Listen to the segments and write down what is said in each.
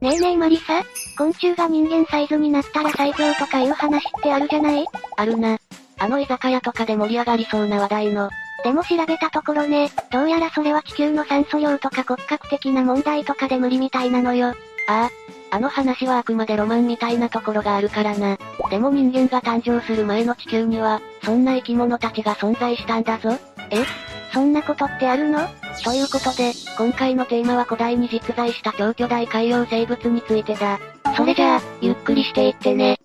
ねえねえマリサ、昆虫が人間サイズになったら最強とかいう話ってあるじゃない？あるな。あの居酒屋とかで盛り上がりそうな話題の。でも調べたところね、どうやらそれは地球の酸素量とか骨格的な問題とかで無理みたいなのよ。ああ、あの話はあくまでロマンみたいなところがあるからな。でも人間が誕生する前の地球には、そんな生き物たちが存在したんだぞ。え？そんなことってあるの？ということで、今回のテーマは古代に実在した超巨大海洋生物についてだ。それじゃあ、ゆっくりしていってね。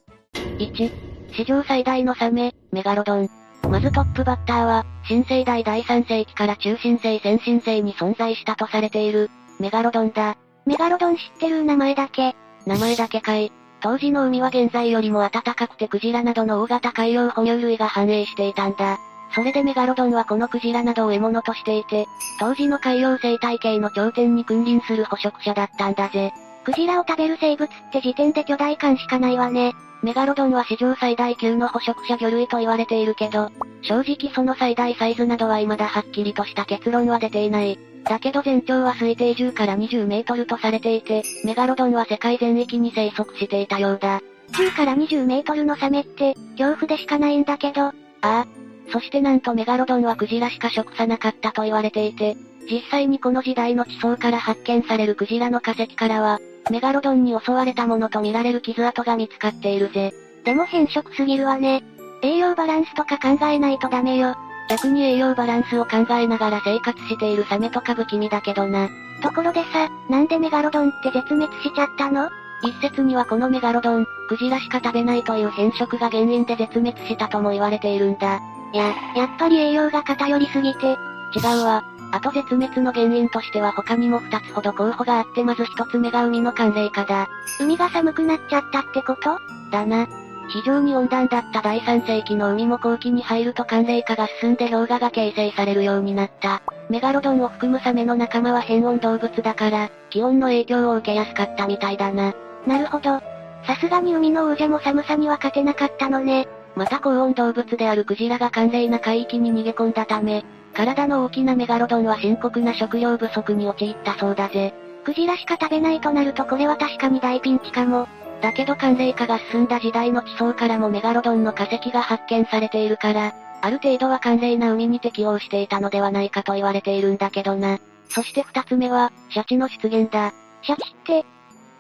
1、史上最大のサメ、メガロドン。まずトップバッターは、新生代第3世紀から中新世先進世に存在したとされている、メガロドンだ。メガロドン知ってる名前だけ？名前だけかい。当時の海は現在よりも暖かくてクジラなどの大型海洋哺乳類が繁栄していたんだ。それでメガロドンはこのクジラなどを獲物としていて、当時の海洋生態系の頂点に君臨する捕食者だったんだぜ。クジラを食べる生物って時点で巨大感しかないわね。メガロドンは史上最大級の捕食者魚類と言われているけど、正直その最大サイズなどは未だはっきりとした結論は出ていない。だけど全長は推定10から20メートルとされていて、メガロドンは世界全域に生息していたようだ。10から20メートルのサメって、恐怖でしかないんだけど、ああ。そしてなんとメガロドンはクジラしか食さなかったと言われていて、実際にこの時代の地層から発見されるクジラの化石からは、メガロドンに襲われたものとみられる傷跡が見つかっているぜ。でも変色すぎるわね。栄養バランスとか考えないとダメよ。逆に栄養バランスを考えながら生活しているサメとか不気味だけどな。ところでさ、なんでメガロドンって絶滅しちゃったの？一説にはこのメガロドン、クジラしか食べないという変色が原因で絶滅したとも言われているんだ。や、やっぱり栄養が偏りすぎて。違うわ。あと絶滅の原因としては他にも二つほど候補があってまず一つ目が海の寒冷化だ。海が寒くなっちゃったってこと？だな。非常に温暖だった第3世紀の海も後期に入ると寒冷化が進んで氷河が形成されるようになった。メガロドンを含むサメの仲間は変温動物だから、気温の影響を受けやすかったみたいだな。なるほど。さすがに海の王者も寒さには勝てなかったのね。また高温動物であるクジラが寒冷な海域に逃げ込んだため、体の大きなメガロドンは深刻な食料不足に陥ったそうだぜ。クジラしか食べないとなるとこれは確かに大ピンチかも。だけど寒冷化が進んだ時代の地層からもメガロドンの化石が発見されているから、ある程度は寒冷な海に適応していたのではないかと言われているんだけどな。そして二つ目は、シャチの出現だ。シャチって、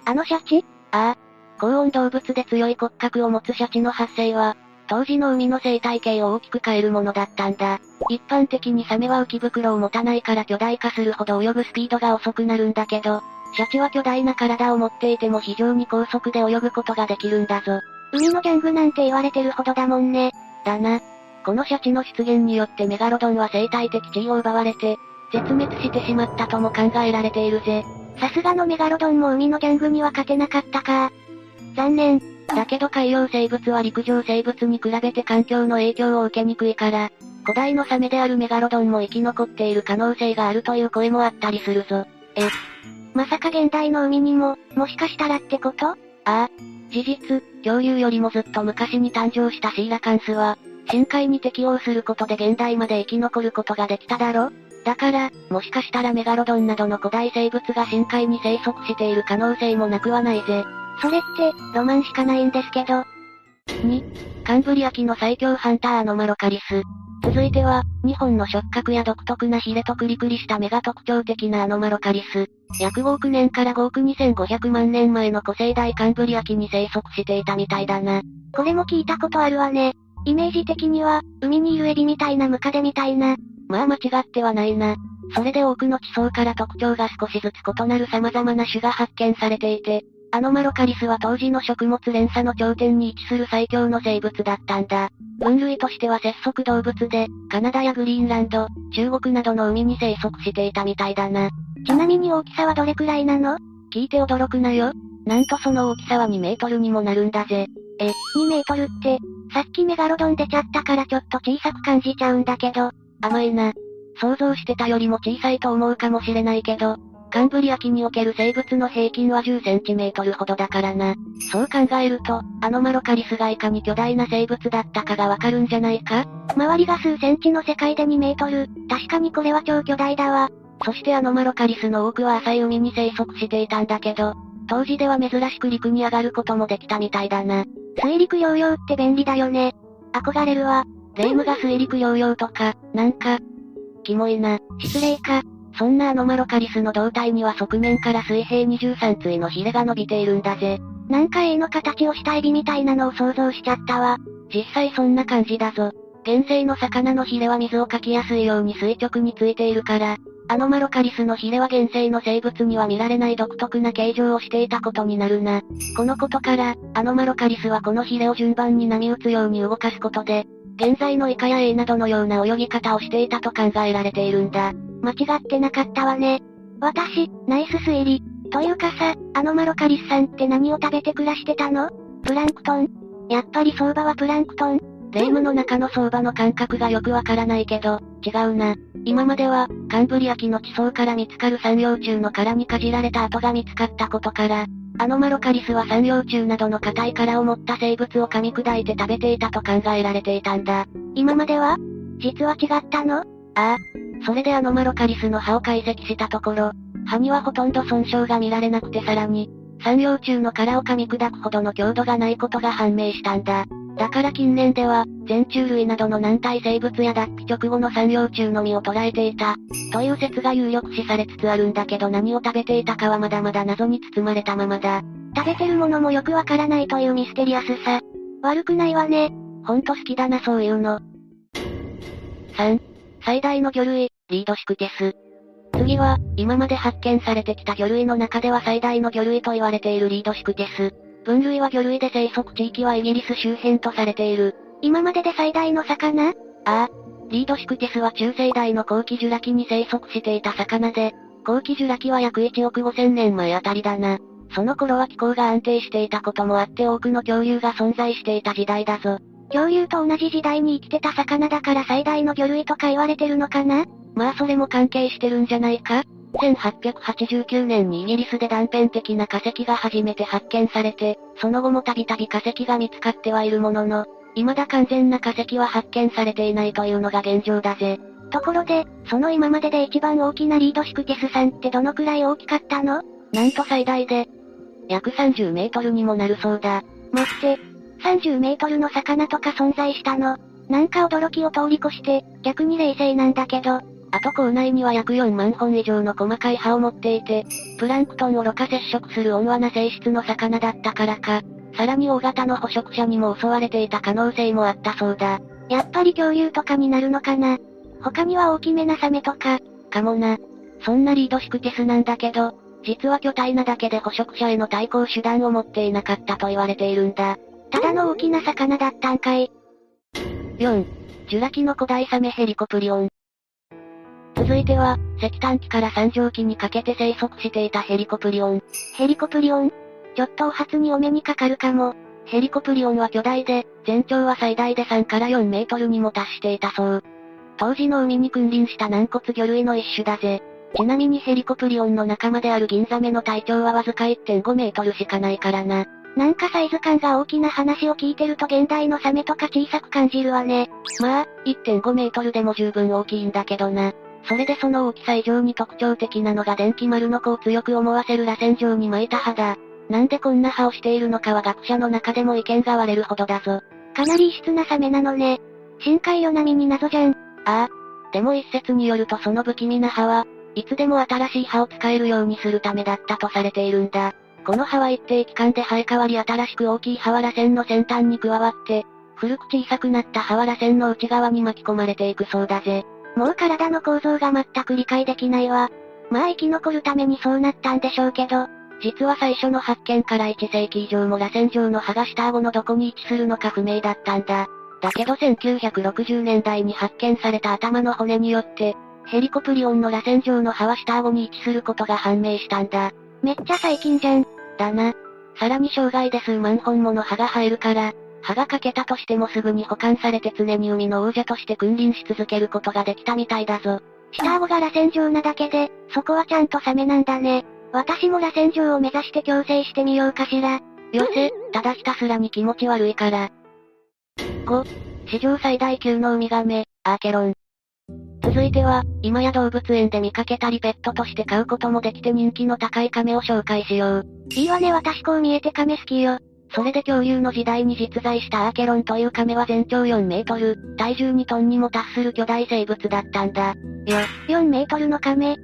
あのシャチ？ああ。高温動物で強い骨格を持つシャチの発生は、当時の海の生態系を大きく変えるものだったんだ。一般的にサメは浮き袋を持たないから巨大化するほど泳ぐスピードが遅くなるんだけど、シャチは巨大な体を持っていても非常に高速で泳ぐことができるんだぞ。海のギャングなんて言われてるほどだもんね。だな。このシャチの出現によってメガロドンは生態的地位を奪われて、絶滅してしまったとも考えられているぜ。さすがのメガロドンも海のギャングには勝てなかったか。残念。だけど海洋生物は陸上生物に比べて環境の影響を受けにくいから、古代のサメであるメガロドンも生き残っている可能性があるという声もあったりするぞ。え、まさか現代の海にも、もしかしたらってこと？ああ。事実、恐竜よりもずっと昔に誕生したシーラカンスは、深海に適応することで現代まで生き残ることができただろ？だから、もしかしたらメガロドンなどの古代生物が深海に生息している可能性もなくはないぜ。それって、ロマンしかないんですけど。2、カンブリア紀の最強ハンターアノマロカリス。続いては、日本の触覚や独特なヒレとクリクリした目が特徴的なアノマロカリス。約5億年から5億2500万年前の古生代カンブリア紀に生息していたみたいだな。これも聞いたことあるわね。イメージ的には、海にいるエビみたいなムカデみたいな。まあ間違ってはないな。それで多くの地層から特徴が少しずつ異なる様々な種が発見されていて、アノマロカリスは当時の食物連鎖の頂点に位置する最強の生物だったんだ。分類としては節足動物で、カナダやグリーンランド、中国などの海に生息していたみたいだな。ちなみに大きさはどれくらいなの？聞いて驚くなよ。なんとその大きさは2メートルにもなるんだぜ。え、2メートルって、さっきメガロドン出ちゃったからちょっと小さく感じちゃうんだけど。甘いな。想像してたよりも小さいと思うかもしれないけど、カンブリア紀における生物の平均は10センチメートルほどだからな。そう考えると、アノマロカリスがいかに巨大な生物だったかがわかるんじゃないか？周りが数センチの世界で2メートル。確かにこれは超巨大だわ。そしてアノマロカリスの多くは浅い海に生息していたんだけど、当時では珍しく陸に上がることもできたみたいだな。水陸両用って便利だよね。憧れるわ。霊夢が水陸両用とか、なんか、キモいな。失礼か。そんなアノマロカリスの胴体には側面から水平23対のヒレが伸びているんだぜ。なんか A の形をしたエビみたいなのを想像しちゃったわ。実際そんな感じだぞ。原生の魚のヒレは水をかきやすいように垂直についているから、アノマロカリスのヒレは原生の生物には見られない独特な形状をしていたことになるな。このことから、アノマロカリスはこのヒレを順番に波打つように動かすことで、現在のイカやエイなどのような泳ぎ方をしていたと考えられているんだ。間違ってなかったわね。私、ナイス推理。というかさ、あのマロカリスさんって何を食べて暮らしてたの？プランクトンやっぱり相場はプランクトン霊夢の中の相場の感覚がよくわからないけど、違うな。今までは、カンブリア紀の地層から見つかる産葉虫の殻にかじられた跡が見つかったことから、アノマロカリスは産葉虫などの硬い殻を持った生物を噛み砕いて食べていたと考えられていたんだ。今までは実は違ったの？ああ。それでアノマロカリスの歯を解析したところ、歯にはほとんど損傷が見られなくてさらに、産葉虫の殻を噛み砕くほどの強度がないことが判明したんだ。だから近年では、全虫類などの軟体生物や脱皮直後の産葉虫の実を捉えていた、という説が有力視されつつあるんだけど何を食べていたかはまだまだ謎に包まれたままだ。食べてるものもよくわからないというミステリアスさ。悪くないわね。ほんと好きだなそういうの。3、最大の魚類、リードシクテス。次は、今まで発見されてきた魚類の中では最大の魚類と言われているリードシクテス。分類は魚類で生息地域はイギリス周辺とされている。今までで最大の魚？ああ。リードシクテスは中世代の後期ジュラ紀に生息していた魚で、後期ジュラ紀は約1億5000年前あたりだな。その頃は気候が安定していたこともあって多くの恐竜が存在していた時代だぞ。恐竜と同じ時代に生きてた魚だから最大の魚類とか言われてるのかなまあそれも関係してるんじゃないか1889年にイギリスで断片的な化石が初めて発見されて、その後もたびたび化石が見つかってはいるものの、未だ完全な化石は発見されていないというのが現状だぜ。ところで、その今までで一番大きなリードシクテスさんってどのくらい大きかったの？なんと最大で、約30メートルにもなるそうだ。待って、30メートルの魚とか存在したの？なんか驚きを通り越して、逆に冷静なんだけど、あと口内には約4万本以上の細かい歯を持っていて、プランクトンをろ過接触する温和な性質の魚だったからか、さらに大型の捕食者にも襲われていた可能性もあったそうだ。やっぱり恐竜とかになるのかな？他には大きめなサメとか。かもな。そんなリードシクテスなんだけど、実は巨体なだけで捕食者への対抗手段を持っていなかったと言われているんだ。ただの大きな魚だったんかい。4. ジュラ紀の古代サメヘリコプリオン。続いては、石炭紀から三畳紀にかけて生息していたヘリコプリオン。ヘリコプリオン？ちょっとお初にお目にかかるかも。ヘリコプリオンは巨大で、全長は最大で3から4メートルにも達していたそう。当時の海に君臨した軟骨魚類の一種だぜ。ちなみにヘリコプリオンの仲間である銀ザメの体長はわずか1.5メートルしかないからな。なんかサイズ感が大きな話を聞いてると現代のサメとか小さく感じるわね。まあ、1.5メートルでも十分大きいんだけどな。それでその大きさ以上に特徴的なのが電気丸の子を強く思わせる螺旋状に巻いた歯だ。なんでこんな歯をしているのかは学者の中でも意見が割れるほどだぞ。かなり異質なサメなのね。深海魚並みに謎じゃん。ああ。でも一説によるとその不気味な歯は、いつでも新しい歯を使えるようにするためだったとされているんだ。この歯は一定期間で生え変わり新しく大きい歯は螺旋の先端に加わって、古く小さくなった歯は螺旋の内側に巻き込まれていくそうだぜ。もう体の構造が全く理解できないわ。まあ生き残るためにそうなったんでしょうけど、実は最初の発見から1世紀以上も螺旋状の歯が下顎のどこに位置するのか不明だったんだ。だけど1960年代に発見された頭の骨によって、ヘリコプリオンの螺旋状の歯は下顎に位置することが判明したんだ。めっちゃ最近じゃん。だな。さらに生涯で数万本もの歯が生えるから、歯が欠けたとしてもすぐに保管されて常に海の王者として君臨し続けることができたみたいだぞ。下顎が螺旋状なだけで、そこはちゃんとサメなんだね。私も螺旋状を目指して矯正してみようかしら。よせ、ただひたすらに気持ち悪いから。5、史上最大級のウミガメ、アーケロン。続いては、今や動物園で見かけたりペットとして飼うこともできて人気の高い亀を紹介しよう。いいわね私こう見えて亀好きよ。それで恐竜の時代に実在したアーケロンという亀は全長4メートル、体重2トンにも達する巨大生物だったんだ。よ、4メートルの亀。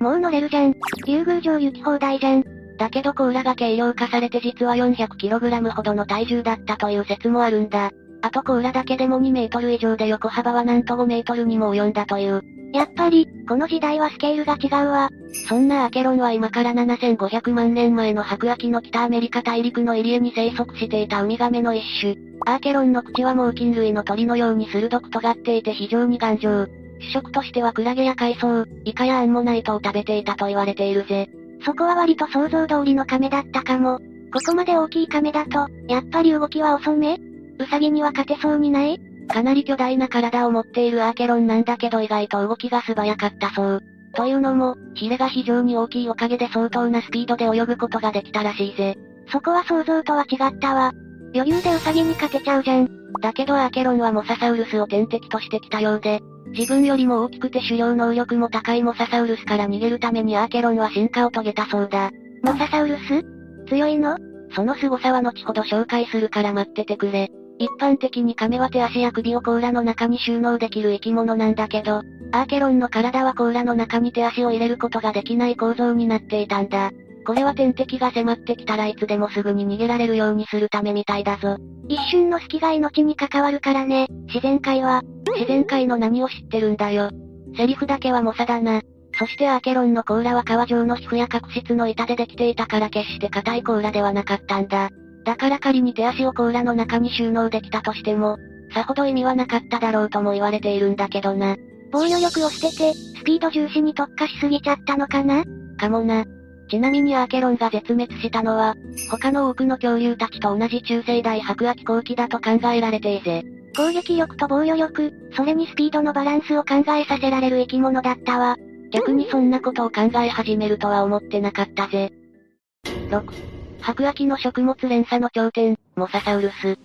もう乗れるじゃん。竜宮城行き放題じゃん。だけど甲羅が軽量化されて実は 400kg ほどの体重だったという説もあるんだ。あと甲羅だけでも2メートル以上で横幅はなんと5メートルにも及んだという。やっぱり、この時代はスケールが違うわ。そんなアケロンは今から7500万年前の白亜紀の北アメリカ大陸のエリアに生息していたウミガメの一種。アーケロンの口は猛禽類の鳥のように鋭く尖っていて非常に頑丈。主食としてはクラゲや海藻、イカやアンモナイトを食べていたと言われているぜ。そこは割と想像通りの亀だったかも。ここまで大きい亀だと、やっぱり動きは遅め？ウサギには勝てそうにない？かなり巨大な体を持っているアーケロンなんだけど意外と動きが素早かったそう。というのも、ヒレが非常に大きいおかげで相当なスピードで泳ぐことができたらしいぜ。そこは想像とは違ったわ。余裕でウサギに勝てちゃうじゃん。だけどアーケロンはモササウルスを天敵としてきたようで、自分よりも大きくて狩猟能力も高いモササウルスから逃げるためにアーケロンは進化を遂げたそうだ。モササウルス？強いの？その凄さは後ほど紹介するから待っててくれ。一般的に亀は手足や首を甲羅の中に収納できる生き物なんだけど、アーケロンの体は甲羅の中に手足を入れることができない構造になっていたんだ。これは天敵が迫ってきたらいつでもすぐに逃げられるようにするためみたいだぞ。一瞬の隙が命に関わるからね、自然界は。自然界の何を知ってるんだよ。セリフだけは猛者だな。そしてアーケロンの甲羅は革状の皮膚や角質の板でできていたから決して硬い甲羅ではなかったんだ。だから仮に手足を甲羅の中に収納できたとしても、さほど意味はなかっただろうとも言われているんだけどな。防御力を捨てて、スピード重視に特化しすぎちゃったのかな？かもな。ちなみにアーケロンが絶滅したのは、他の多くの恐竜たちと同じ中世代白亜紀後期だと考えられていぜ。攻撃力と防御力、それにスピードのバランスを考えさせられる生き物だったわ。逆にそんなことを考え始めるとは思ってなかったぜ。6、白亜紀の食物連鎖の頂点、モササウルス。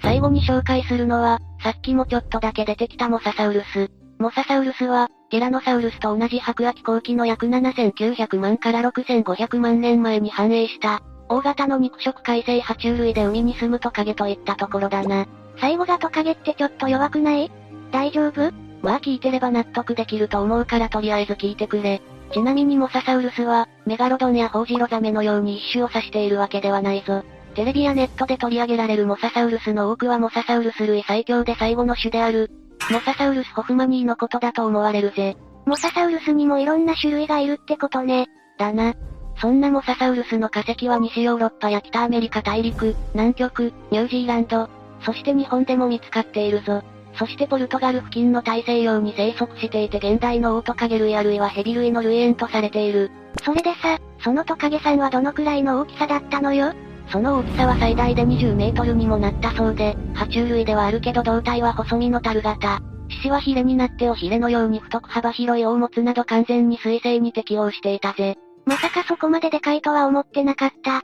最後に紹介するのは、さっきもちょっとだけ出てきたモササウルス。モササウルスは、ティラノサウルスと同じ白亜紀後期の約7900万から6500万年前に繁栄した、大型の肉食海生爬虫類で海に住むトカゲといったところだな。最後がトカゲってちょっと弱くない大丈夫まあ聞いてれば納得できると思うからとりあえず聞いてくれ。ちなみにモササウルスは、メガロドンやホウジロザメのように一種を指しているわけではないぞ。テレビやネットで取り上げられるモササウルスの多くはモササウルス類最強で最後の種である、モササウルスホフマニーのことだと思われるぜ。モササウルスにもいろんな種類がいるってことね。だな。そんなモササウルスの化石は西ヨーロッパや北アメリカ大陸、南極、ニュージーランド、そして日本でも見つかっているぞ。そしてポルトガル付近の大西洋に生息していて現代のオオトカゲ類あるいはヘビ類の類縁とされている。それでさ、そのトカゲさんはどのくらいの大きさだったのよ？その大きさは最大で20メートルにもなったそうで、爬虫類ではあるけど胴体は細身の樽型。獅子はヒレになっておヒレのように太く幅広い尾を持つなど完全に水生に適応していたぜ。まさかそこまででかいとは思ってなかった。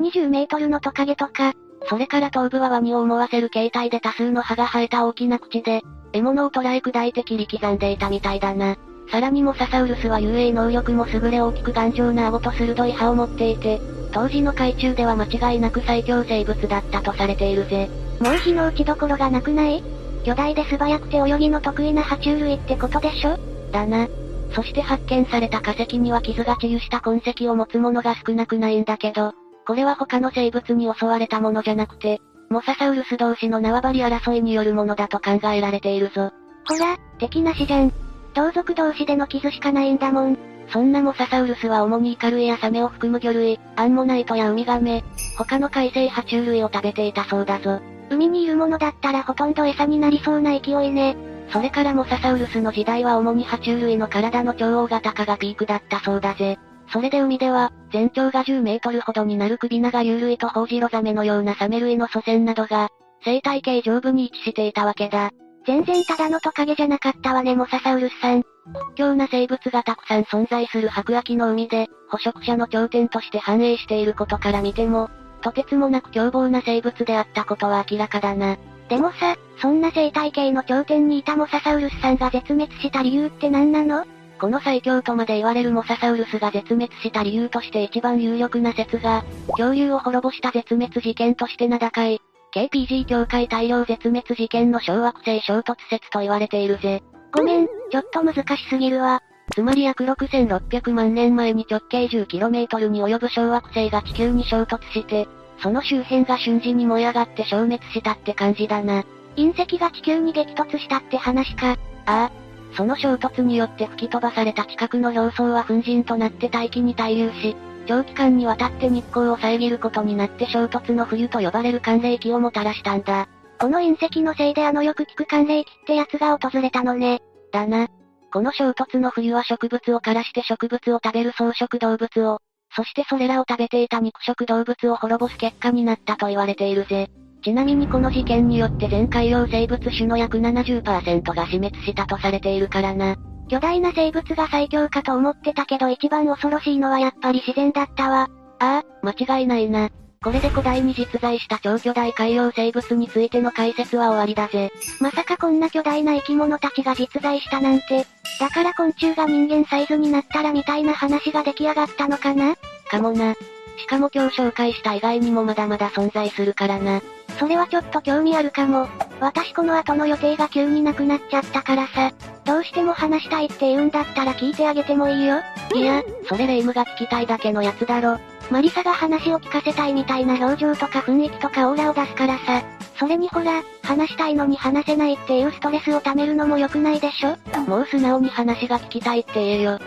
20メートルのトカゲとか、それから頭部はワニを思わせる形態で多数の歯が生えた大きな口で、獲物を捕らえ砕いて切り刻んでいたみたいだな。さらにモササウルスは遊泳能力も優れ大きく頑丈な顎と鋭い歯を持っていて、当時の海中では間違いなく最強生物だったとされているぜ。もう火の打ちどころがなくない？巨大で素早くて泳ぎの得意な爬虫類ってことでしょ？だな。そして発見された化石には傷が治癒した痕跡を持つものが少なくないんだけど、これは他の生物に襲われたものじゃなくて、モササウルス同士の縄張り争いによるものだと考えられているぞ。ほら、敵なしじゃん。同族同士での傷しかないんだもん。そんなモササウルスは主にイカ類やサメを含む魚類、アンモナイトやウミガメ、他の海生爬虫類を食べていたそうだぞ。海にいるものだったらほとんど餌になりそうな勢いね。それからモササウルスの時代は主に爬虫類の体の超大型化がピークだったそうだぜ。それで海では、全長が10メートルほどになる首長有類とホウジロザメのようなサメ類の祖先などが、生態系上部に位置していたわけだ。全然ただのトカゲじゃなかったわねモササウルスさん。屈強な生物がたくさん存在する白亜紀の海で、捕食者の頂点として繁栄していることから見ても、とてつもなく凶暴な生物であったことは明らかだな。でもさ、そんな生態系の頂点にいたモササウルスさんが絶滅した理由って何なの？この最強とまで言われるモササウルスが絶滅した理由として一番有力な説が、恐竜を滅ぼした絶滅事件として名高い、KPG 境界大量絶滅事件の小惑星衝突説と言われているぜ。ごめん、ちょっと難しすぎるわ。つまり約6600万年前に直径 10km に及ぶ小惑星が地球に衝突して、その周辺が瞬時に燃え上がって消滅したって感じだな。隕石が地球に激突したって話か。ああ。その衝突によって吹き飛ばされた近くの表層は粉塵となって大気に滞留し、長期間にわたって日光を遮ることになって衝突の冬と呼ばれる寒冷期をもたらしたんだ。この隕石のせいであのよく聞く寒冷期ってやつが訪れたのね。だな。この衝突の冬は植物を枯らして植物を食べる草食動物を、そしてそれらを食べていた肉食動物を滅ぼす結果になったと言われているぜ。ちなみにこの事件によって全海洋生物種の約70%が死滅したとされているからな。巨大な生物が最強かと思ってたけど一番恐ろしいのはやっぱり自然だったわ。ああ、間違いないな。これで古代に実在した超巨大海洋生物についての解説は終わりだぜ。まさかこんな巨大な生き物たちが実在したなんて、だから昆虫が人間サイズになったらみたいな話が出来上がったのかな？かもな。しかも今日紹介した以外にもまだまだ存在するからな。それはちょっと興味あるかも。私この後の予定が急になくなっちゃったからさ。どうしても話したいって言うんだったら聞いてあげてもいいよ。いや、それレイムが聞きたいだけのやつだろ。マリサが話を聞かせたいみたいな表情とか雰囲気とかオーラを出すからさ。それにほら、話したいのに話せないっていうストレスを溜めるのも良くないでしょ？もう素直に話が聞きたいって言えよ。ん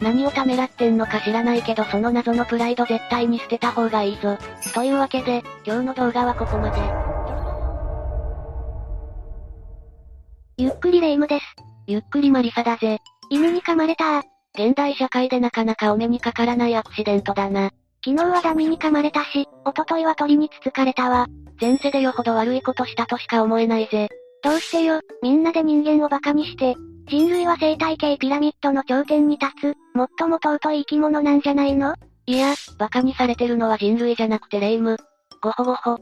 何をためらってんのか知らないけどその謎のプライド絶対に捨てた方がいいぞ。というわけで、今日の動画はここまで。ゆっくりレ夢ムです。ゆっくりマリサだぜ。犬に噛まれた現代社会でなかなかお目にかからないアクシデントだな。昨日はダミに噛まれたし、一昨日は鳥につつかれたわ。前世でよほど悪いことしたとしか思えないぜ。どうしてよ、みんなで人間を馬鹿にして。人類は生態系ピラミッドの頂点に立つ、最も尊い生き物なんじゃないの？いや、馬鹿にされてるのは人類じゃなくてレイム。ごほごほ。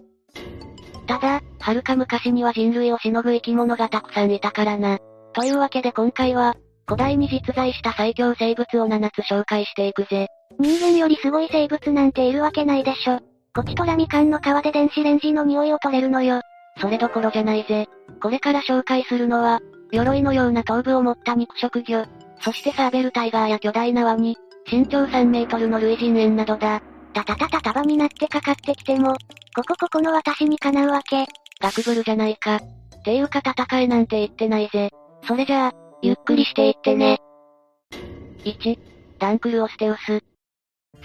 ただ、はるか昔には人類をしのぐ生き物がたくさんいたからな。というわけで今回は、古代に実在した最強生物を7つ紹介していくぜ。人間よりすごい生物なんているわけないでしょ。ゴチトラミカンの皮で電子レンジの匂いを取れるのよ。それどころじゃないぜ。これから紹介するのは、鎧のような頭部を持った肉食魚、そしてサーベルタイガーや巨大なワニ、身長3メートルの類人猿などだ。たたたた束になってかかってきても、ここここの私にかなうわけ。ガクブルじゃないか。ていうか戦えなんて言ってないぜ。それじゃあ、ゆっくりしていってね。1、ダンクルオステウス。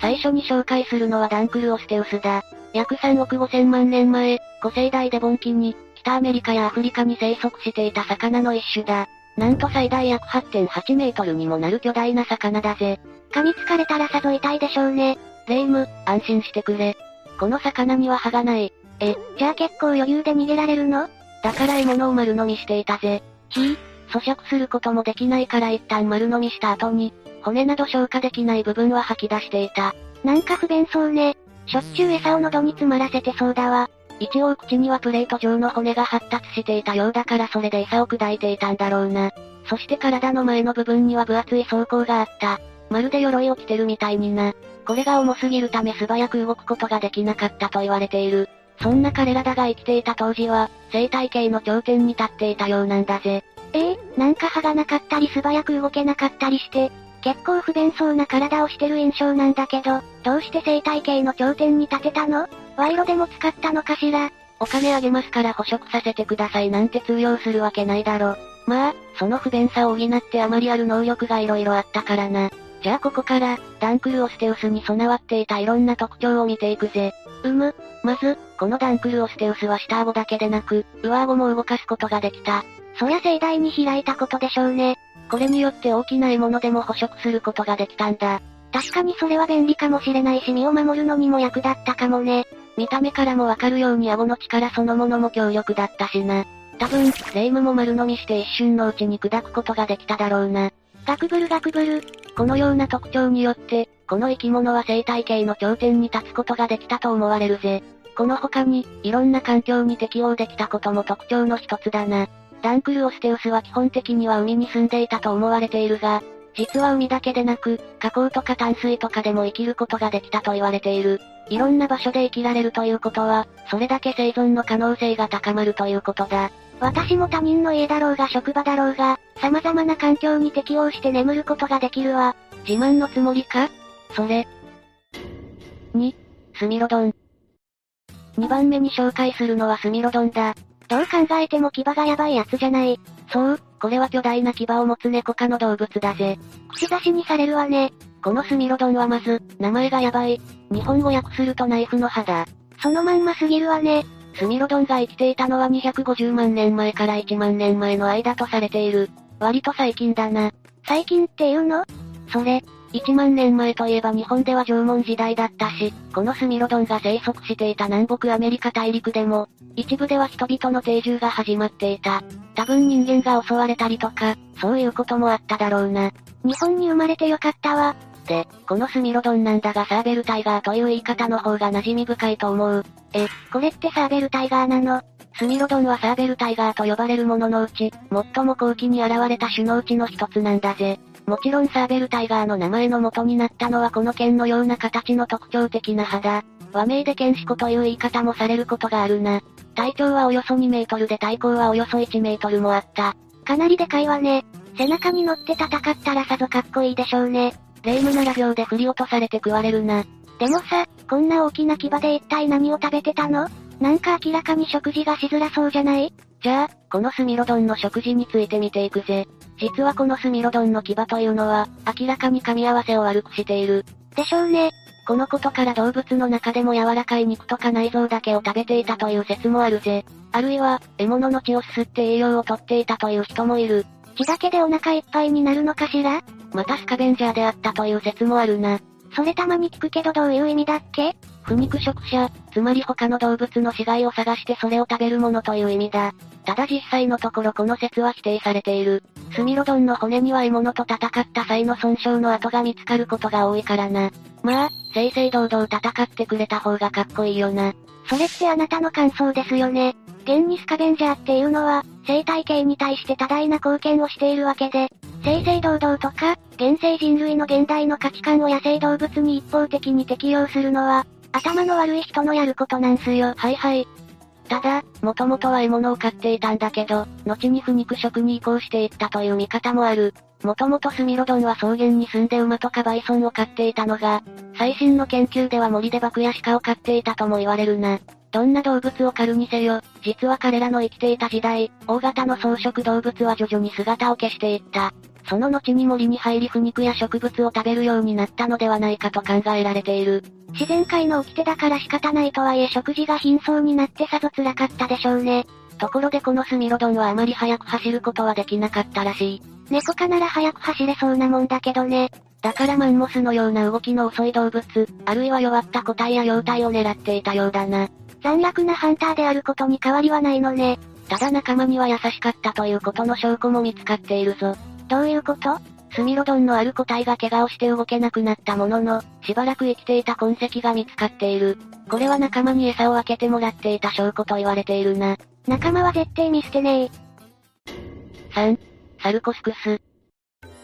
最初に紹介するのはダンクルオステウスだ。約3億5千万年前、古生代デボン期に、北アメリカやアフリカに生息していた魚の一種だ。なんと最大約8.8メートルにもなる巨大な魚だぜ。噛みつかれたらさぞ痛いでしょうね。レイム、安心してくれ。この魚には歯がない。え、じゃあ結構余裕で逃げられるの？だから獲物を丸飲みしていたぜ。ひぃ、咀嚼することもできないから一旦丸飲みした後に、骨など消化できない部分は吐き出していた。なんか不便そうね。しょっちゅう餌を喉に詰まらせてそうだわ。一応口にはプレート状の骨が発達していたようだからそれで餌を砕いていたんだろうな。そして体の前の部分には分厚い装甲があった。まるで鎧を着てるみたいにな。これが重すぎるため素早く動くことができなかったと言われている。そんな彼らだが生きていた当時は、生態系の頂点に立っていたようなんだぜ。ええー、なんか歯がなかったり素早く動けなかったりして、結構不便そうな体をしてる印象なんだけど、どうして生態系の頂点に立てたの？賄賂でも使ったのかしら？お金あげますから捕食させてくださいなんて通用するわけないだろ。まあ、その不便さを補ってあまりある能力が色々あったからな。じゃあここから、ダンクルオステウスに備わっていたいろんな特徴を見ていくぜ。うむ。まず、このダンクルオステウスは下顎だけでなく、上顎も動かすことができた。そりゃ盛大に開いたことでしょうね。これによって大きな獲物でも捕食することができたんだ。確かにそれは便利かもしれないし身を守るのにも役立ったかもね。見た目からもわかるように顎の力そのものも強力だったしな。多分、霊夢も丸飲みして一瞬のうちに砕くことができただろうな。ガクブルガクブル。このような特徴によって、この生き物は生態系の頂点に立つことができたと思われるぜ。この他に、いろんな環境に適応できたことも特徴の一つだな。ダンクルオステウスは基本的には海に住んでいたと思われているが、実は海だけでなく、河口とか淡水とかでも生きることができたと言われている。いろんな場所で生きられるということは、それだけ生存の可能性が高まるということだ。私も他人の家だろうが職場だろうが、様々な環境に適応して眠ることができるわ。自慢のつもりか？それ。2、スミロドン。2番目に紹介するのはスミロドンだ。どう考えても牙がやばいやつじゃない。そう、これは巨大な牙を持つ猫科の動物だぜ。口出しにされるわね。このスミロドンはまず、名前がやばい。日本語訳するとナイフの歯だ。そのまんますぎるわね。スミロドンが生きていたのは250万年前から1万年前の間とされている。割と最近だな。最近っていうの？それ、1万年前といえば日本では縄文時代だったし、このスミロドンが生息していた南北アメリカ大陸でも、一部では人々の定住が始まっていた。多分人間が襲われたりとか、そういうこともあっただろうな。日本に生まれてよかったわ。で、このスミロドンなんだがサーベルタイガーという言い方の方が馴染み深いと思う。え、これってサーベルタイガーなの？スミロドンはサーベルタイガーと呼ばれるもののうち、最も後期に現れた種のうちの一つなんだぜ。もちろんサーベルタイガーの名前の元になったのはこの剣のような形の特徴的な歯だ。和名で剣士子という言い方もされることがあるな。体長はおよそ2メートルで体高はおよそ1メートルもあった。かなりでかいわね。背中に乗って戦ったらさぞかっこいいでしょうね。霊夢なら秒で振り落とされて食われるな。でもさ、こんな大きな牙で一体何を食べてたの？なんか明らかに食事がしづらそうじゃない？じゃあ、このスミロドンの食事について見ていくぜ。実はこのスミロドンの牙というのは、明らかに噛み合わせを悪くしている。でしょうね。このことから動物の中でも柔らかい肉とか内臓だけを食べていたという説もあるぜ。あるいは、獲物の血をすすって栄養をとっていたという人もいる。血だけでお腹いっぱいになるのかしら？またスカベンジャーであったという説もあるな。それたまに聞くけどどういう意味だっけ？不肉食者、つまり他の動物の死骸を探してそれを食べるものという意味だ。ただ実際のところこの説は否定されている。スミロドンの骨には獲物と戦った際の損傷の跡が見つかることが多いからな。まあ、正々堂々戦ってくれた方がかっこいいよな。それってあなたの感想ですよね。現にスカベンジャーっていうのは、生態系に対して多大な貢献をしているわけで、正々堂々とか、現世人類の現代の価値観を野生動物に一方的に適用するのは、頭の悪い人のやることなんすよ。はいはい。ただ、もともとは獲物を飼っていたんだけど、後に不肉食に移行していったという見方もある。もともとスミロドンは草原に住んで馬とかバイソンを飼っていたのが、最新の研究では森でバクや鹿を飼っていたとも言われるな。どんな動物を狩るにせよ、実は彼らの生きていた時代、大型の草食動物は徐々に姿を消していった。その後に森に入り腐肉や植物を食べるようになったのではないかと考えられている。自然界の掟だから仕方ないとはいえ食事が貧相になってさぞ辛かったでしょうね。ところでこのスミロドンはあまり速く走ることはできなかったらしい。猫科なら速く走れそうなもんだけどね。だからマンモスのような動きの遅い動物、あるいは弱った個体や幼体を狙っていたようだな。残虐なハンターであることに変わりはないのね。ただ仲間には優しかったということの証拠も見つかっているぞ。どういうこと？スミロドンのある個体が怪我をして動けなくなったものの、しばらく生きていた痕跡が見つかっている。これは仲間に餌を分けてもらっていた証拠と言われているな。仲間は絶対見捨てねえ。3、サルコスクス。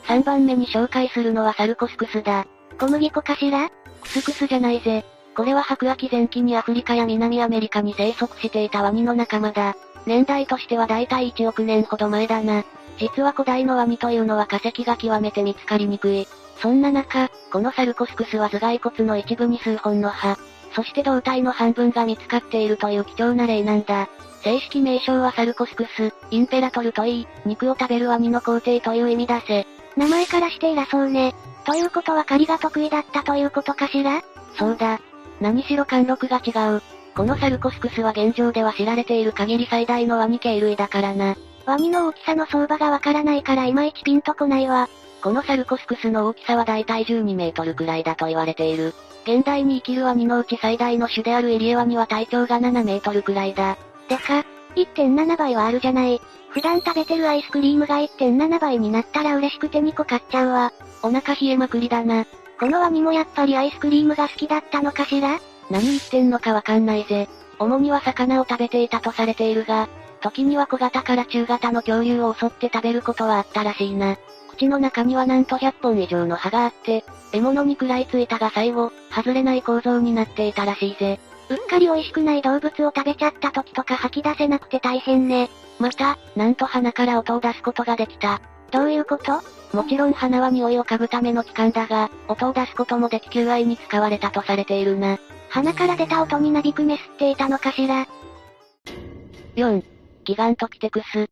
3番目に紹介するのはサルコスクスだ。小麦粉かしら？クスクスじゃないぜ。これは白亜紀前期にアフリカや南アメリカに生息していたワニの仲間だ。年代としてはだいたい1億年ほど前だな。実は古代のワニというのは化石が極めて見つかりにくい。そんな中、このサルコスクスは頭蓋骨の一部に数本の歯、そして胴体の半分が見つかっているという貴重な例なんだ。正式名称はサルコスクス、インペラトルといい、肉を食べるワニの皇帝という意味だぜ。名前からして偉そうね。ということは狩りが得意だったということかしら？そうだ。何しろ貫禄が違う。このサルコスクスは現状では知られている限り最大のワニ系類だからな。ワニの大きさの相場がわからないからいまいちピンとこないわ。このサルコスクスの大きさはだいたい12メートルくらいだと言われている。現代に生きるワニのうち最大の種であるイリエワニは体長が7メートルくらいだ。でか、1.7倍はあるじゃない。普段食べてるアイスクリームが1.7倍になったら嬉しくて2個買っちゃうわ。お腹冷えまくりだな。このワニもやっぱりアイスクリームが好きだったのかしら？何言ってんのかわかんないぜ。主には魚を食べていたとされているが、時には小型から中型の恐竜を襲って食べることはあったらしいな。口の中にはなんと100本以上の歯があって、獲物に食らいついたが最後、外れない構造になっていたらしいぜ。うっかり美味しくない動物を食べちゃった時とか吐き出せなくて大変ね。また、なんと鼻から音を出すことができた。どういうこと？もちろん鼻は匂いを嗅ぐための器官だが、音を出すこともでき求愛に使われたとされているな。鼻から出た音になびくメスっていたのかしら？4. ギガントピテクス。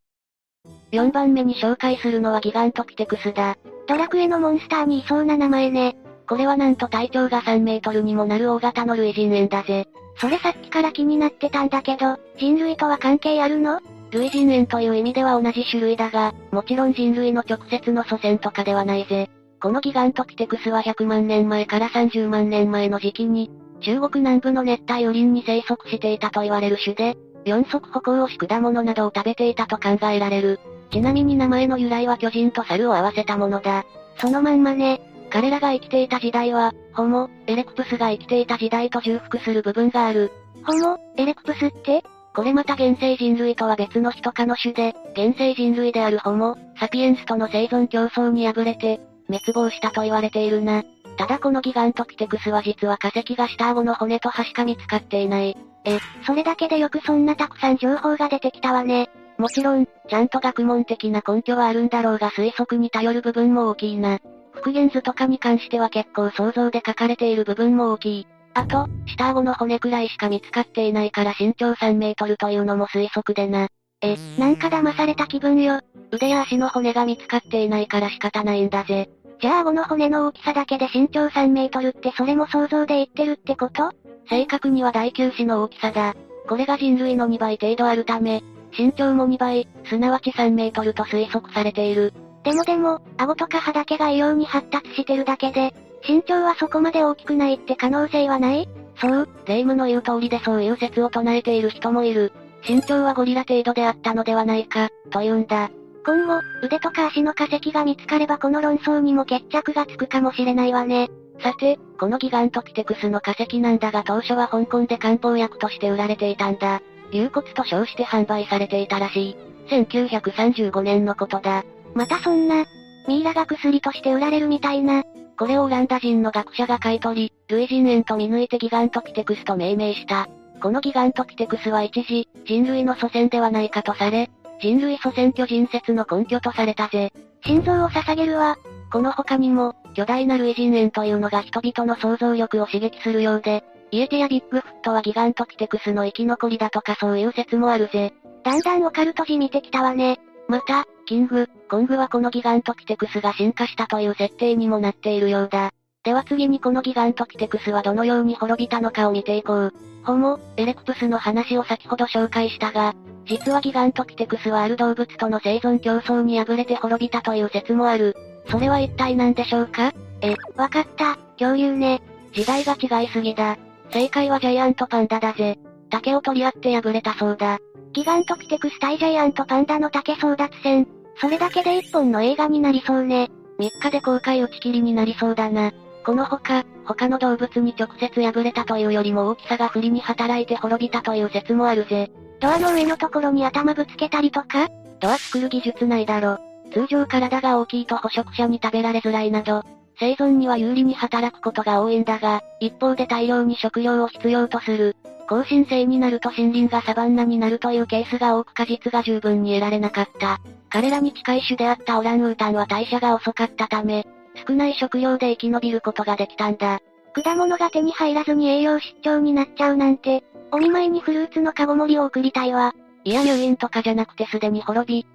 4番目に紹介するのはギガントピテクスだ。ドラクエのモンスターにいそうな名前ね。これはなんと体長が3メートルにもなる大型の類人猿だぜ。それさっきから気になってたんだけど、人類とは関係あるの？類人猿という意味では同じ種類だが、もちろん人類の直接の祖先とかではないぜ。このギガントピテクスは100万年前から30万年前の時期に、中国南部の熱帯雨林に生息していたと言われる種で、四足歩行をし果物などを食べていたと考えられる。ちなみに名前の由来は巨人と猿を合わせたものだ。そのまんまね。彼らが生きていた時代は、ホモ、エレクプスが生きていた時代と重複する部分がある。ホモ、エレクプスって？これまた現世人類とは別の人科の種で、現世人類であるホモ、サピエンスとの生存競争に敗れて、滅亡したと言われているな。ただこのギガントピテクスは実は化石が下顎の骨と歯しか見つかっていない。え、それだけでよくそんなたくさん情報が出てきたわね。もちろん、ちゃんと学問的な根拠はあるんだろうが推測に頼る部分も大きいな。復元図とかに関しては結構想像で書かれている部分も大きい。あと、下顎の骨くらいしか見つかっていないから身長3メートルというのも推測でな。え、なんか騙された気分よ。腕や足の骨が見つかっていないから仕方ないんだぜ。じゃあ顎の骨の大きさだけで身長3メートルってそれも想像で言ってるってこと？正確には大球子の大きさだ。これが人類の2倍程度あるため、身長も2倍、すなわち3メートルと推測されている。でもでも、顎とか歯だけが異様に発達してるだけで、身長はそこまで大きくないって可能性はない？そう、霊夢の言う通りでそういう説を唱えている人もいる。身長はゴリラ程度であったのではないか、というんだ。今後、腕とか足の化石が見つかればこの論争にも決着がつくかもしれないわね。さて、このギガントピテクスの化石なんだが当初は香港で漢方薬として売られていたんだ。流骨と称して販売されていたらしい。1935年のことだ。またそんな、ミイラが薬として売られるみたいな。これをオランダ人の学者が買い取り、類人猿と見抜いてギガントピテクスと命名した。このギガントピテクスは一時、人類の祖先ではないかとされ、人類祖先巨人説の根拠とされたぜ。心臓を捧げるわ。この他にも、巨大な類人猿というのが人々の想像力を刺激するようで、イエテやビッグフットはギガントピテクスの生き残りだとかそういう説もあるぜ。だんだんオカルトじみてきたわね。また、キング、コングはこのギガントピテクスが進化したという設定にもなっているようだ。では次にこのギガントピテクスはどのように滅びたのかを見ていこう。ホモ、エレクプスの話を先ほど紹介したが、実はギガントピテクスはある動物との生存競争に敗れて滅びたという説もある。それは一体何でしょうか？え、わかった、恐竜ね。時代が違いすぎだ。正解はジャイアントパンダだぜ。竹を取り合って敗れたそうだ。ギガントピテクス対ジャイアントパンダの竹争奪戦。それだけで一本の映画になりそうね。3日で公開打ち切りになりそうだな。このほか、他の動物に直接敗れたというよりも大きさが不利に働いて滅びたという説もあるぜ。ドアの上のところに頭ぶつけたりとか？ドア作る技術ないだろ。通常体が大きいと捕食者に食べられづらいなど、生存には有利に働くことが多いんだが、一方で大量に食料を必要とする。更新性になると森林がサバンナになるというケースが多く果実が十分に得られなかった。彼らに近い種であったオランウータンは代謝が遅かったため、少ない食料で生き延びることができたんだ。果物が手に入らずに栄養失調になっちゃうなんて、お見舞いにフルーツのカゴ盛りを送りたいわ。いや入院とかじゃなくてすでに滅び。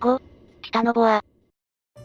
5、ティタノボア。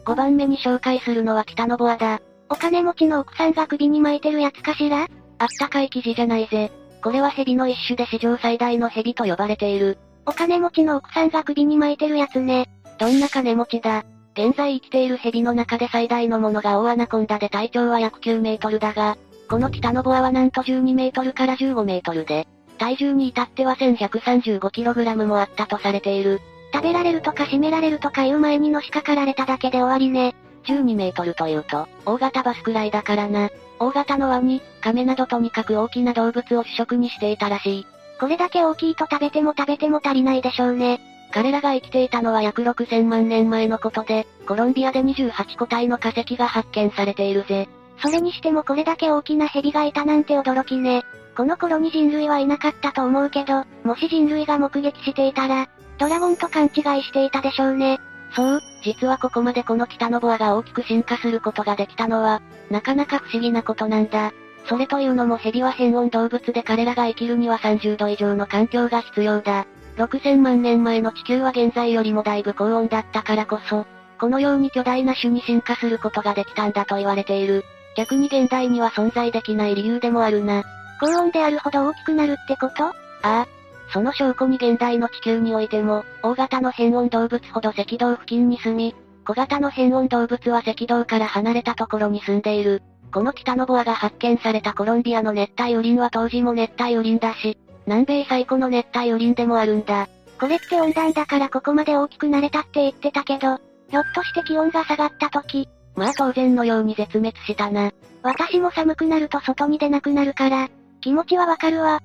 5番目に紹介するのはティタノボアだ。お金持ちの奥さんが首に巻いてるやつかしら？あったかい生地じゃないぜ。これは蛇の一種で史上最大の蛇と呼ばれている。お金持ちの奥さんが首に巻いてるやつね。どんな金持ちだ？現在生きている蛇の中で最大のものが大アナコンダで体長は約9メートルだが、このティタノボアはなんと12メートルから15メートルで、体重に至っては 1135kg もあったとされている。食べられるとか締められるとかいう前にのしかかられただけで終わりね。12メートルというと、大型バスくらいだからな。大型のワニ、亀などとにかく大きな動物を主食にしていたらしい。これだけ大きいと食べても食べても足りないでしょうね。彼らが生きていたのは約6000万年前のことで、コロンビアで28個体の化石が発見されているぜ。それにしてもこれだけ大きな蛇がいたなんて驚きね。この頃に人類はいなかったと思うけど、もし人類が目撃していたら、ドラゴンと勘違いしていたでしょうね。そう、実はここまでこの北のボアが大きく進化することができたのは、なかなか不思議なことなんだ。それというのも蛇は変温動物で彼らが生きるには30度以上の環境が必要だ。6000万年前の地球は現在よりもだいぶ高温だったからこそ、このように巨大な種に進化することができたんだと言われている。逆に現代には存在できない理由でもあるな。高温であるほど大きくなるってこと？ああ。その証拠に現代の地球においても、大型の変温動物ほど赤道付近に住み、小型の変温動物は赤道から離れたところに住んでいる。この北のボアが発見されたコロンビアの熱帯雨林は当時も熱帯雨林だし、南米最古の熱帯雨林でもあるんだ。これって温暖だからここまで大きくなれたって言ってたけど、ひょっとして気温が下がった時。まあ当然のように絶滅したな。私も寒くなると外に出なくなるから、気持ちはわかるわ。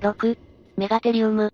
6、メガテリウム。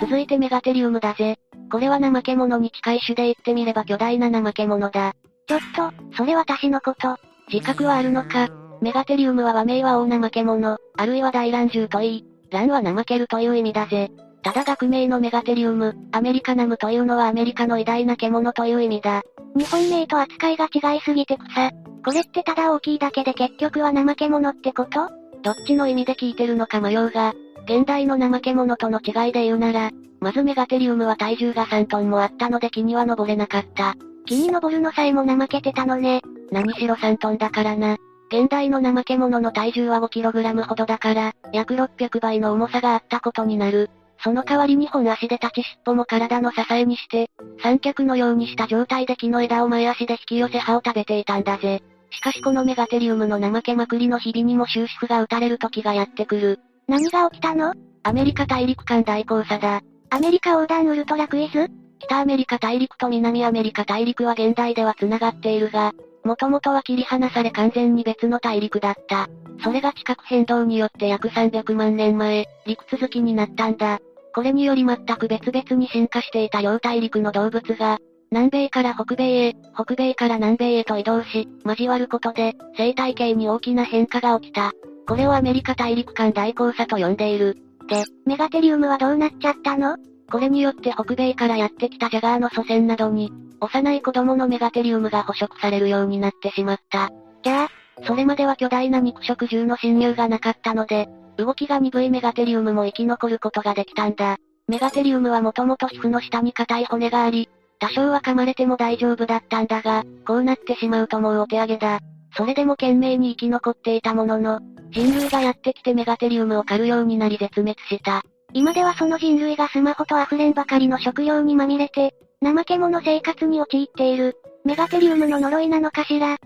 続いてメガテリウムだぜ。これは怠け者に近い種で言ってみれば巨大な怠け者だ。ちょっと、それ私のこと。自覚はあるのか？メガテリウムは和名は大怠け者、あるいは大乱獣といい、乱は怠けるという意味だぜ。ただ学名のメガテリウム、アメリカナムというのはアメリカの偉大な獣という意味だ。日本名と扱いが違いすぎて草。これってただ大きいだけで結局は怠け者ってこと？どっちの意味で聞いてるのか迷うが、現代の怠け者との違いで言うなら、まずメガテリウムは体重が3トンもあったので木には登れなかった。木に登るのさえも怠けてたのね。何しろ3トンだからな。現代の怠け者の体重は 5kg ほどだから、約600倍の重さがあったことになる。その代わりに本足で立ち尻尾も体の支えにして、三脚のようにした状態で木の枝を前足で引き寄せ葉を食べていたんだぜ。しかしこのメガテリウムの怠けまくりの日々にも終止符が打たれる時がやってくる。何が起きたの？アメリカ大陸間大交差だ。アメリカ横断ウルトラクイズ？北アメリカ大陸と南アメリカ大陸は現代では繋がっているが、もともとは切り離され完全に別の大陸だった。それが地殻変動によって約300万年前、陸続きになったんだ。これにより全く別々に進化していた両大陸の動物が、南米から北米へ、北米から南米へと移動し、交わることで、生態系に大きな変化が起きた。これをアメリカ大陸間大交差と呼んでいる。で、メガテリウムはどうなっちゃったの？これによって北米からやってきたジャガーの祖先などに、幼い子供のメガテリウムが捕食されるようになってしまった。じゃあ、それまでは巨大な肉食獣の侵入がなかったので、動きが鈍いメガテリウムも生き残ることができたんだ。メガテリウムはもともと皮膚の下に硬い骨があり、多少は噛まれても大丈夫だったんだが、こうなってしまうともうお手上げだ。それでも懸命に生き残っていたものの、人類がやってきてメガテリウムを狩るようになり絶滅した。今ではその人類がスマホと溢れんばかりの食料にまみれて、怠け者生活に陥っている、メガテリウムの呪いなのかしら。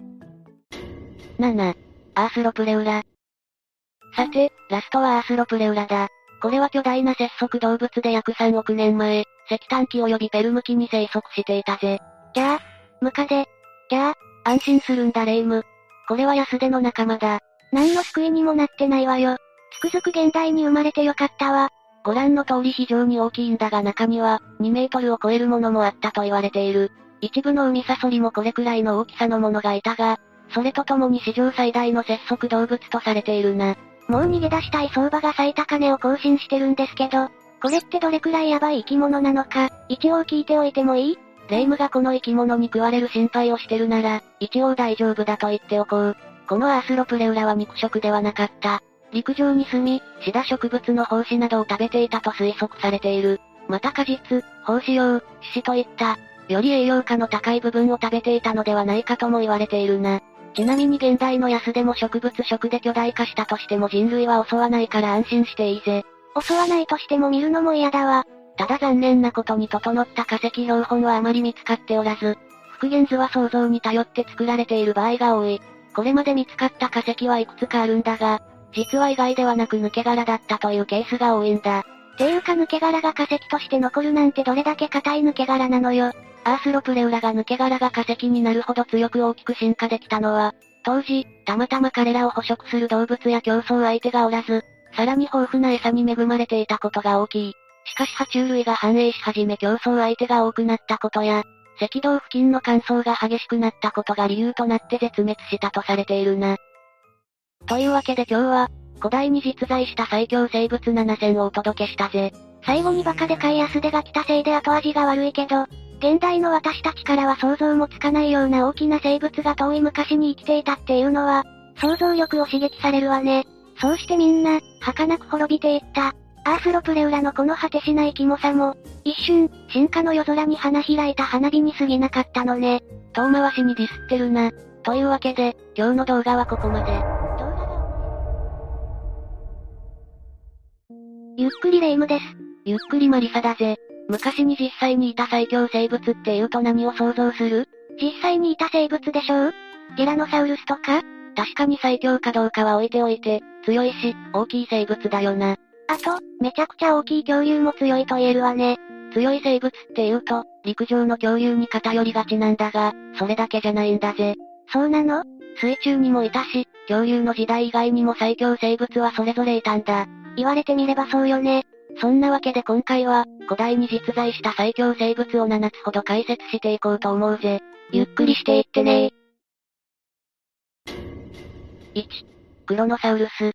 7、アースロプレウラ。さて、ラストはアースロプレウラだ。これは巨大な節足動物で約3億年前、石炭紀及びペルム紀に生息していたぜ。じゃあ、ムカデ。じゃあ、安心するんだレイム。これは安手の仲間だ。何の救いにもなってないわよ。つくづく現代に生まれてよかったわ。ご覧の通り非常に大きいんだが中には、2メートルを超えるものもあったと言われている。一部の海サソリもこれくらいの大きさのものがいたが、それとともに史上最大の節足動物とされているな。もう逃げ出したい相場が最高値を更新してるんですけど、これってどれくらいヤバい生き物なのか、一応聞いておいてもいい？レイムがこの生き物に食われる心配をしてるなら、一応大丈夫だと言っておこう。このアースロプレウラは肉食ではなかった。陸上に住み、シダ植物の胞子などを食べていたと推測されている。また果実、胞子用、獅子といった、より栄養価の高い部分を食べていたのではないかとも言われているな。ちなみに現代の安でも植物食で巨大化したとしても人類は襲わないから安心していいぜ。襲わないとしても見るのも嫌だわ。ただ残念なことに整った化石標本はあまり見つかっておらず、復元図は想像に頼って作られている場合が多い。これまで見つかった化石はいくつかあるんだが、実は意外ではなく抜け殻だったというケースが多いんだ。ていうか抜け殻が化石として残るなんてどれだけ硬い抜け殻なのよ。アースロプレウラが抜け殻が化石になるほど強く大きく進化できたのは、当時、たまたま彼らを捕食する動物や競争相手がおらず、さらに豊富な餌に恵まれていたことが大きい。しかし爬虫類が繁栄し始め競争相手が多くなったことや、赤道付近の乾燥が激しくなったことが理由となって絶滅したとされているな。というわけで今日は、古代に実在した最強生物7選をお届けしたぜ。最後にバカでかい安手が来たせいで後味が悪いけど、現代の私たちからは想像もつかないような大きな生物が遠い昔に生きていたっていうのは、想像力を刺激されるわね。そうしてみんな、儚く滅びていった。アースロプレウラのこの果てしないキモさも、一瞬、進化の夜空に花開いた花火に過ぎなかったのね。遠回しにディスってるな。というわけで、今日の動画はここまで。ゆっくりレ夢ムです。ゆっくりマリサだぜ。昔に実際にいた最強生物って言うと何を想像する？実際にいた生物でしょう？ティラノサウルスとか？確かに最強かどうかは置いておいて、強いし、大きい生物だよな。あと、めちゃくちゃ大きい恐竜も強いと言えるわね。強い生物って言うと、陸上の恐竜に偏りがちなんだが、それだけじゃないんだぜ。そうなの？水中にもいたし、恐竜の時代以外にも最強生物はそれぞれいたんだ。言われてみればそうよね。そんなわけで今回は、古代に実在した最強生物を7つほど解説していこうと思うぜ。ゆっくりしていってね1、クロノサウルス。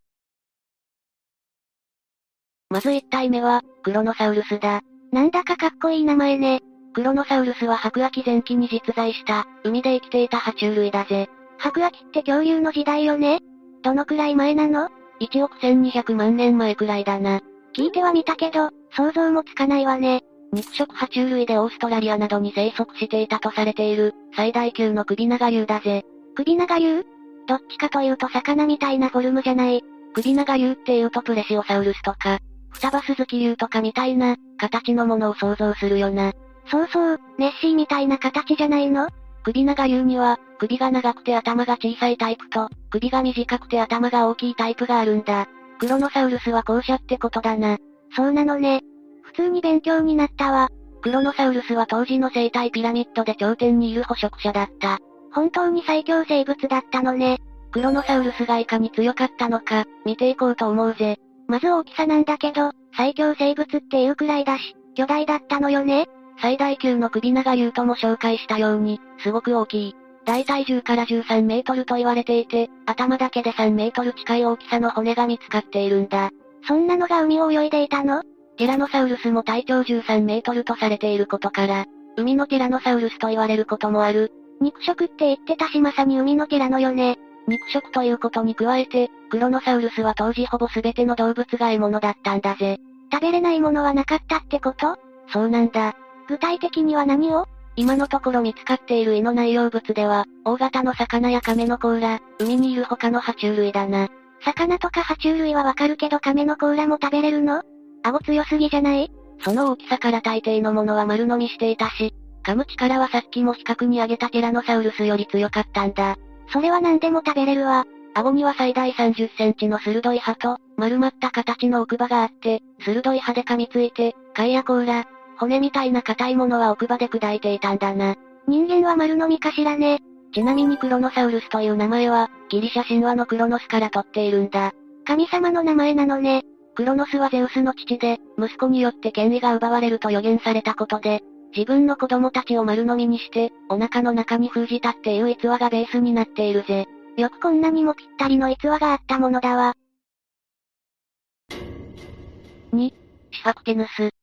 まず1体目は、クロノサウルスだ。なんだかかっこいい名前ね。クロノサウルスは白亜紀前期に実在した、海で生きていた爬虫類だぜ。白亜紀って恐竜の時代よねどのくらい前なの？?1 億1200万年前くらいだな。聞いてはみたけど、想像もつかないわね。肉食爬虫類でオーストラリアなどに生息していたとされている、最大級の首長竜だぜ。首長竜？どっちかというと魚みたいなフォルムじゃない。首長竜って言うとプレシオサウルスとか、双葉鈴木竜とかみたいな、形のものを想像するよな。そうそう、ネッシーみたいな形じゃないの？首長竜には、首が長くて頭が小さいタイプと、首が短くて頭が大きいタイプがあるんだ。クロノサウルスは後者ってことだな。そうなのね。普通に勉強になったわ。クロノサウルスは当時の生態ピラミッドで頂点にいる捕食者だった。本当に最強生物だったのね。クロノサウルスがいかに強かったのか、見ていこうと思うぜ。まず大きさなんだけど、最強生物っていうくらいだし、巨大だったのよね。最大級の首長竜とも紹介したように、すごく大きい。大体10から13メートルと言われていて、頭だけで3メートル近い大きさの骨が見つかっているんだ。そんなのが海を泳いでいたの？ティラノサウルスも体長13メートルとされていることから、海のティラノサウルスと言われることもある。肉食って言ってたしまさに海のティラノよね。肉食ということに加えて、クロノサウルスは当時ほぼ全ての動物が獲物だったんだぜ。食べれないものはなかったってこと？そうなんだ。具体的には何を？今のところ見つかっている胃の内容物では、大型の魚や亀の甲羅、海にいる他の爬虫類だな。魚とか爬虫類はわかるけど亀の甲羅も食べれるの？顎強すぎじゃない？その大きさから大抵のものは丸飲みしていたし、噛む力はさっきも比較に挙げたティラノサウルスより強かったんだ。それは何でも食べれるわ。顎には最大30センチの鋭い歯と、丸まった形の奥歯があって、鋭い歯で噛みついて、貝や甲羅、骨みたいな硬いものは奥歯で砕いていたんだな。人間は丸飲みかしらね。ちなみにクロノサウルスという名前は、ギリシャ神話のクロノスから取っているんだ。神様の名前なのね。クロノスはゼウスの父で、息子によって権威が奪われると予言されたことで、自分の子供たちを丸飲みにして、お腹の中に封じたっていう逸話がベースになっているぜ。よくこんなにもぴったりの逸話があったものだわ。2、シファクテヌス。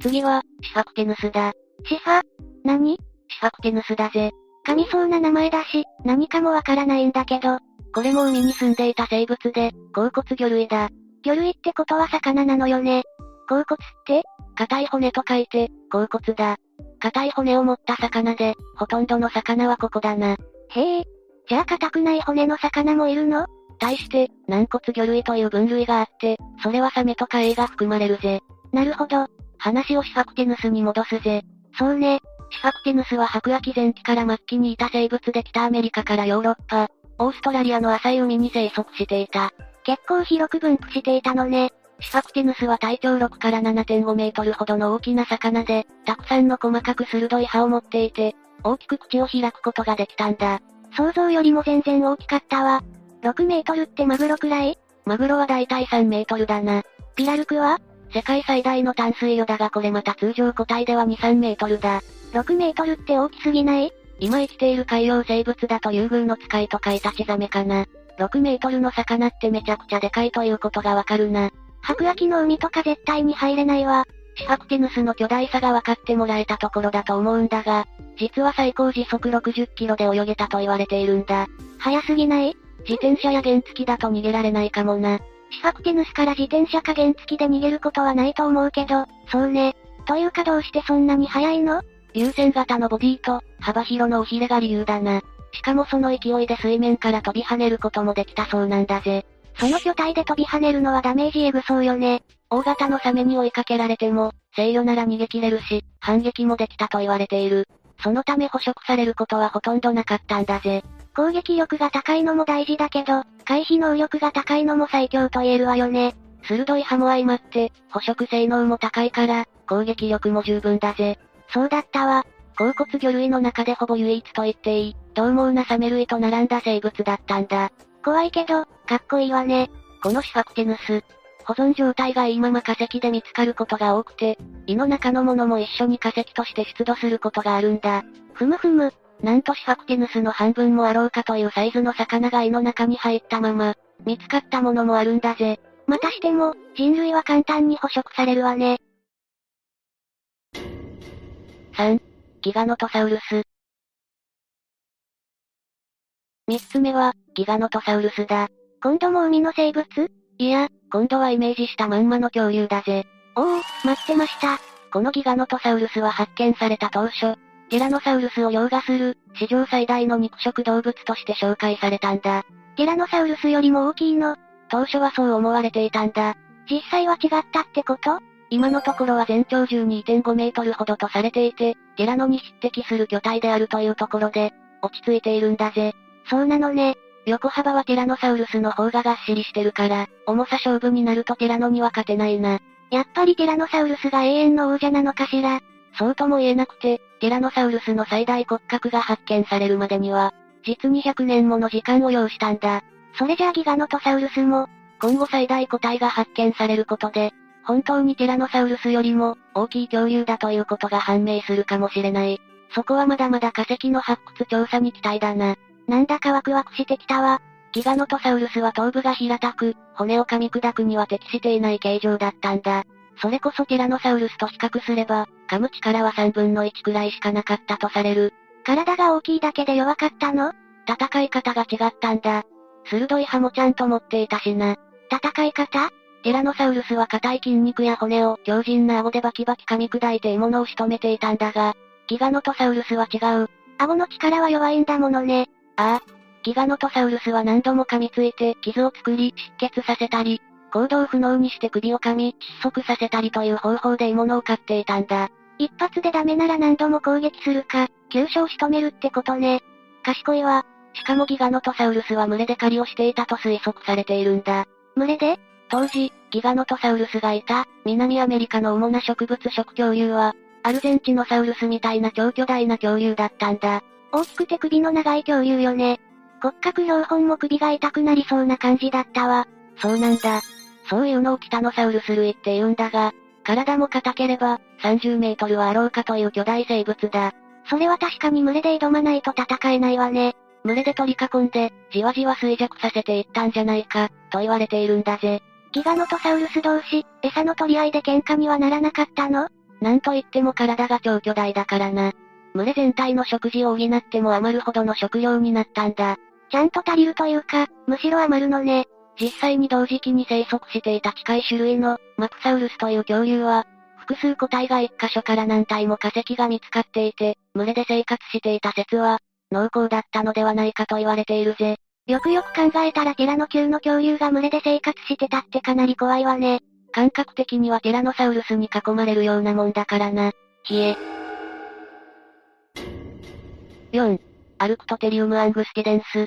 次は、シファクテヌスだ。シファ？何？シファクテヌスだぜ。噛みそうな名前だし、何かもわからないんだけど。これも海に住んでいた生物で、甲骨魚類だ。魚類ってことは魚なのよね。甲骨って？硬い骨と書いて、甲骨だ。硬い骨を持った魚で、ほとんどの魚はここだな。へえ。じゃあ硬くない骨の魚もいるの？対して、軟骨魚類という分類があって、それはサメとかエイが含まれるぜ。なるほど。話をシファクティヌスに戻すぜ。そうね。シファクティヌスは白亜紀前期から末期にいた生物で北アメリカからヨーロッパ、オーストラリアの浅い海に生息していた。結構広く分布していたのね。シファクティヌスは体長6から7.5メートルほどの大きな魚で、たくさんの細かく鋭い歯を持っていて、大きく口を開くことができたんだ。想像よりも全然大きかったわ。6メートルってマグロくらい？マグロはだいたい3メートルだな。ピラルクは？世界最大の淡水魚だがこれまた通常個体では2、3メートルだ。6メートルって大きすぎない？今生きている海洋生物だと優遇の使いとかイタチザメかな。6メートルの魚ってめちゃくちゃでかいということがわかるな。白亜紀の海とか絶対に入れないわ。シファクティヌスの巨大さが分かってもらえたところだと思うんだが、実は最高時速60キロで泳げたと言われているんだ。速すぎない？自転車や原付だと逃げられないかもな。シファクティヌスから自転車か原付で逃げることはないと思うけど、そうね。というかどうしてそんなに速いの？優先型のボディと、幅広の尾ひれが理由だな。しかもその勢いで水面から飛び跳ねることもできたそうなんだぜ。その巨体で飛び跳ねるのはダメージエグそうよね。大型のサメに追いかけられても、制御なら逃げ切れるし、反撃もできたと言われている。そのため捕食されることはほとんどなかったんだぜ。攻撃力が高いのも大事だけど、回避能力が高いのも最強と言えるわよね。鋭い歯も相まって、捕食性能も高いから、攻撃力も十分だぜ。そうだったわ。甲骨魚類の中でほぼ唯一と言っていい、獰猛なサメ類と並んだ生物だったんだ。怖いけど、かっこいいわね。このシファクティヌス。保存状態がいいまま化石で見つかることが多くて、胃の中のものも一緒に化石として出土することがあるんだ。ふむふむ。なんとシファクティヌスの半分もあろうかというサイズの魚が胃の中に入ったまま、見つかったものもあるんだぜ。またしても、人類は簡単に捕食されるわね。3、ギガノトサウルス。三つ目は、ギガノトサウルスだ。今度も海の生物？いや、今度はイメージしたまんまの恐竜だぜ。おお、待ってました。このギガノトサウルスは発見された当初、ティラノサウルスを凌駕する、史上最大の肉食動物として紹介されたんだ。ティラノサウルスよりも大きいの当初はそう思われていたんだ。実際は違ったってこと？今のところは全長12.5メートルほどとされていて、ティラノに匹敵する巨体であるというところで、落ち着いているんだぜ。そうなのね。横幅はティラノサウルスの方ががっしりしてるから、重さ勝負になるとティラノには勝てないな。やっぱりティラノサウルスが永遠の王者なのかしら？そうとも言えなくて、ティラノサウルスの最大骨格が発見されるまでには、実に100年もの時間を要したんだ。それじゃあギガノトサウルスも、今後最大個体が発見されることで、本当にティラノサウルスよりも大きい恐竜だということが判明するかもしれない。そこはまだまだ化石の発掘調査に期待だな。なんだかワクワクしてきたわ。ギガノトサウルスは頭部が平たく、骨を噛み砕くには適していない形状だったんだ。それこそティラノサウルスと比較すれば、噛む力は3分の1くらいしかなかったとされる。体が大きいだけで弱かったの？戦い方が違ったんだ。鋭い歯もちゃんと持っていたしな。戦い方？ティラノサウルスは硬い筋肉や骨を強靭な顎でバキバキ噛み砕いて獲物を仕留めていたんだが、ギガノトサウルスは違う。顎の力は弱いんだものね。ああ。ギガノトサウルスは何度も噛みついて傷を作り失血させたり、行動不能にして首を噛み、窒息させたりという方法で獲物を飼っていたんだ。一発でダメなら何度も攻撃するか、急所を仕留めるってことね。賢いわ。しかもギガノトサウルスは群れで狩りをしていたと推測されているんだ。群れで？当時、ギガノトサウルスがいた、南アメリカの主な植物食恐竜は、アルゼンチノサウルスみたいな超巨大な恐竜だったんだ。大きくて首の長い恐竜よね。骨格標本も首が痛くなりそうな感じだったわ。そうなんだ。そういうのをキタノサウルス類って言うんだが、体も硬ければ、30メートルはあろうかという巨大生物だ。それは確かに群れで挑まないと戦えないわね。群れで取り囲んで、じわじわ衰弱させていったんじゃないか、と言われているんだぜ。ギガノトサウルス同士、餌の取り合いで喧嘩にはならなかったの？なんと言っても体が超巨大だからな。群れ全体の食事を補っても余るほどの食料になったんだ。ちゃんと足りるというか、むしろ余るのね。実際に同時期に生息していた近い種類の、マクサウルスという恐竜は、複数個体が一箇所から何体も化石が見つかっていて、群れで生活していた説は、濃厚だったのではないかと言われているぜ。よくよく考えたらティラノ級の恐竜が群れで生活してたってかなり怖いわね。感覚的にはティラノサウルスに囲まれるようなもんだからな。冷え。4. アルクトテリウムアングスティデンス。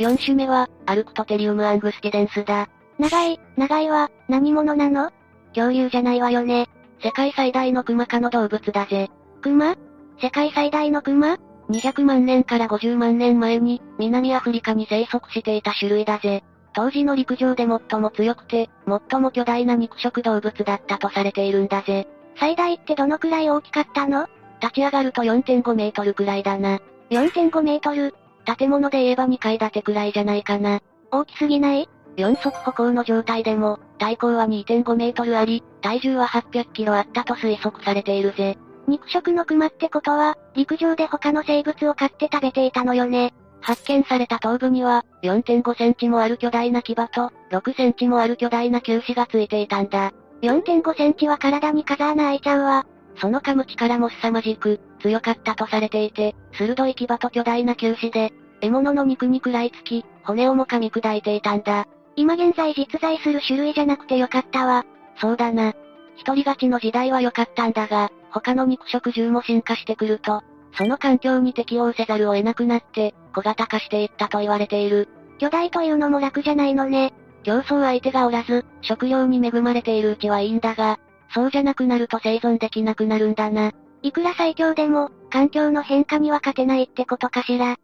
4種目は、アルクトテリウムアングスティデンスだ。長い、長いは、何者なの？恐竜じゃないわよね。世界最大のクマ科の動物だぜ。クマ世界最大のクマ ?200 万年から50万年前に、南アフリカに生息していた種類だぜ。当時の陸上で最も強くて、最も巨大な肉食動物だったとされているんだぜ。最大ってどのくらい大きかったの？立ち上がると4.5メートルくらいだな。4.5メートル？建物で言えば2階建てくらいじゃないかな。大きすぎない？四足歩行の状態でも、体高は2.5メートルあり、体重は800キロあったと推測されているぜ。肉食の熊ってことは、陸上で他の生物を飼って食べていたのよね。発見された頭部には、4.5センチもある巨大な牙と、6センチもある巨大な球歯がついていたんだ。4.5センチは体に風穴開いちゃうわ。その噛む力も凄まじく、強かったとされていて、鋭い牙と巨大な球歯で、獲物の肉に食らいつき、骨をも噛み砕いていたんだ。今現在実在する種類じゃなくてよかったわ。そうだな。一人勝ちの時代は良かったんだが、他の肉食獣も進化してくると、その環境に適応せざるを得なくなって、小型化していったと言われている。巨大というのも楽じゃないのね。競争相手がおらず、食料に恵まれているうちはいいんだが、そうじゃなくなると生存できなくなるんだな。いくら最強でも、環境の変化には勝てないってことかしら。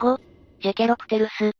5、ジェケロプテルス。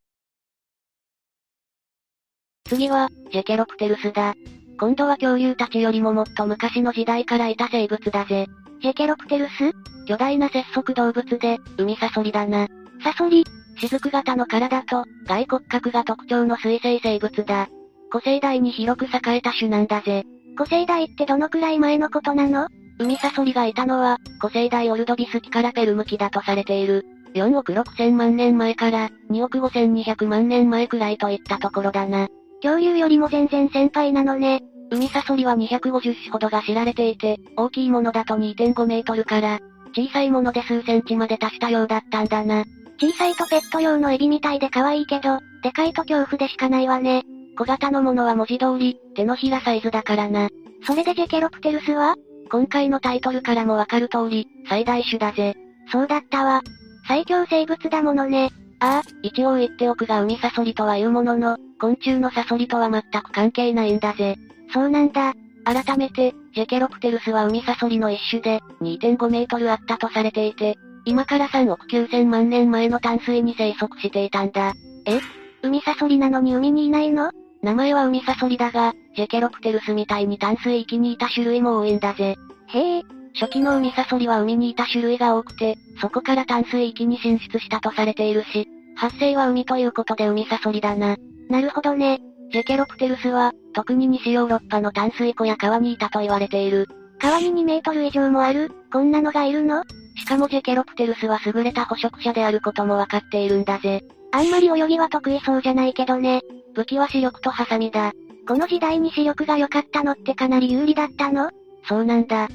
次は、ジェケロプテルスだ。今度は恐竜たちよりももっと昔の時代からいた生物だぜ。ジェケロプテルス？巨大な節足動物で、海サソリだな。サソリ雫型の体と、外骨格が特徴の水生生物だ。古生代に広く栄えた種なんだぜ。古生代ってどのくらい前のことなの？海サソリがいたのは、古生代オルドビス期からペルム期だとされている。4億6千万年前から、2億5千200万年前くらいといったところだな。恐竜よりも全然先輩なのね。海サソリは250種ほどが知られていて、大きいものだと2.5メートルから、小さいもので数センチまで達したようだったんだな。小さいとペット用のエビみたいで可愛いけど、でかいと恐怖でしかないわね。小型のものは文字通り、手のひらサイズだからな。それでジェケロプテルスは？今回のタイトルからもわかる通り、最大種だぜ。そうだったわ。最強生物だものね。ああ、一応言っておくが海サソリとは言うものの、昆虫のサソリとは全く関係ないんだぜ。そうなんだ。改めて、ジェケロプテルスは海サソリの一種で、2.5メートルあったとされていて、今から3億9千万年前の淡水に生息していたんだ。え？海サソリなのに海にいないの？名前は海サソリだが、ジェケロプテルスみたいに淡水域にいた種類も多いんだぜ。へえ、初期の海サソリは海にいた種類が多くて、そこから淡水域に進出したとされているし、発生は海ということで海サソリだな。なるほどね。ジェケロプテルスは、特に西ヨーロッパの淡水湖や川にいたと言われている。川に2メートル以上もあるこんなのがいるの？しかもジェケロプテルスは優れた捕食者であることもわかっているんだぜ。あんまり泳ぎは得意そうじゃないけどね。武器は視力とハサミだ。この時代に視力が良かったのってかなり有利だったの？そうなんだ。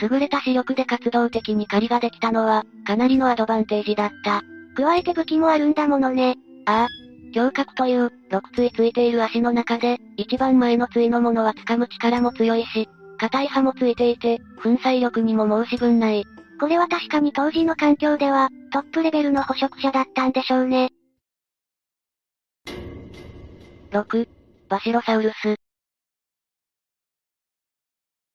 優れた視力で活動的に狩りができたのは、かなりのアドバンテージだった。加えて武器もあるんだものね。ああ。胸郭という、6対ついている足の中で、一番前の対のものは掴む力も強いし、硬い刃もついていて、粉砕力にも申し分ない。これは確かに当時の環境では、トップレベルの捕食者だったんでしょうね。6、バシロサウルス。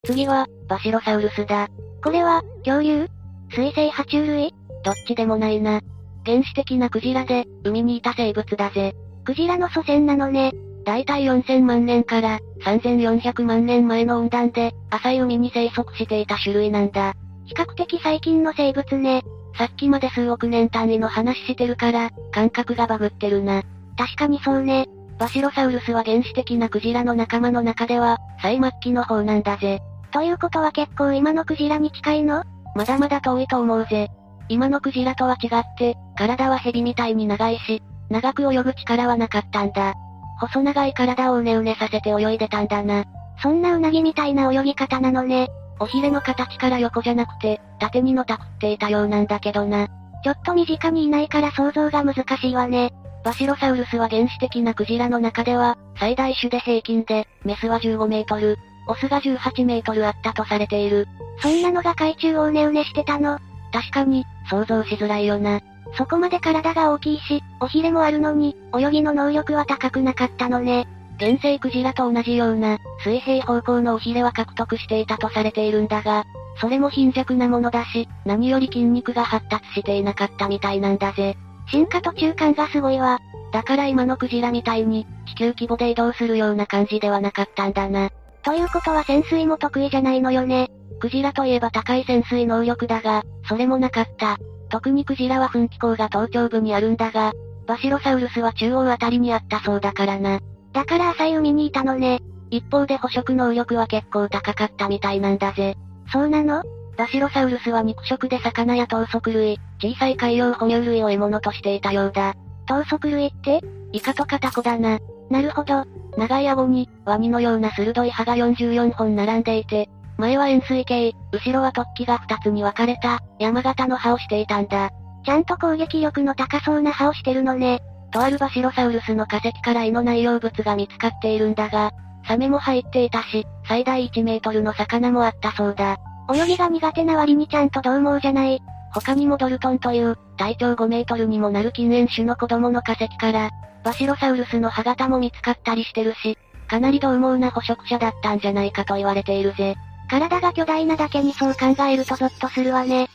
次は、バシロサウルスだ。これは、恐竜？水生爬虫類？どっちでもないな。原始的なクジラで、海にいた生物だぜ。クジラの祖先なのね。だいたい4000万年から3400万年前の温暖で、浅い海に生息していた種類なんだ。比較的最近の生物ね。さっきまで数億年単位の話してるから、感覚がバグってるな。確かにそうね。バシロサウルスは原始的なクジラの仲間の中では、最末期の方なんだぜ。ということは結構今のクジラに近いの？まだまだ遠いと思うぜ。今のクジラとは違って、体はヘビみたいに長いし、長く泳ぐ力はなかったんだ。細長い体をうねうねさせて泳いでたんだな。そんなウナギみたいな泳ぎ方なのね。おひれの形から横じゃなくて、縦にのたくっていたようなんだけどな。ちょっと身近にいないから想像が難しいわね。バシロサウルスは原始的なクジラの中では、最大種で平均で、メスは15メートル、オスが18メートルあったとされている。そんなのが海中をうねうねしてたの確かに、想像しづらいよな。そこまで体が大きいし、おひれもあるのに、泳ぎの能力は高くなかったのね。原生クジラと同じような、水平方向のおひれは獲得していたとされているんだが、それも貧弱なものだし、何より筋肉が発達していなかったみたいなんだぜ。進化途中感がすごいわ。だから今のクジラみたいに、地球規模で移動するような感じではなかったんだな。ということは潜水も得意じゃないのよね。クジラといえば高い潜水能力だが、それもなかった。特にクジラは噴気口が頭頂部にあるんだが、バシロサウルスは中央あたりにあったそうだからな。だから浅い海にいたのね。一方で捕食能力は結構高かったみたいなんだぜ。そうなの？バシロサウルスは肉食で魚や頭足類、小さい海洋哺乳類を獲物としていたようだ。頭足類ってイカとカタコだな。なるほど。長い顎に、ワニのような鋭い歯が44本並んでいて、前は円錐形、後ろは突起が2つに分かれた、山形の歯をしていたんだ。ちゃんと攻撃力の高そうな歯をしてるのね。とあるバシロサウルスの化石から胃の内容物が見つかっているんだが、サメも入っていたし、最大1メートルの魚もあったそうだ。泳ぎが苦手な割にちゃんと獰猛じゃない。他にもドルトンという、体長5メートルにもなる禁煙種の子供の化石から、バシロサウルスの歯型も見つかったりしてるし、かなり獰猛な捕食者だったんじゃないかと言われているぜ。体が巨大なだけにそう考えるとゾッとするわね。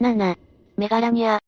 7. メガラニア。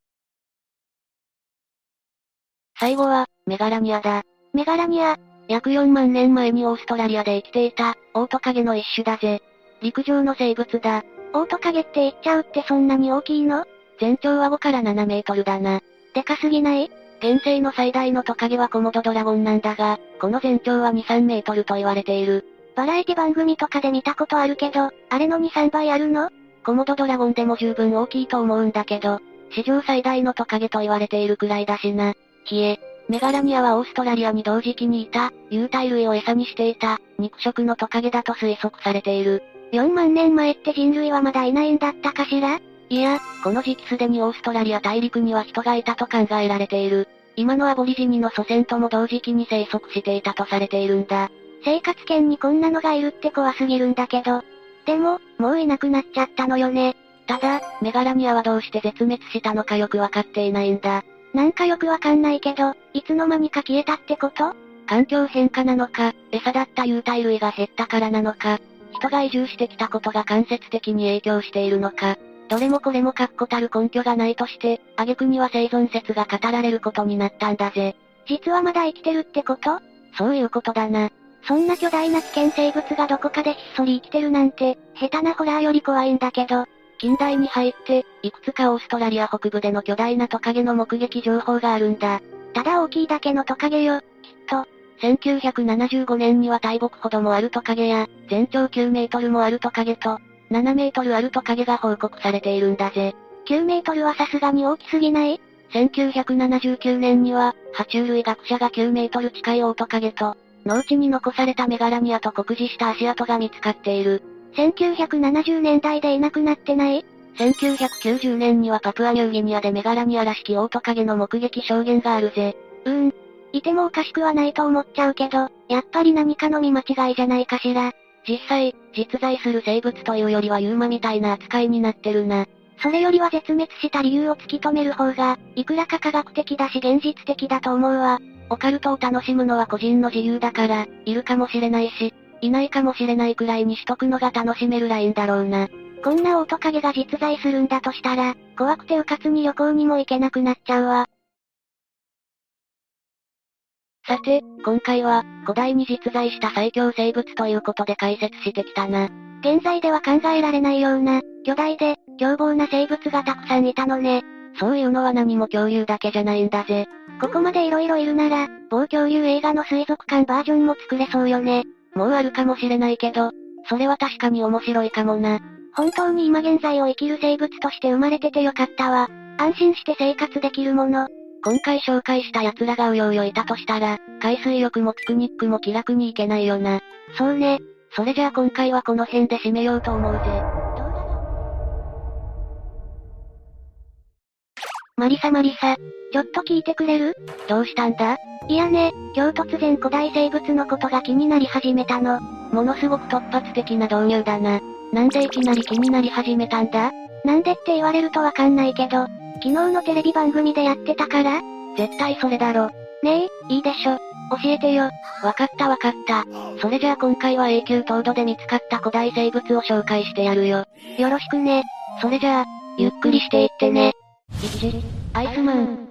最後は、メガラニアだ。メガラニア。約4万年前にオーストラリアで生きていた、オオトカゲの一種だぜ。陸上の生物だ。オオトカゲって言っちゃうってそんなに大きいの？全長は5から7メートルだな。でかすぎない？現世の最大のトカゲはコモドドラゴンなんだが、この全長は2、3メートルと言われている。バラエティ番組とかで見たことあるけど、あれの2、3倍あるの？コモドドラゴンでも十分大きいと思うんだけど、史上最大のトカゲと言われているくらいだしな。ひえ、メガラニアはオーストラリアに同時期にいた、有袋類を餌にしていた、肉食のトカゲだと推測されている。4万年前って人類はまだいないんだったかしら？いや、この時期すでにオーストラリア大陸には人がいたと考えられている。今のアボリジニの祖先とも同時期に生息していたとされているんだ。生活圏にこんなのがいるって怖すぎるんだけど。でも、もういなくなっちゃったのよね。ただ、メガラニアはどうして絶滅したのかよくわかっていないんだ。なんかよくわかんないけど、いつの間にか消えたってこと？環境変化なのか、餌だった有袋類が減ったからなのか、人が移住してきたことが間接的に影響しているのか、どれもこれも確固たる根拠がないとして、挙句には生存説が語られることになったんだぜ。実はまだ生きてるってこと？そういうことだな。そんな巨大な危険生物がどこかでひっそり生きてるなんて、下手なホラーより怖いんだけど。近代に入って、いくつかオーストラリア北部での巨大なトカゲの目撃情報があるんだ。ただ大きいだけのトカゲよ、きっと。1975年には大木ほどもあるトカゲや、全長9メートルもあるトカゲと、7メートルあるトカゲが報告されているんだぜ。9メートルはさすがに大きすぎない ?1979 年には、爬虫類学者が9メートル近いオオトカゲと、農地に残されたメガラニアと酷似した足跡が見つかっている。1970年代でいなくなってない？1990年にはパプアニューギニアでメガラニアらしきオオトカゲの目撃証言があるぜ。うーん。いてもおかしくはないと思っちゃうけど、やっぱり何かの見間違いじゃないかしら。実際、実在する生物というよりはユーマみたいな扱いになってるな。それよりは絶滅した理由を突き止める方が、いくらか科学的だし現実的だと思うわ。オカルトを楽しむのは個人の自由だから、いるかもしれないし、いないかもしれないくらいにしとくのが楽しめるラインだろうな。こんなオオトカゲが実在するんだとしたら、怖くてうかつに旅行にも行けなくなっちゃうわ。さて、今回は、古代に実在した最強生物ということで解説してきたな。現在では考えられないような、巨大で、凶暴な生物がたくさんいたのね。そういうのは何も恐竜だけじゃないんだぜ。ここまで色々いるなら、某恐竜映画の水族館バージョンも作れそうよね。もうあるかもしれないけど、それは確かに面白いかもな。本当に今現在を生きる生物として生まれててよかったわ。安心して生活できるもの。今回紹介した奴らがうようよいたとしたら、海水浴もピクニックも気楽に行けないよな。そうね。それじゃあ今回はこの辺で締めようと思うぜ。マリサマリサ、ちょっと聞いてくれる？どうしたんだ？いやね、今日突然古代生物のことが気になり始めたの。ものすごく突発的な導入だな。なんでいきなり気になり始めたんだ？なんでって言われるとわかんないけど、昨日のテレビ番組でやってたから？絶対それだろ。ねえ、いいでしょ。教えてよ。わかったわかった。それじゃあ今回は永久凍土で見つかった古代生物を紹介してやるよ。よろしくね。それじゃあ、ゆっくりしていってね。1、アイスマン。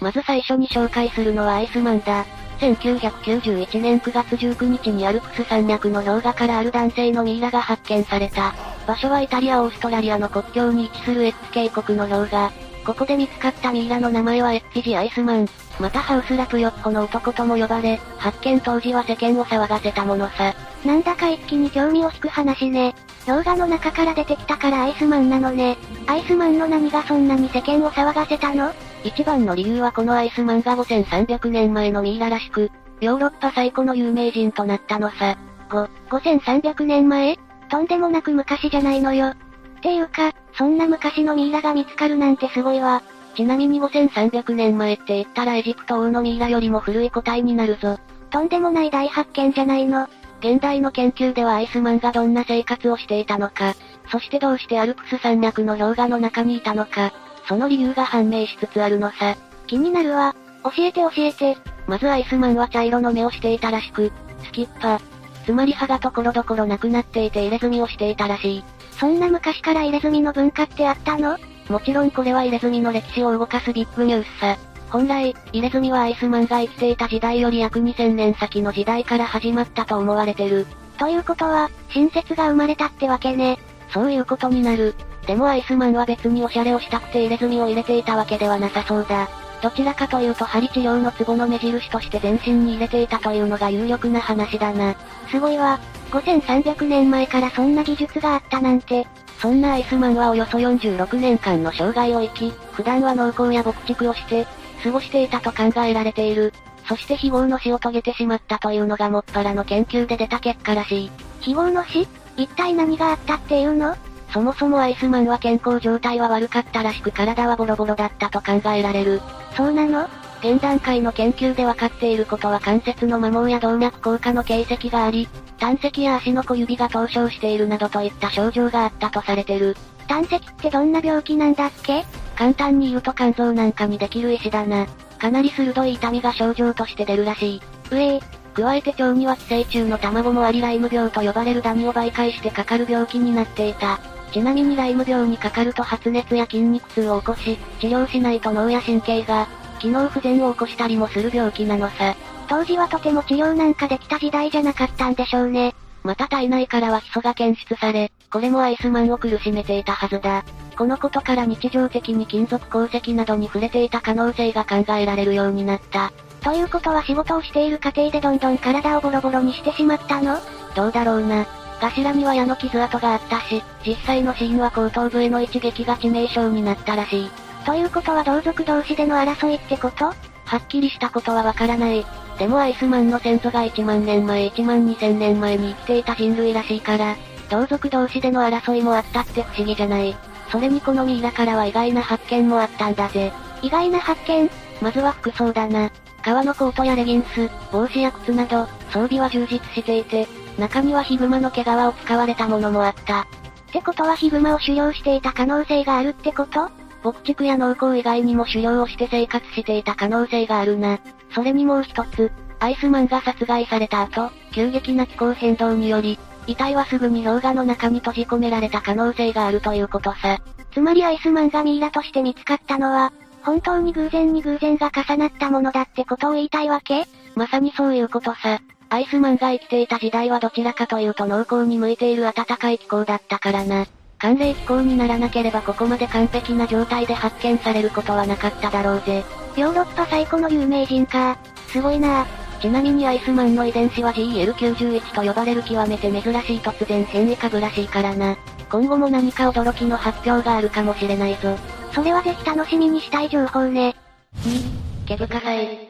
まず最初に紹介するのはアイスマンだ。1991年9月19日にアルプス山脈の氷河からある男性のミイラが発見された。場所はイタリア・オーストラリアの国境に位置するエッツ渓谷の氷河。ここで見つかったミイラの名前はエッツジ・アイスマン。またハウスラプヨッホの男とも呼ばれ、発見当時は世間を騒がせたものさ。なんだか一気に興味を引く話ね。氷河の中から出てきたからアイスマンなのね。アイスマンの何がそんなに世間を騒がせたの？一番の理由はこのアイスマンが5300年前のミイラらしく、ヨーロッパ最古の有名人となったのさ。5、5300年前？とんでもなく昔じゃないのよ。っていうか、そんな昔のミイラが見つかるなんてすごいわ。ちなみに5300年前って言ったらエジプト王のミイラよりも古い個体になるぞ。とんでもない大発見じゃないの。現代の研究ではアイスマンがどんな生活をしていたのか、そしてどうしてアルプス山脈の氷河の中にいたのか、その理由が判明しつつあるのさ。気になるわ。教えて教えて。まずアイスマンは茶色の目をしていたらしく、スキッパ。つまり歯がところどころなくなっていて入れ墨をしていたらしい。そんな昔から入れ墨の文化ってあったの？もちろんこれは入れ墨の歴史を動かすビッグニュースさ。本来、入れ墨はアイスマンが生きていた時代より約2000年先の時代から始まったと思われてる。ということは、新説が生まれたってわけね。そういうことになる。でもアイスマンは別におしゃれをしたくて入れ墨を入れていたわけではなさそうだ。どちらかというと針治療のツボの目印として全身に入れていたというのが有力な話だな。すごいわ。5300年前からそんな技術があったなんて。そんなアイスマンはおよそ46年間の生涯を生き、普段は農耕や牧畜をして、過ごしていたと考えられている。そして非業の死を遂げてしまったというのがもっぱらの研究で出た結果らしい。非業の死？一体何があったっていうの？そもそもアイスマンは健康状態は悪かったらしく体はボロボロだったと考えられる。そうなの？現段階の研究で分かっていることは関節の摩耗や動脈硬化の形跡があり、胆石や足の小指が凍傷しているなどといった症状があったとされてる。胆石ってどんな病気なんだっけ？簡単に言うと肝臓なんかにできる石だな。かなり鋭い痛みが症状として出るらしい。うえ加えて腸には寄生虫の卵もありライム病と呼ばれるダニを媒介してかかる病気になっていた。ちなみにライム病にかかると発熱や筋肉痛を起こし、治療しないと脳や神経が、機能不全を起こしたりもする病気なのさ。当時はとても治療なんかできた時代じゃなかったんでしょうね。また体内からはヒ素が検出され、これもアイスマンを苦しめていたはずだ。このことから日常的に金属鉱石などに触れていた可能性が考えられるようになった。ということは仕事をしている過程でどんどん体をボロボロにしてしまったの？どうだろうな。頭には矢の傷跡があったし、実際の死因は後頭部への一撃が致命傷になったらしい。ということは同族同士での争いってこと？はっきりしたことはわからない。でもアイスマンの先祖が1万年前1万2000年前に生きていた人類らしいから、同族同士での争いもあったって不思議じゃない。それにこのミイラからは意外な発見もあったんだぜ。意外な発見？まずは服装だな。革のコートやレギンス、帽子や靴など、装備は充実していて、中にはヒグマの毛皮を使われたものもあった。ってことはヒグマを狩猟していた可能性があるってこと？牧畜や農耕以外にも狩猟をして生活していた可能性があるな。それにもう一つ、アイスマンが殺害された後、急激な気候変動により、遺体はすぐに氷河の中に閉じ込められた可能性があるということさ。つまりアイスマンがミイラとして見つかったのは、本当に偶然に偶然が重なったものだってことを言いたいわけ？まさにそういうことさ。アイスマンが生きていた時代はどちらかというと農耕に向いている暖かい気候だったからな。寒冷気候にならなければここまで完璧な状態で発見されることはなかっただろうぜ。ヨーロッパ最古の有名人か。すごいなちなみにアイスマンの遺伝子は GL91 と呼ばれる極めて珍しい突然変異株らしいからな。今後も何か驚きの発表があるかもしれないぞ。それはぜひ楽しみにしたい情報ね。2、毛深祭。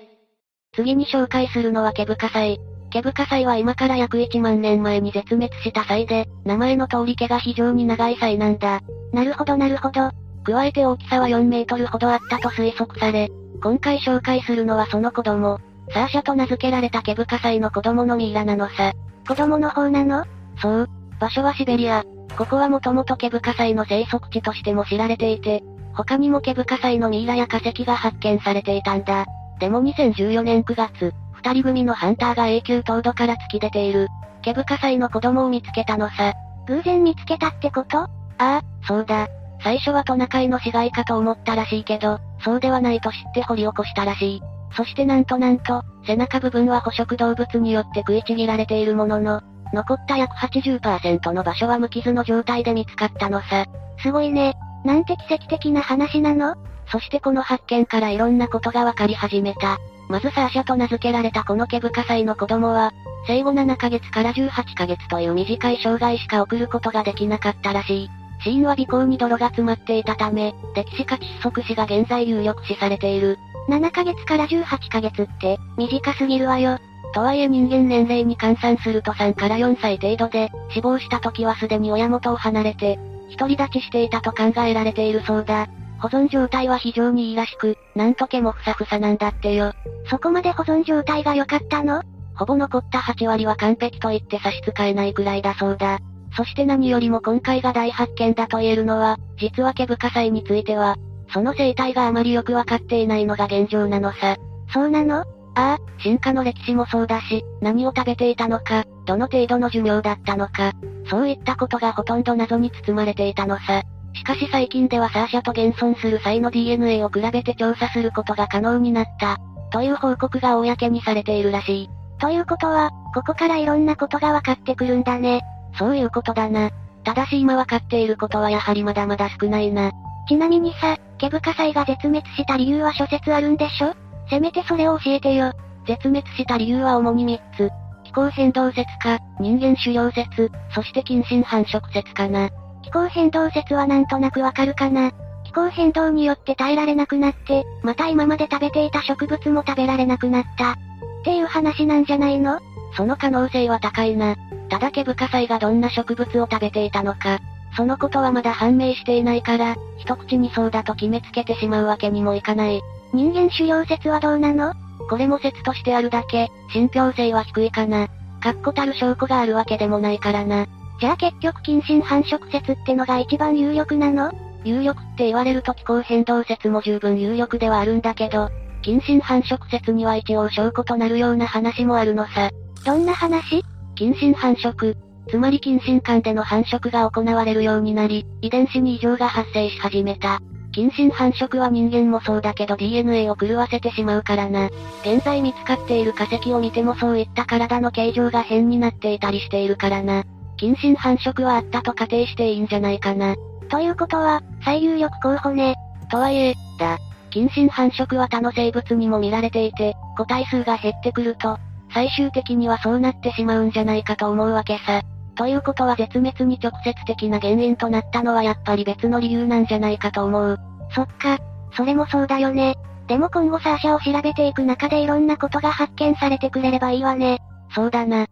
次に紹介するのは毛深祭。ケブカサイは今から約1万年前に絶滅した際で、名前の通り毛が非常に長い際なんだ。なるほどなるほど。加えて大きさは4メートルほどあったと推測され、今回紹介するのはその子供、サーシャと名付けられたケブカサイの子供のミイラなのさ。子供の方なの？そう。場所はシベリア。ここはもともとケブカサイの生息地としても知られていて、他にもケブカサイのミイラや化石が発見されていたんだ。でも2014年9月、二人組のハンターが永久凍土から突き出ている。ケブカサイの子供を見つけたのさ。偶然見つけたってこと？ああ、そうだ。最初はトナカイの死骸かと思ったらしいけど、そうではないと知って掘り起こしたらしい。そしてなんとなんと、背中部分は捕食動物によって食いちぎられているものの、残った約80%の場所は無傷の状態で見つかったのさ。すごいね。なんて奇跡的な話なの？そしてこの発見からいろんなことがわかり始めた。まずサーシャと名付けられたこの毛深サイの子供は、生後7ヶ月から18ヶ月という短い障害しか送ることができなかったらしい。死因は尾行に泥が詰まっていたため、歴史か窒息死が現在有力視されている。7ヶ月から18ヶ月って、短すぎるわよ。とはいえ人間年齢に換算すると3から4歳程度で、死亡した時はすでに親元を離れて、独り立ちしていたと考えられているそうだ。保存状態は非常にいいらしく、なんと毛もふさふさなんだってよ。そこまで保存状態が良かったの？ほぼ残った8割は完璧と言って差し支えないくらいだそうだ。そして何よりも今回が大発見だと言えるのは、実は毛深祭については、その生態があまりよくわかっていないのが現状なのさ。そうなの？ああ、進化の歴史もそうだし、何を食べていたのか、どの程度の寿命だったのか、そういったことがほとんど謎に包まれていたのさ。しかし最近ではサーシャと現存する際の DNA を比べて調査することが可能になった、という報告が公にされているらしい。ということは、ここからいろんなことが分かってくるんだね。そういうことだな。ただし今分かっていることはやはりまだまだ少ないな。ちなみにさ、毛深祭が絶滅した理由は諸説あるんでしょ？せめてそれを教えてよ。絶滅した理由は主に3つ。気候変動説か、人間狩猟説、そして近親繁殖説かな。気候変動説はなんとなくわかるかな。気候変動によって耐えられなくなって、また今まで食べていた植物も食べられなくなった。っていう話なんじゃないの？その可能性は高いな。ただ毛深祭がどんな植物を食べていたのか、そのことはまだ判明していないから、一口にそうだと決めつけてしまうわけにもいかない。人間狩猟説はどうなの？これも説としてあるだけ、信憑性は低いかな。確固たる証拠があるわけでもないからな。じゃあ結局近親繁殖説ってのが一番有力なの？有力って言われると気候変動説も十分有力ではあるんだけど、近親繁殖説には一応証拠となるような話もあるのさ。どんな話？近親繁殖。つまり近親間での繁殖が行われるようになり、遺伝子に異常が発生し始めた。近親繁殖は人間もそうだけど DNA を狂わせてしまうからな。現在見つかっている化石を見てもそういった体の形状が変になっていたりしているからな。近親繁殖はあったと仮定していいんじゃないかな。ということは、最有力候補ね。とはいえ、だ。近親繁殖は他の生物にも見られていて、個体数が減ってくると、最終的にはそうなってしまうんじゃないかと思うわけさ。ということは絶滅に直接的な原因となったのはやっぱり別の理由なんじゃないかと思う。そっか、それもそうだよね。でも今後サーシャを調べていく中でいろんなことが発見されてくれればいいわね。そうだな。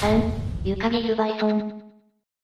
3、ユカギルバイソン。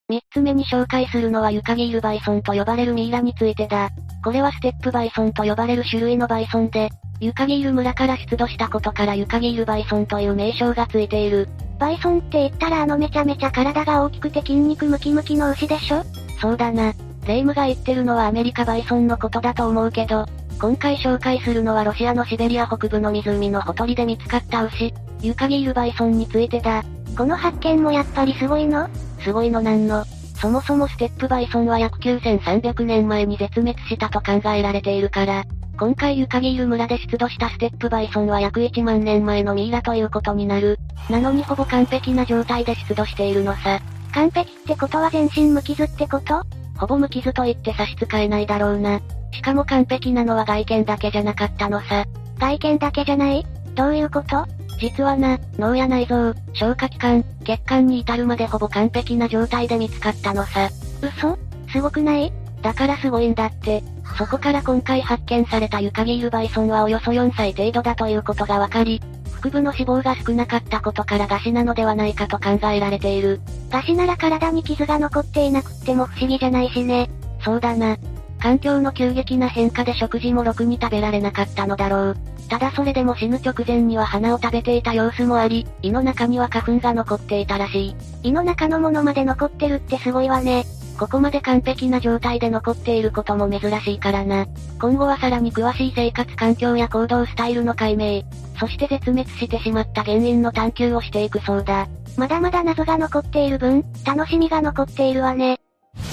三つ目に紹介するのはユカギールバイソンと呼ばれるミイラについてだ。これはステップバイソンと呼ばれる種類のバイソンで、ユカギール村から出土したことからユカギールバイソンという名称がついている。バイソンって言ったらあのめちゃめちゃ体が大きくて筋肉ムキムキの牛でしょ？そうだな。レイムが言ってるのはアメリカバイソンのことだと思うけど、今回紹介するのはロシアのシベリア北部の湖のほとりで見つかった牛、ユカギールバイソンについてだ。この発見もやっぱりすごいの？すごいのなんの？そもそもステップバイソンは約9300年前に絶滅したと考えられているから、今回ユカギール村で出土したステップバイソンは約1万年前のミイラということになる。なのにほぼ完璧な状態で出土しているのさ。完璧ってことは全身無傷ってこと？ほぼ無傷と言って差し支えないだろうな。しかも完璧なのは外見だけじゃなかったのさ。外見だけじゃない？どういうこと？実はな、脳や内臓、消化器官、血管に至るまでほぼ完璧な状態で見つかったのさ。嘘？すごくない？だからすごいんだって。そこから今回発見されたユカギールバイソンはおよそ4歳程度だということがわかり、腹部の脂肪が少なかったことから餓死なのではないかと考えられている。餓死なら体に傷が残っていなくっても不思議じゃないしね。そうだな。環境の急激な変化で食事もろくに食べられなかったのだろう。ただそれでも死ぬ直前には花を食べていた様子もあり、胃の中には花粉が残っていたらしい。胃の中のものまで残ってるってすごいわね。ここまで完璧な状態で残っていることも珍しいからな。今後はさらに詳しい生活環境や行動スタイルの解明、そして絶滅してしまった原因の探求をしていくそうだ。まだまだ謎が残っている分、楽しみが残っているわね。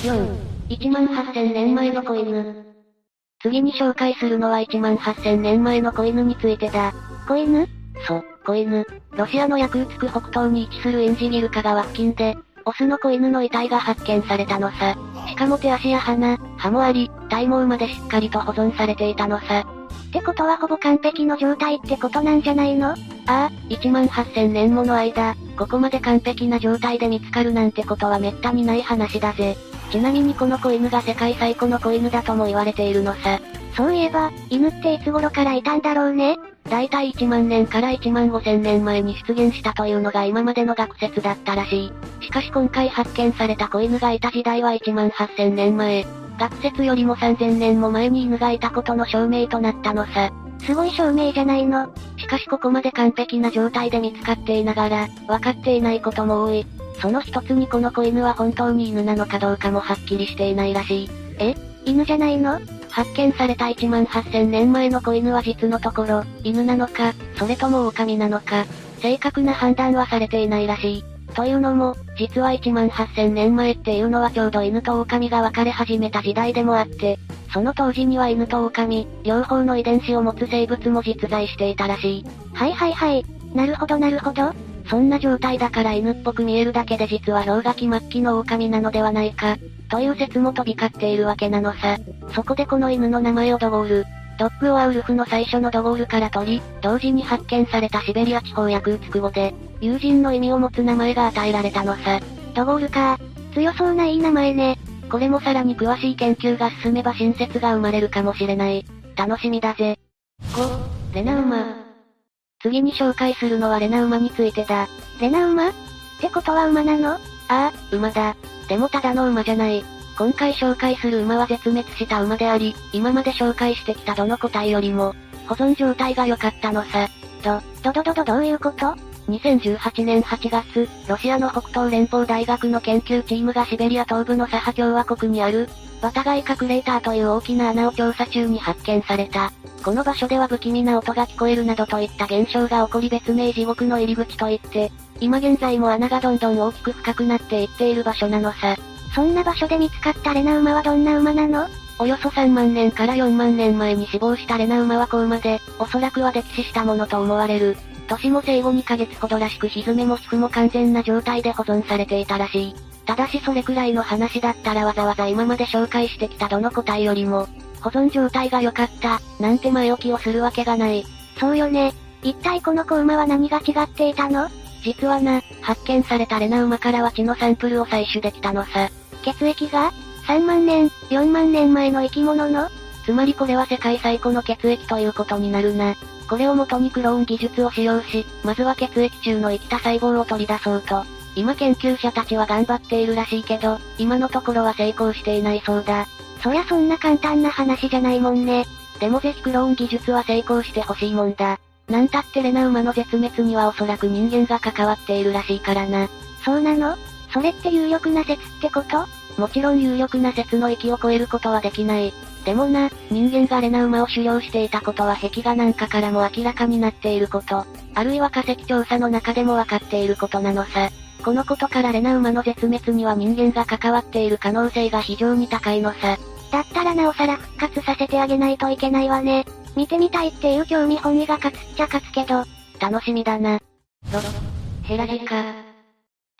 4、1万8000年前の子犬。次に紹介するのは1万8000年前の子犬についてだ。子犬？そう、子犬。ロシアのヤクーツク北東に位置するインジギルカ川付近で、オスの子犬の遺体が発見されたのさ。しかも手足や鼻、歯もあり、体毛までしっかりと保存されていたのさ。ってことはほぼ完璧の状態ってことなんじゃないの？ああ、1万8000年もの間、ここまで完璧な状態で見つかるなんてことは滅多にない話だぜ。ちなみにこの子犬が世界最古の子犬だとも言われているのさ。そういえば、犬っていつ頃からいたんだろうね？だいたい1万年から1万5千年前に出現したというのが今までの学説だったらしい。しかし今回発見された子犬がいた時代は1万8千年前。学説よりも3000年も前に犬がいたことの証明となったのさ。すごい証明じゃないの。しかしここまで完璧な状態で見つかっていながら、分かっていないことも多い。その一つにこの子犬は本当に犬なのかどうかもはっきりしていないらしい。え？犬じゃないの？発見された1万8000年前の子犬は実のところ、犬なのか、それとも狼なのか、正確な判断はされていないらしい。というのも、実は1万8000年前っていうのはちょうど犬と狼が分かれ始めた時代でもあって、その当時には犬と狼、両方の遺伝子を持つ生物も実在していたらしい。はいはいはい。なるほどなるほど。そんな状態だから犬っぽく見えるだけで実は氷河期末期の狼なのではないか、という説も飛び交っているわけなのさ。そこでこの犬の名前をドゴール。ドッグオアウルフの最初のドゴールから取り、同時に発見されたシベリア地方や空ツク語で、友人の意味を持つ名前が与えられたのさ。ドゴールか。強そうないい名前ね。これもさらに詳しい研究が進めば新説が生まれるかもしれない。楽しみだぜ。5、レナウマ。次に紹介するのはレナウマについてだ。レナウマ？ってことは馬なの？ああ、馬だ。でもただの馬じゃない。今回紹介する馬は絶滅した馬であり、今まで紹介してきたどの個体よりも、保存状態が良かったのさ。ど、どどどどどういうこと ?2018 年8月、ロシアの北東連邦大学の研究チームがシベリア東部のサハ共和国にある、バタガイカクレーターという大きな穴を調査中に発見された。この場所では不気味な音が聞こえるなどといった現象が起こり別名地獄の入り口といって、今現在も穴がどんどん大きく深くなっていっている場所なのさ。そんな場所で見つかったレナ馬はどんな馬なの？およそ3万年から4万年前に死亡したレナ馬は子馬で、おそらくは溺死したものと思われる。年も生後2ヶ月ほどらしくひずめも皮膚も完全な状態で保存されていたらしい。ただしそれくらいの話だったらわざわざ今まで紹介してきたどの個体よりも、保存状態が良かった、なんて前置きをするわけがない。そうよね。一体この子馬は何が違っていたの？実はな、発見されたレナ馬からは血のサンプルを採取できたのさ。血液が ?3 万年、4万年前の生き物の？つまりこれは世界最古の血液ということになるな。これを元にクローン技術を使用し、まずは血液中の生きた細胞を取り出そうと。今研究者たちは頑張っているらしいけど、今のところは成功していないそうだ。そりゃそんな簡単な話じゃないもんね。でもぜひクローン技術は成功してほしいもんだ。なんたってレナ馬の絶滅にはおそらく人間が関わっているらしいからな。そうなの？それって有力な説ってこと？もちろん有力な説の域を超えることはできない。でもな、人間がレナ馬を狩猟していたことは壁画なんかからも明らかになっていること、あるいは化石調査の中でもわかっていることなのさ。このことからレナ馬の絶滅には人間が関わっている可能性が非常に高いのさ。だったらなおさら復活させてあげないといけないわね。見てみたいっていう興味本位が勝つっちゃ勝つけど。楽しみだな。ヘラジカ。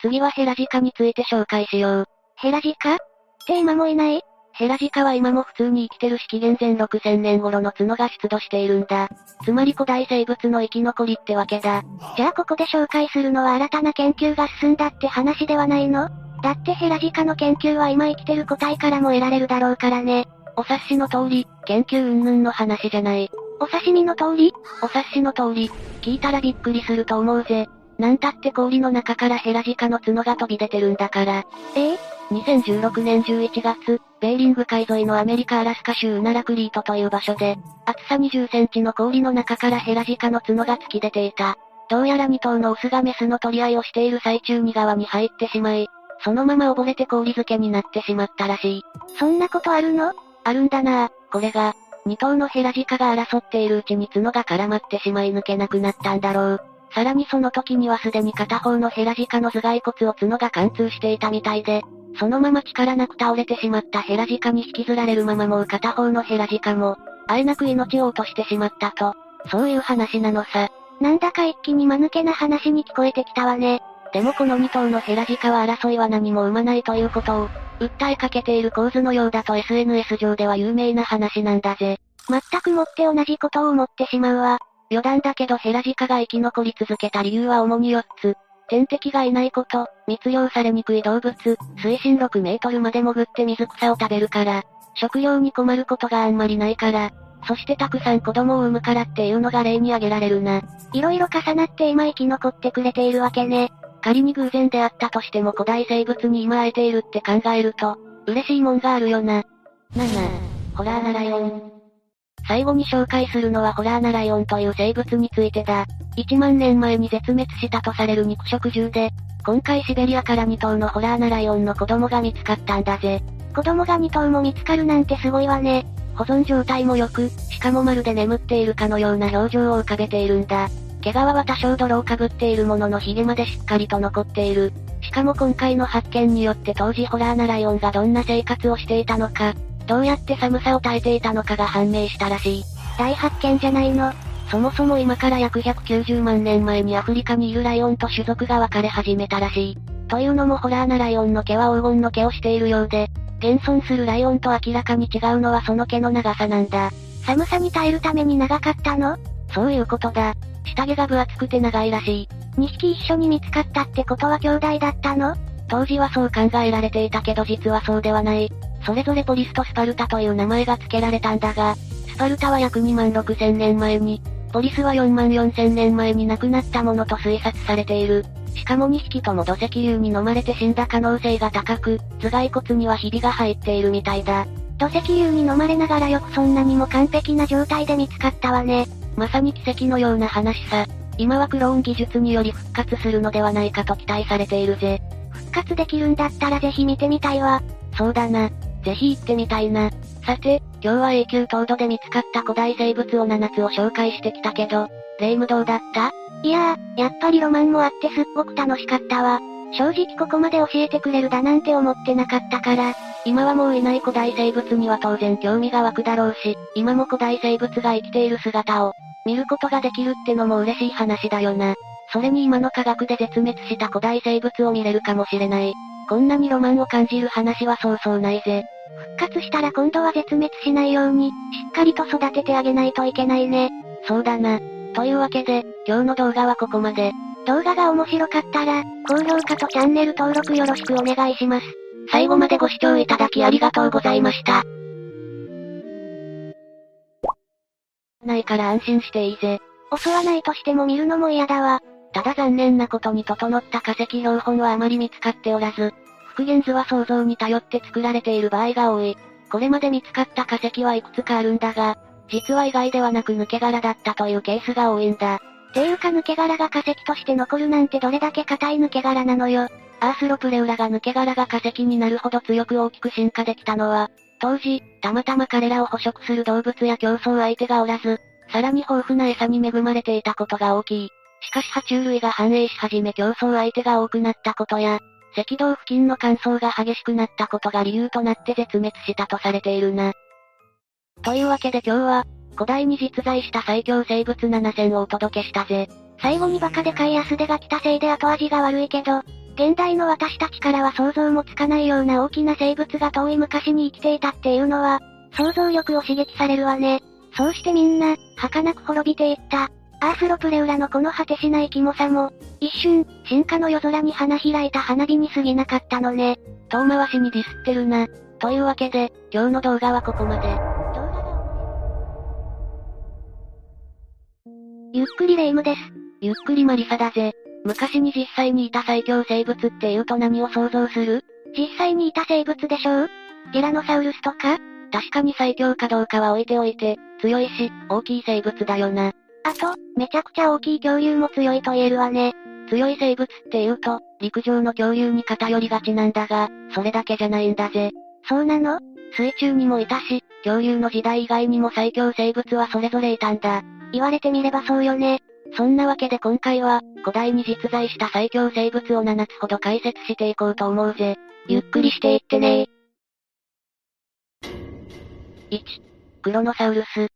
次はヘラジカについて紹介しよう。ヘラジカ？って今もいない？ヘラジカは今も普通に生きてる式元前6000年頃の角が出土しているんだ。つまり古代生物の生き残りってわけだ。じゃあここで紹介するのは新たな研究が進んだって話ではないの？だってヘラジカの研究は今生きてる個体からも得られるだろうからね。お察しの通り、研究云々の話じゃない。お刺身の通り？お察しの通り、聞いたらびっくりすると思うぜ。なんたって氷の中からヘラジカの角が飛び出てるんだから。ええ？2016年11月、ベーリング海沿いのアメリカ・アラスカ州ウナラクリートという場所で、厚さ20センチの氷の中からヘラジカの角が突き出ていた。どうやら2頭のオスがメスの取り合いをしている最中に側に入ってしまい、そのまま溺れて氷漬けになってしまったらしい。そんなことあるの？あるんだなこれが、2頭のヘラジカが争っているうちに角が絡まってしまい抜けなくなったんだろう。さらにその時にはすでに片方のヘラジカの頭蓋骨を角が貫通していたみたいで、そのまま力なく倒れてしまったヘラジカに引きずられるままもう片方のヘラジカも、あえなく命を落としてしまったと、そういう話なのさ。なんだか一気に間抜けな話に聞こえてきたわね。でもこの2頭のヘラジカは争いは何も生まないということを、訴えかけている構図のようだと SNS 上では有名な話なんだぜ。全くもって同じことを思ってしまうわ。余談だけどヘラジカが生き残り続けた理由は主に4つ。天敵がいないこと、密漁されにくい動物、水深6メートルまで潜って水草を食べるから、食料に困ることがあんまりないから、そしてたくさん子供を産むからっていうのが例に挙げられるな。いろいろ重なって今生き残ってくれているわけね。仮に偶然であったとしても古代生物に今会えているって考えると、嬉しいもんがあるよな。7、ホラーなライオン。最後に紹介するのはホラーなライオンという生物についてだ。1万年前に絶滅したとされる肉食獣で、今回シベリアから2頭のホラーなライオンの子供が見つかったんだぜ。子供が2頭も見つかるなんてすごいわね。保存状態も良く、しかもまるで眠っているかのような表情を浮かべているんだ。毛皮は多少泥をかぶっているものの髭までしっかりと残っている。しかも今回の発見によって当時ホラーなライオンがどんな生活をしていたのか、どうやって寒さを耐えていたのかが判明したらしい。大発見じゃないの。そもそも今から約190万年前にアフリカにいるライオンと種族が分かれ始めたらしい。というのもホラーなライオンの毛は黄金の毛をしているようで、現存するライオンと明らかに違うのはその毛の長さなんだ。寒さに耐えるために長かったの？そういうことだ。下着が分厚くて長いらしい。2匹一緒に見つかったってことは兄弟だったの？当時はそう考えられていたけど実はそうではない。それぞれポリスとスパルタという名前が付けられたんだが、スパルタは約2万6千年前に、ポリスは4万4千年前に亡くなったものと推察されている。しかも2匹とも土石流に飲まれて死んだ可能性が高く、頭蓋骨にはひびが入っているみたいだ。土石流に飲まれながらよくそんなにも完璧な状態で見つかったわね。まさに奇跡のような話さ。今はクローン技術により復活するのではないかと期待されているぜ。復活できるんだったらぜひ見てみたいわ。そうだな。ぜひ行ってみたいな。さて、今日は永久凍土で見つかった古代生物を7つを紹介してきたけど、霊夢どうだった？いやー、やっぱりロマンもあってすっごく楽しかったわ。正直ここまで教えてくれるだなんて思ってなかったから。今はもういない古代生物には当然興味が湧くだろうし、今も古代生物が生きている姿を、見ることができるってのも嬉しい話だよな。それに今の科学で絶滅した古代生物を見れるかもしれない。こんなにロマンを感じる話はそうそうないぜ。復活したら今度は絶滅しないように、しっかりと育ててあげないといけないね。そうだな。というわけで、今日の動画はここまで。動画が面白かったら、高評価とチャンネル登録よろしくお願いします。最後までご視聴いただきありがとうございました。ないから安心していいぜ。襲わないとしても見るのも嫌だわ。ただ残念なことに整った化石標本はあまり見つかっておらず、復元図は想像に頼って作られている場合が多い。これまで見つかった化石はいくつかあるんだが、実は意外ではなく抜け殻だったというケースが多いんだ。ていうか抜け殻が化石として残るなんてどれだけ硬い抜け殻なのよ。アースロプレウラが抜け殻が化石になるほど強く大きく進化できたのは、当時、たまたま彼らを捕食する動物や競争相手がおらず、さらに豊富な餌に恵まれていたことが大きい。しかし爬虫類が繁栄し始め競争相手が多くなったことや、赤道付近の乾燥が激しくなったことが理由となって絶滅したとされているな。というわけで今日は、古代に実在した最強生物7選をお届けしたぜ。最後にバカでかい安手が来たせいで後味が悪いけど、現代の私たちからは想像もつかないような大きな生物が遠い昔に生きていたっていうのは、想像力を刺激されるわね。そうしてみんな、儚く滅びていった。アースロプレウラのこの果てしないキモさも、一瞬、進化の夜空に花開いた花火に過ぎなかったのね。遠回しにディスってるな。というわけで、今日の動画はここまで。ゆっくりレ夢ムです。ゆっくりマリサだぜ。昔に実際にいた最強生物って言うと何を想像する？実際にいた生物でしょう？ティラノサウルスとか？確かに最強かどうかは置いておいて、強いし、大きい生物だよな。あと、めちゃくちゃ大きい恐竜も強いと言えるわね。強い生物って言うと、陸上の恐竜に偏りがちなんだが、それだけじゃないんだぜ。そうなの？水中にもいたし、恐竜の時代以外にも最強生物はそれぞれいたんだ。言われてみればそうよね。そんなわけで今回は、古代に実在した最強生物を7つほど解説していこうと思うぜ。ゆっくりしていってね1、クロノサウルス。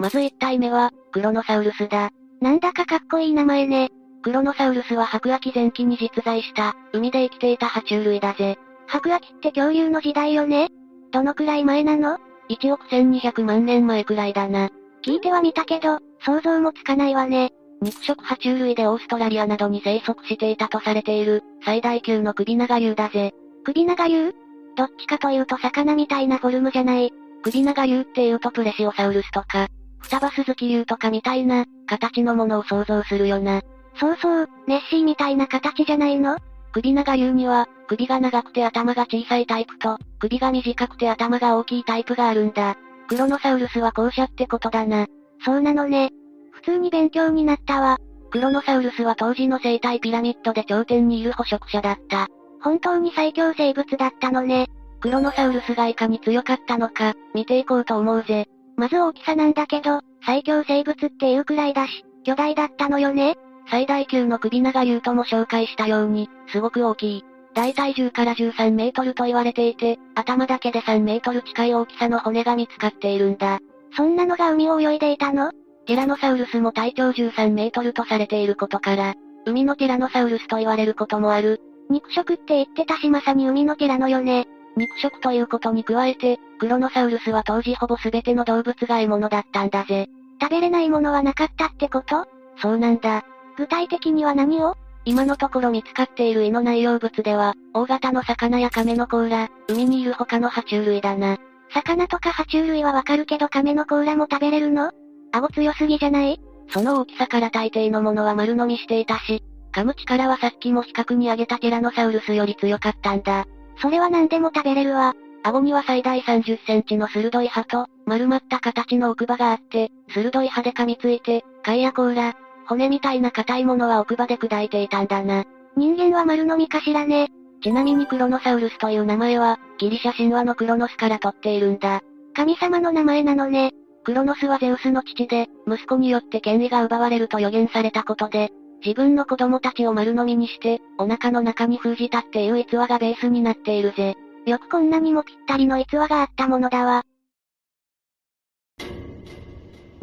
まず1体目は、クロノサウルスだ。なんだかかっこいい名前ね。クロノサウルスは白亜紀前期に実在した、海で生きていた爬虫類だぜ。白亜紀って恐竜の時代よねどのくらい前なの ?1 億1200万年前くらいだな。聞いてはみたけど、想像もつかないわね。肉食爬虫類でオーストラリアなどに生息していたとされている、最大級の首長竜だぜ。首長竜？どっちかというと魚みたいなフォルムじゃない。首長竜っていうとプレシオサウルスとか、双葉鈴木竜とかみたいな、形のものを想像するよな。そうそう、ネッシーみたいな形じゃないの？首長竜には、首が長くて頭が小さいタイプと、首が短くて頭が大きいタイプがあるんだ。クロノサウルスは後者ってことだな。そうなのね。普通に勉強になったわ。クロノサウルスは当時の生態ピラミッドで頂点にいる捕食者だった。本当に最強生物だったのね。クロノサウルスがいかに強かったのか、見ていこうと思うぜ。まず大きさなんだけど、最強生物っていうくらいだし、巨大だったのよね。最大級の首長竜とも紹介したように、すごく大きい。大体10から13メートルと言われていて、頭だけで3メートル近い大きさの骨が見つかっているんだ。そんなのが海を泳いでいたのティラノサウルスも体長13メートルとされていることから、海のティラノサウルスと言われることもある。肉食って言ってたしまさに海のティラノよね。肉食ということに加えて、クロノサウルスは当時ほぼ全ての動物が獲物だったんだぜ。食べれないものはなかったってこと？そうなんだ。具体的には何を？今のところ見つかっている胃の内容物では、大型の魚や亀の甲羅、海にいる他の爬虫類だな。魚とか爬虫類はわかるけど亀の甲羅も食べれるの？顎強すぎじゃない？その大きさから大抵のものは丸飲みしていたし、噛む力はさっきも比較に挙げたティラノサウルスより強かったんだ。それは何でも食べれるわ。顎には最大30センチの鋭い歯と、丸まった形の奥歯があって、鋭い歯で噛みついて、貝や甲羅、骨みたいな硬いものは奥歯で砕いていたんだな。人間は丸飲みかしらね。ちなみにクロノサウルスという名前は、ギリシャ神話のクロノスから取っているんだ。神様の名前なのね。クロノスはゼウスの父で、息子によって権威が奪われると予言されたことで、自分の子供たちを丸飲みにして、お腹の中に封じたっていう逸話がベースになっているぜ。よくこんなにもぴったりの逸話があったものだわ。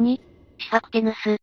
2、シファクテヌス。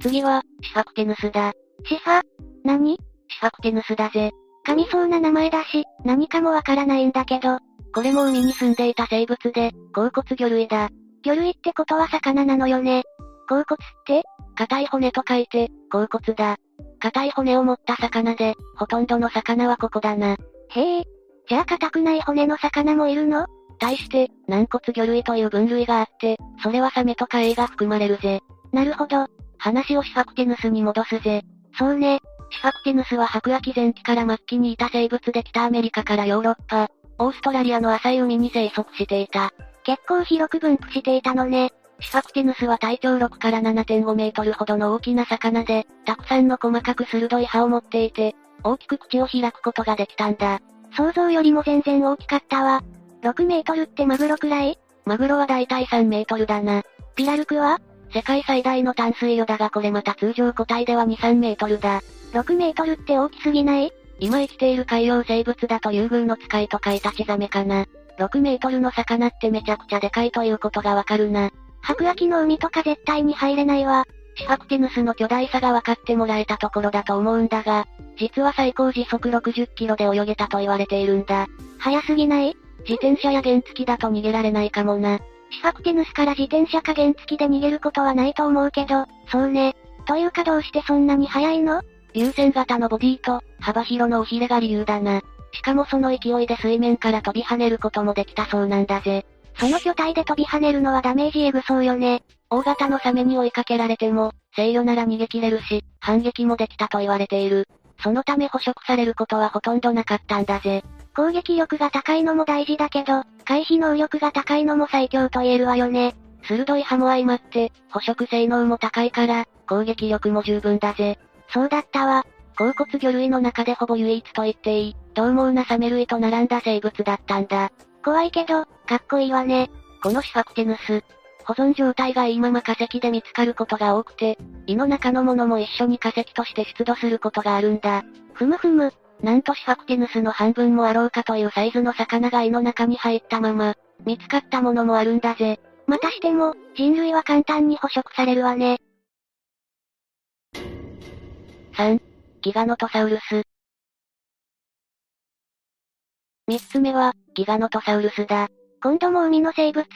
次は、シファクテヌスだ。シファ何？シファクテヌスだぜ。噛みそうな名前だし、何かもわからないんだけど。これも海に住んでいた生物で、甲骨魚類だ。魚類ってことは魚なのよね。甲骨って？硬い骨と書いて、甲骨だ。硬い骨を持った魚で、ほとんどの魚はここだな。へえ。じゃあ硬くない骨の魚もいるの？対して、軟骨魚類という分類があって、それはサメとかエイが含まれるぜ。なるほど。話をシファクティヌスに戻すぜ。そうね。シファクティヌスは白亜紀前期から末期にいた生物で北アメリカからヨーロッパ、オーストラリアの浅い海に生息していた。結構広く分布していたのね。シファクティヌスは体長6から7.5メートルほどの大きな魚で、たくさんの細かく鋭い歯を持っていて、大きく口を開くことができたんだ。想像よりも全然大きかったわ。6メートルってマグロくらい？マグロはだいたい3メートルだな。ピラルクは？世界最大の淡水魚だがこれまた通常個体では2、3メートルだ。6メートルって大きすぎない？今生きている海洋生物だと優遇の使いとかイタチザメかな。6メートルの魚ってめちゃくちゃでかいということがわかるな。白亜紀の海とか絶対に入れないわ。シファクティヌスの巨大さが分かってもらえたところだと思うんだが、実は最高時速60キロで泳げたと言われているんだ。速すぎない？自転車や原付きだと逃げられないかもな。シファクティヌスから自転車か原付きで逃げることはないと思うけど、そうね。というかどうしてそんなに速いの？流線型のボディと、幅広の尾ひれが理由だな。しかもその勢いで水面から飛び跳ねることもできたそうなんだぜ。その巨体で飛び跳ねるのはダメージエグそうよね。大型のサメに追いかけられても、制御なら逃げ切れるし、反撃もできたと言われている。そのため捕食されることはほとんどなかったんだぜ。攻撃力が高いのも大事だけど、回避能力が高いのも最強と言えるわよね。鋭い歯も相まって、捕食性能も高いから、攻撃力も十分だぜ。そうだったわ。甲骨魚類の中でほぼ唯一と言っていい、獰猛なサメ類と並んだ生物だったんだ。怖いけど、かっこいいわね。このシファクティヌス。保存状態がいいまま化石で見つかることが多くて、胃の中のものも一緒に化石として出土することがあるんだ。ふむふむ。なんとシファクティヌスの半分もあろうかというサイズの魚が胃の中に入ったまま、見つかったものもあるんだぜ。またしても、人類は簡単に捕食されるわね。3、ギガノトサウルス。三つ目は、ギガノトサウルスだ。今度も海の生物？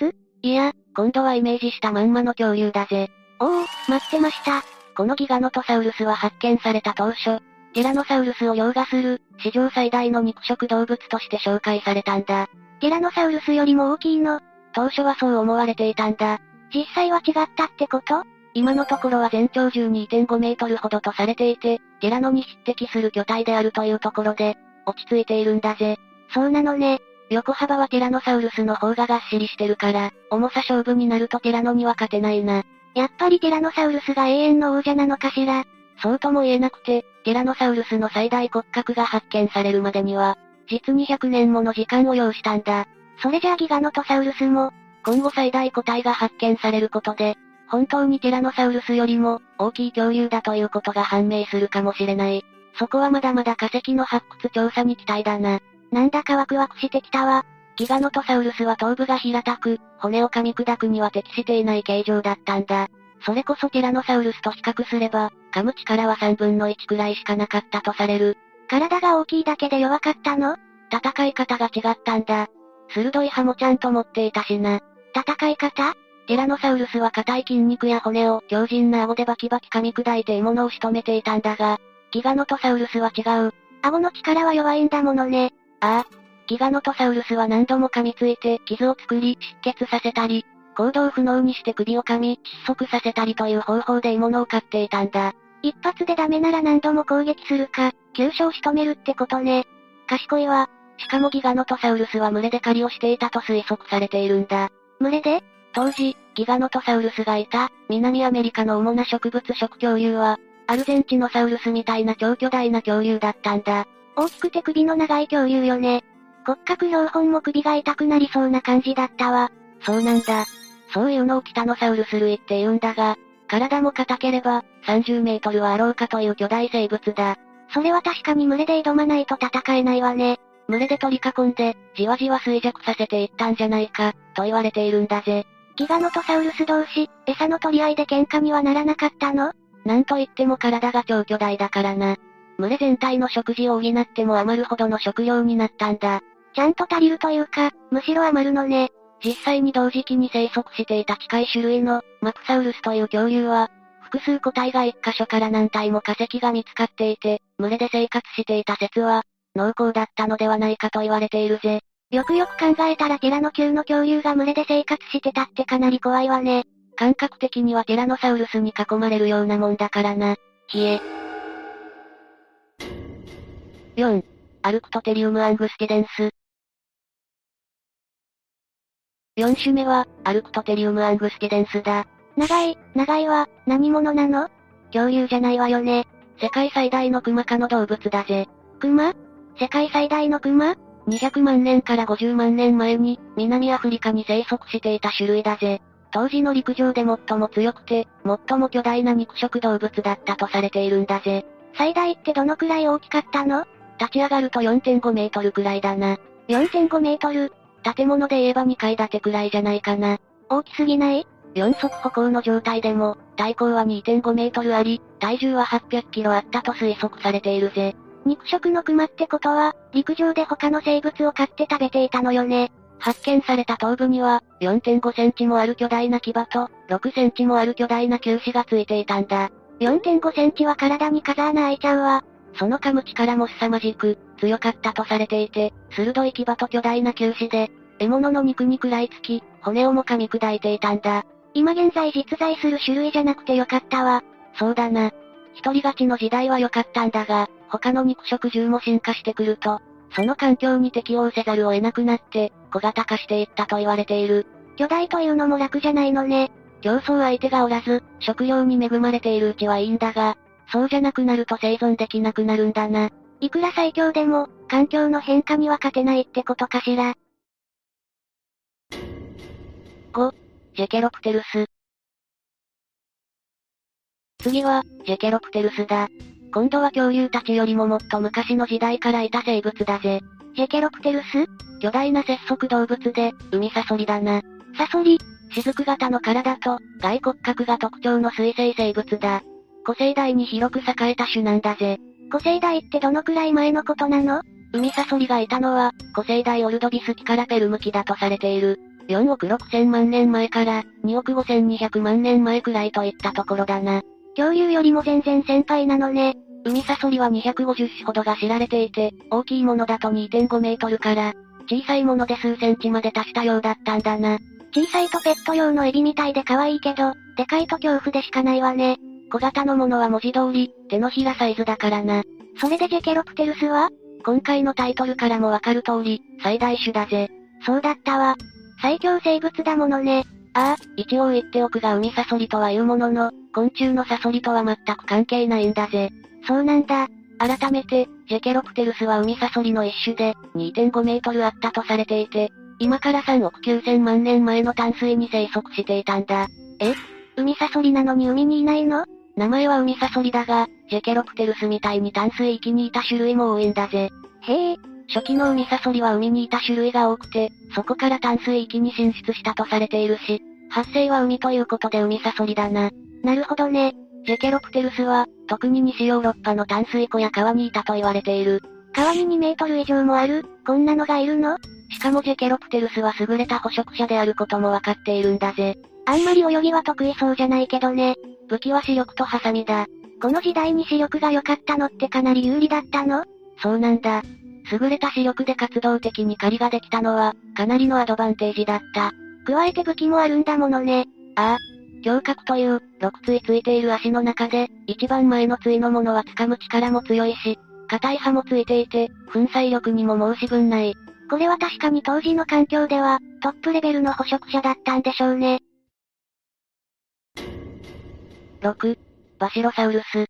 いや、今度はイメージしたまんまの恐竜だぜ。おお、待ってました。このギガノトサウルスは発見された当初、ティラノサウルスを凌駕する、史上最大の肉食動物として紹介されたんだ。ティラノサウルスよりも大きいの当初はそう思われていたんだ。実際は違ったってこと？今のところは全長12.5メートルほどとされていて、ティラノに匹敵する巨体であるというところで、落ち着いているんだぜ。そうなのね。横幅はティラノサウルスの方ががっしりしてるから、重さ勝負になるとティラノには勝てないな。やっぱりティラノサウルスが永遠の王者なのかしら。そうとも言えなくて、ティラノサウルスの最大骨格が発見されるまでには、実に100年もの時間を要したんだ。それじゃあギガノトサウルスも、今後最大個体が発見されることで、本当にティラノサウルスよりも大きい恐竜だということが判明するかもしれない。そこはまだまだ化石の発掘調査に期待だな。なんだかワクワクしてきたわ。ギガノトサウルスは頭部が平たく、骨を噛み砕くには適していない形状だったんだ。それこそティラノサウルスと比較すれば、噛む力は3分の1くらいしかなかったとされる。体が大きいだけで弱かったの？戦い方が違ったんだ。鋭い歯もちゃんと持っていたしな。戦い方？ティラノサウルスは硬い筋肉や骨を強靭な顎でバキバキ噛み砕いて獲物を仕留めていたんだが、ギガノトサウルスは違う。顎の力は弱いんだものね。ああ。ギガノトサウルスは何度も噛みついて傷を作り、失血させたり、行動不能にして首を噛み、窒息させたりという方法で獲物を飼っていたんだ。一発でダメなら何度も攻撃するか、急所を仕留めるってことね。賢いわ。しかもギガノトサウルスは群れで狩りをしていたと推測されているんだ。群れで？当時、ギガノトサウルスがいた、南アメリカの主な植物食恐竜は、アルゼンチノサウルスみたいな超巨大な恐竜だったんだ。大きくて首の長い恐竜よね。骨格標本も首が痛くなりそうな感じだったわ。そうなんだ。そういうのをキタノサウルス類って言うんだが、体も硬ければ、30メートルはあろうかという巨大生物だ。それは確かに群れで挑まないと戦えないわね。群れで取り囲んで、じわじわ衰弱させていったんじゃないか、と言われているんだぜ。ギガノトサウルス同士、餌の取り合いで喧嘩にはならなかったの？なんといっても体が超巨大だからな。群れ全体の食事を補っても余るほどの食料になったんだ。ちゃんと足りるというか、むしろ余るのね。実際に同時期に生息していた近い種類の、マクサウルスという恐竜は、複数個体が一箇所から何体も化石が見つかっていて、群れで生活していた説は、濃厚だったのではないかと言われているぜ。よくよく考えたらティラノ級の恐竜が群れで生活してたってかなり怖いわね。感覚的にはティラノサウルスに囲まれるようなもんだからな。冷え。4. アルクトテリウムアングスティデンス。4種目は、アルクトテリウムアングスティデンスだ。長い、長いは、何者なの？恐竜じゃないわよね。世界最大のクマ科の動物だぜ。クマ世界最大のクマ ?200 万年から50万年前に、南アフリカに生息していた種類だぜ。当時の陸上で最も強くて、最も巨大な肉食動物だったとされているんだぜ。最大ってどのくらい大きかったの？立ち上がると4.5メートルくらいだな。4.5メートル？建物で言えば2階建てくらいじゃないかな。大きすぎない？四足歩行の状態でも、体高は2.5メートルあり、体重は800キロあったと推測されているぜ。肉食の熊ってことは、陸上で他の生物を飼って食べていたのよね。発見された頭部には、4.5センチもある巨大な牙と、6センチもある巨大な球歯がついていたんだ。4.5センチは体に風穴開いちゃうわ。その噛む力も凄まじく、強かったとされていて、鋭い牙と巨大な球歯で、獲物の肉に食らいつき、骨をも噛み砕いていたんだ。今現在実在する種類じゃなくてよかったわ。そうだな。一人勝ちの時代は良かったんだが、他の肉食獣も進化してくると、その環境に適応せざるを得なくなって、小型化していったと言われている。巨大というのも楽じゃないのね。競争相手がおらず、食料に恵まれているうちはいいんだが、そうじゃなくなると生存できなくなるんだな。いくら最強でも、環境の変化には勝てないってことかしら。5、ジェケロプテルス。次は、ジェケロプテルスだ。今度は恐竜たちよりももっと昔の時代からいた生物だぜ。ジェケロプテルス？巨大な節足動物で、海サソリだな。サソリ雫型の体と、外骨格が特徴の水生生物だ。古生代に広く栄えた種なんだぜ。古生代ってどのくらい前のことなの？海サソリがいたのは、古生代オルドビス期からペルム期だとされている。4億6千万年前から、2億5千200万年前くらいといったところだな。恐竜よりも全然先輩なのね。海サソリは250種ほどが知られていて、大きいものだと2.5メートルから、小さいもので数センチまで達したようだったんだな。小さいとペット用のエビみたいで可愛いけど、でかいと恐怖でしかないわね。小型のものは文字通り、手のひらサイズだからな。それでジェケロプテルスは？今回のタイトルからもわかる通り、最大種だぜ。そうだったわ。最強生物だものね。ああ、一応言っておくが海サソリとは言うものの、昆虫のサソリとは全く関係ないんだぜ。そうなんだ。改めて、ジェケロプテルスは海サソリの一種で、2.5メートルあったとされていて、今から3億9000万年前の淡水に生息していたんだ。え？海サソリなのに海にいないの？名前は海サソリだが、ジェケロプテルスみたいに淡水域にいた種類も多いんだぜ。へえ。初期の海サソリは海にいた種類が多くて、そこから淡水域に進出したとされているし、発生は海ということで海サソリだな。なるほどね。ジェケロプテルスは、特に西ヨーロッパの淡水湖や川にいたと言われている。川に2メートル以上もあるこんなのがいるの？しかもジェケロプテルスは優れた捕食者であることもわかっているんだぜ。あんまり泳ぎは得意そうじゃないけどね。武器は視力とハサミだ。この時代に視力が良かったのってかなり有利だったの？そうなんだ。優れた視力で活動的に狩りができたのは、かなりのアドバンテージだった。加えて武器もあるんだものね。ああ。胸郭という、6対ついている足の中で、一番前の対のものは掴む力も強いし、硬い刃もついていて、粉砕力にも申し分ない。これは確かに当時の環境では、トップレベルの捕食者だったんでしょうね。6、バシロサウルス。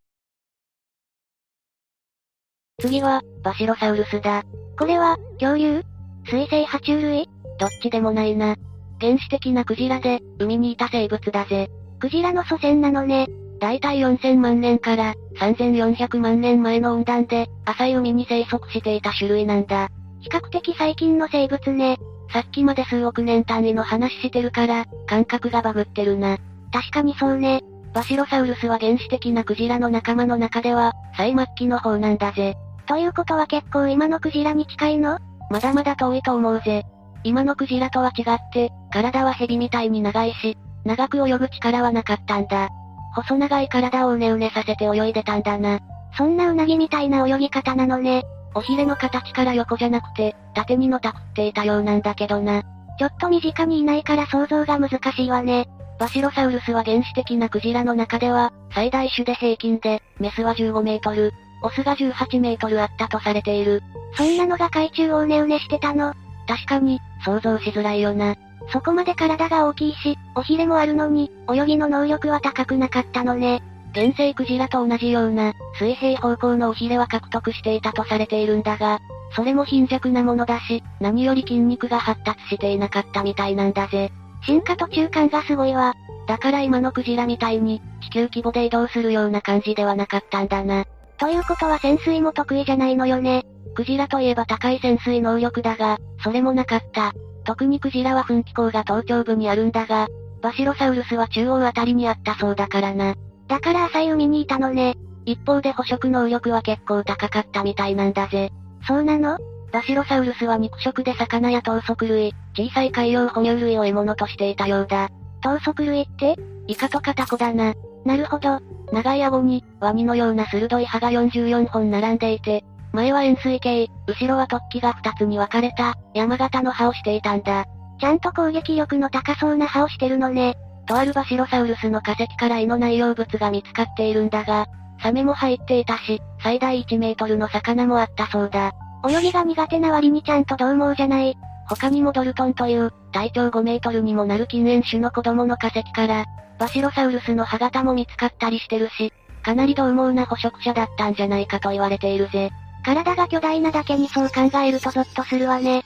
次は、バシロサウルスだ。これは、恐竜？水生爬虫類？どっちでもないな。原始的なクジラで、海にいた生物だぜ。クジラの祖先なのね。だいたい4000万年から3400万年前の温暖で、浅い海に生息していた種類なんだ。比較的最近の生物ね。さっきまで数億年単位の話してるから、感覚がバグってるな。確かにそうね。バシロサウルスは原始的なクジラの仲間の中では、最末期の方なんだぜ。ということは結構今のクジラに近いの？まだまだ遠いと思うぜ。今のクジラとは違って、体は蛇みたいに長いし、長く泳ぐ力はなかったんだ。細長い体をうねうねさせて泳いでたんだな。そんなうなぎみたいな泳ぎ方なのね。おひれの形から横じゃなくて、縦にのたくっていたようなんだけどな。ちょっと身近にいないから想像が難しいわね。バシロサウルスは原始的なクジラの中では、最大種で平均で、メスは15メートル、オスが18メートルあったとされている。そんなのが海中をうねうねしてたの確かに、想像しづらいよな。そこまで体が大きいし、おひれもあるのに、泳ぎの能力は高くなかったのね。原生クジラと同じような、水平方向のおひれは獲得していたとされているんだが、それも貧弱なものだし、何より筋肉が発達していなかったみたいなんだぜ。進化途中感がすごいわ。だから今のクジラみたいに、地球規模で移動するような感じではなかったんだな。ということは潜水も得意じゃないのよね。クジラといえば高い潜水能力だが、それもなかった。特にクジラは噴気口が頭頂部にあるんだが、バシロサウルスは中央あたりにあったそうだからな。だから浅い海にいたのね。一方で捕食能力は結構高かったみたいなんだぜ。そうなの？バシロサウルスは肉食で魚や頭足類、小さい海洋哺乳類を獲物としていたようだ。頭足類ってイカとカタコだな。なるほど。長い顎に、ワニのような鋭い歯が44本並んでいて、前は円錐形、後ろは突起が2つに分かれた、山形の歯をしていたんだ。ちゃんと攻撃力の高そうな歯をしてるのね。とあるバシロサウルスの化石から胃の内容物が見つかっているんだが、サメも入っていたし、最大1メートルの魚もあったそうだ。泳ぎが苦手な割にちゃんと獰猛じゃない。他にもドルトンという、体長5メートルにもなる禁煙種の子供の化石から、バシロサウルスの歯型も見つかったりしてるし、かなり獰猛な捕食者だったんじゃないかと言われているぜ。体が巨大なだけにそう考えるとゾッとするわね。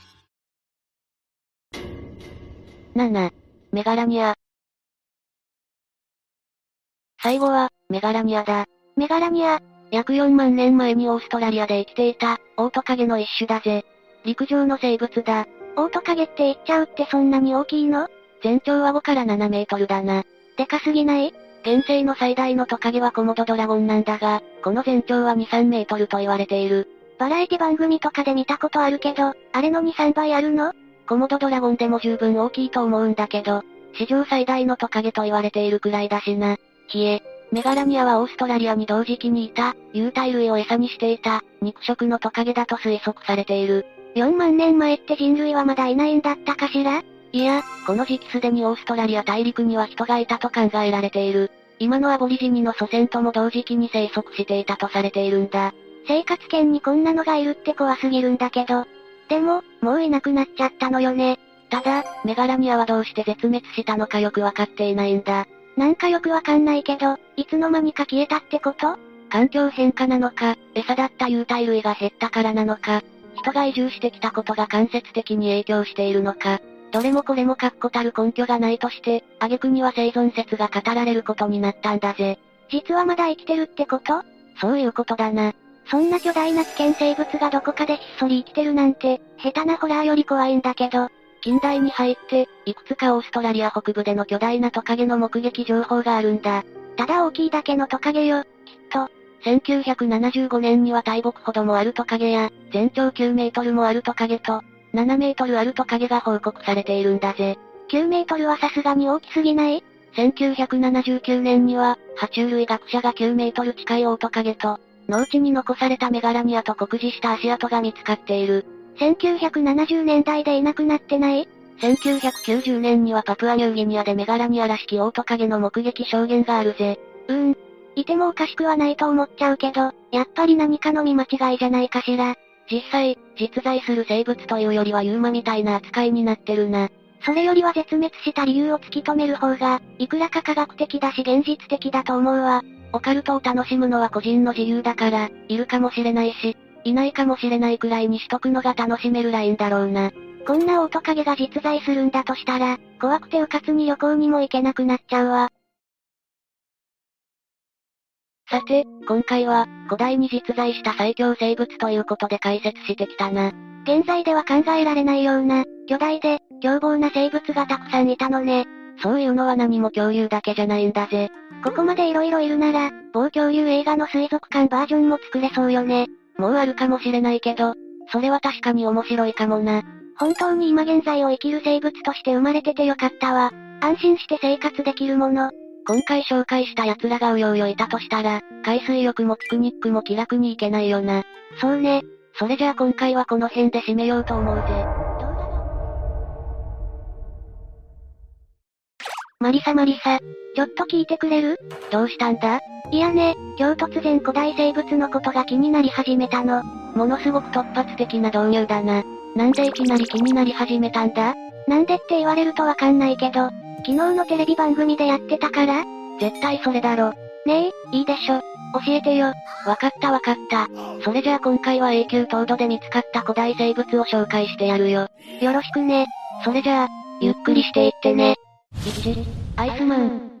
7. メガラニア。最後は、メガラニアだ。メガラニア。約4万年前にオーストラリアで生きていた、オオトカゲの一種だぜ。陸上の生物だ。オオトカゲって言っちゃうってそんなに大きいの？全長は5から7メートルだな。でかすぎない？現世の最大のトカゲはコモドドラゴンなんだが、この全長は2、3メートルと言われている。バラエティ番組とかで見たことあるけど、あれの2、3倍あるの？コモドドラゴンでも十分大きいと思うんだけど、史上最大のトカゲと言われているくらいだしな。冷え。メガラニアはオーストラリアに同時期にいた、有袋類を餌にしていた、肉食のトカゲだと推測されている。4万年前って人類はまだいないんだったかしら？いや、この時期すでにオーストラリア大陸には人がいたと考えられている。今のアボリジニの祖先とも同時期に生息していたとされているんだ。生活圏にこんなのがいるって怖すぎるんだけど。でも、もういなくなっちゃったのよね。ただ、メガラニアはどうして絶滅したのかよくわかっていないんだ。なんかよくわかんないけど、いつの間にか消えたってこと？環境変化なのか、餌だった有袋類が減ったからなのか、人が移住してきたことが間接的に影響しているのか、どれもこれも確固たる根拠がないとして、挙句には生存説が語られることになったんだぜ。実はまだ生きてるってこと？そういうことだな。そんな巨大な危険生物がどこかでひっそり生きてるなんて、下手なホラーより怖いんだけど、近代に入って、いくつかオーストラリア北部での巨大なトカゲの目撃情報があるんだ。ただ大きいだけのトカゲよ、きっと。1975年には大木ほどもあるトカゲや、全長9メートルもあるトカゲと、7メートルあるトカゲが報告されているんだぜ。9メートルはさすがに大きすぎない ?1979 年には、爬虫類学者が9メートル近いオオトカゲと、農地に残されたメガラニアと酷似した足跡が見つかっている。1970年代でいなくなってない ?1990 年にはパプアニューギニアでメガラニアらしきオオトカゲの目撃証言があるぜ。うーん。いてもおかしくはないと思っちゃうけど、やっぱり何かの見間違いじゃないかしら。実際、実在する生物というよりはユーマみたいな扱いになってるな。それよりは絶滅した理由を突き止める方が、いくらか科学的だし現実的だと思うわ。オカルトを楽しむのは個人の自由だから、いるかもしれないし、いないかもしれないくらいにしとくのが楽しめるラインだろうな。こんなオオトカゲが実在するんだとしたら、怖くてうかつに旅行にも行けなくなっちゃうわ。さて、今回は、古代に実在した最強生物ということで解説してきたな。現在では考えられないような、巨大で、凶暴な生物がたくさんいたのね。そういうのは何も恐竜だけじゃないんだぜ。ここまで色々いるなら、某恐竜映画の水族館バージョンも作れそうよね。もうあるかもしれないけど、それは確かに面白いかもな。本当に今現在を生きる生物として生まれててよかったわ。安心して生活できるもの。今回紹介した奴らがうようよいたとしたら、海水浴もピクニックも気楽に行けないよな。そうね。それじゃあ今回はこの辺で締めようと思うぜ。マリサマリサ、ちょっと聞いてくれる？どうしたんだ？いやね、今日突然古代生物のことが気になり始めたの。ものすごく突発的な導入だな。なんでいきなり気になり始めたんだ？なんでって言われるとわかんないけど、昨日のテレビ番組でやってたから？絶対それだろ。ねえ、いいでしょ。教えてよ。わかったわかった。それじゃあ今回は永久凍土で見つかった古代生物を紹介してやるよ。よろしくね。それじゃあ、ゆっくりしていってね。1、アイスマン。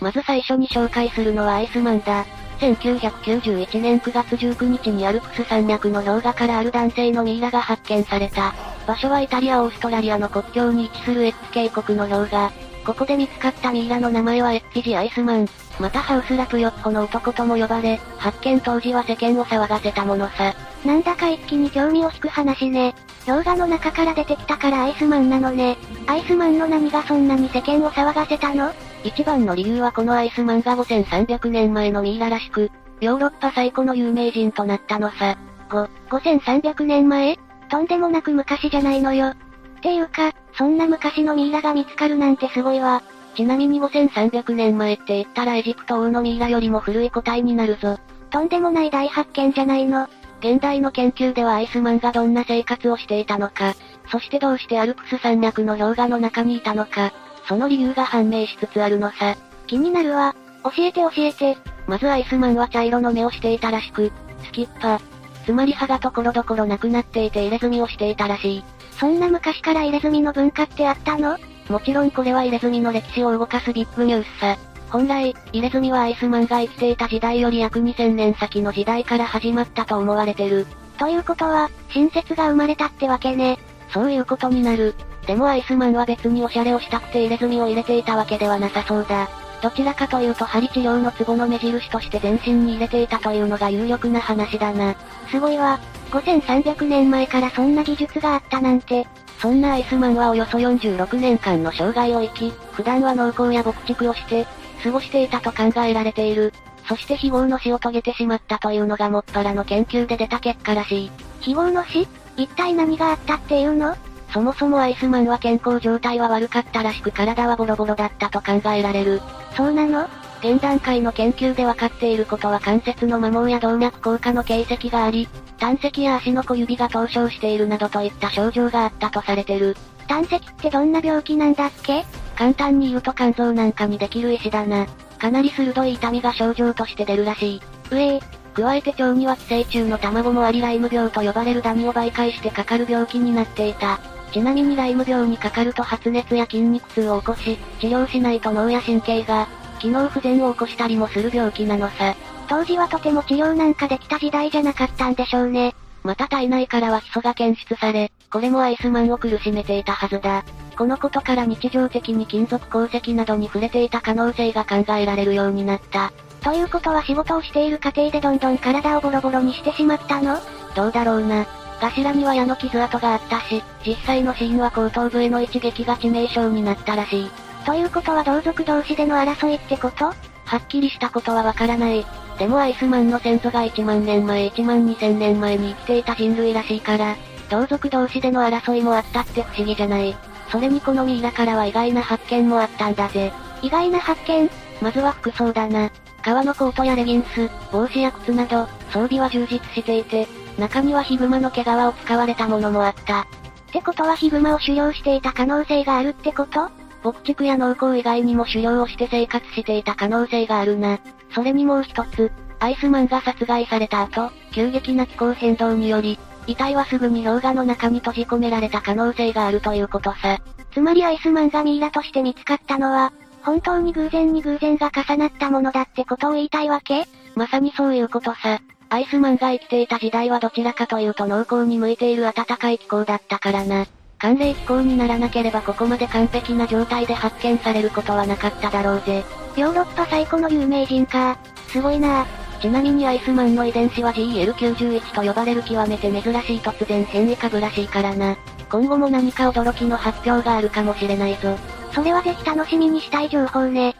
まず最初に紹介するのはアイスマンだ。1991年9月19日にアルプス山脈の氷河からある男性のミイラが発見された。場所はイタリア・オーストラリアの国境に位置するエッツ渓谷の氷河。ここで見つかったミイラの名前はエッチジ・アイスマン。またハウスラプヨッホの男とも呼ばれ、発見当時は世間を騒がせたものさ。なんだか一気に興味を引く話ね。氷河の中から出てきたからアイスマンなのね。アイスマンの何がそんなに世間を騒がせたの？一番の理由はこのアイスマンが5300年前のミイラらしく、ヨーロッパ最古の有名人となったのさ。5、5300年前？とんでもなく昔じゃないのよ。っていうか、そんな昔のミイラが見つかるなんてすごいわ。ちなみに5300年前って言ったらエジプト王のミイラよりも古い個体になるぞ。とんでもない大発見じゃないの。現代の研究ではアイスマンがどんな生活をしていたのか、そしてどうしてアルプス山脈の氷河の中にいたのか、その理由が判明しつつあるのさ。気になるわ。教えて教えて。まずアイスマンは茶色の目をしていたらしく、スキッパ。つまり歯がところどころなくなっていて入れ墨をしていたらしい。そんな昔から入れ墨の文化ってあったの？もちろんこれは入れ墨の歴史を動かすビッグニュースさ。本来、入れ墨はアイスマンが生きていた時代より約2000年先の時代から始まったと思われてる。ということは、新説が生まれたってわけね。そういうことになる。でもアイスマンは別におしゃれをしたくて入れ墨を入れていたわけではなさそうだ。どちらかというと針治療のツボの目印として全身に入れていたというのが有力な話だな。すごいわ。5300年前からそんな技術があったなんて。そんなアイスマンはおよそ46年間の生涯を生き、普段は農耕や牧畜をして、過ごしていたと考えられている。そして非業の死を遂げてしまったというのがもっぱらの研究で出た結果らしい。非業の死？一体何があったっていうの？そもそもアイスマンは健康状態は悪かったらしく体はボロボロだったと考えられる。そうなの？現段階の研究で分かっていることは関節の摩耗や動脈硬化の形跡があり、胆石や足の小指が凍傷しているなどといった症状があったとされてる。胆石ってどんな病気なんだっけ？簡単に言うと肝臓なんかにできる石だな。かなり鋭い痛みが症状として出るらしい。うえー加えて腸には寄生虫の卵もありライム病と呼ばれるダニを媒介してかかる病気になっていた。ちなみにライム病にかかると発熱や筋肉痛を起こし、治療しないと脳や神経が、機能不全を起こしたりもする病気なのさ。当時はとても治療なんかできた時代じゃなかったんでしょうね。また体内からはヒ素が検出され、これもアイスマンを苦しめていたはずだ。このことから日常的に金属鉱石などに触れていた可能性が考えられるようになった。ということは仕事をしている過程でどんどん体をボロボロにしてしまったの？どうだろうな。頭には矢の傷跡があったし、実際の死因は後頭部への一撃が致命傷になったらしい。ということは同族同士での争いってこと？はっきりしたことはわからない。でもアイスマンの先祖が1万年前1万2000年前に生きていた人類らしいから、同族同士での争いもあったって不思議じゃない。それにこのミイラからは意外な発見もあったんだぜ。意外な発見？まずは服装だな。革のコートやレギンス、帽子や靴など、装備は充実していて、中にはヒグマの毛皮を使われたものもあった。ってことはヒグマを狩猟していた可能性があるってこと？牧畜や農耕以外にも狩猟をして生活していた可能性があるな。それにもう一つ、アイスマンが殺害された後、急激な気候変動により、遺体はすぐに氷河の中に閉じ込められた可能性があるということさ。つまりアイスマンがミイラとして見つかったのは、本当に偶然に偶然が重なったものだってことを言いたいわけ？まさにそういうことさ。アイスマンが生きていた時代はどちらかというと農耕に向いている暖かい気候だったからな。寒冷気候にならなければここまで完璧な状態で発見されることはなかっただろうぜ。ヨーロッパ最古の有名人か。すごいなちなみにアイスマンの遺伝子は GL91 と呼ばれる極めて珍しい突然変異株らしいからな。今後も何か驚きの発表があるかもしれないぞ。それはぜひ楽しみにしたい情報ね。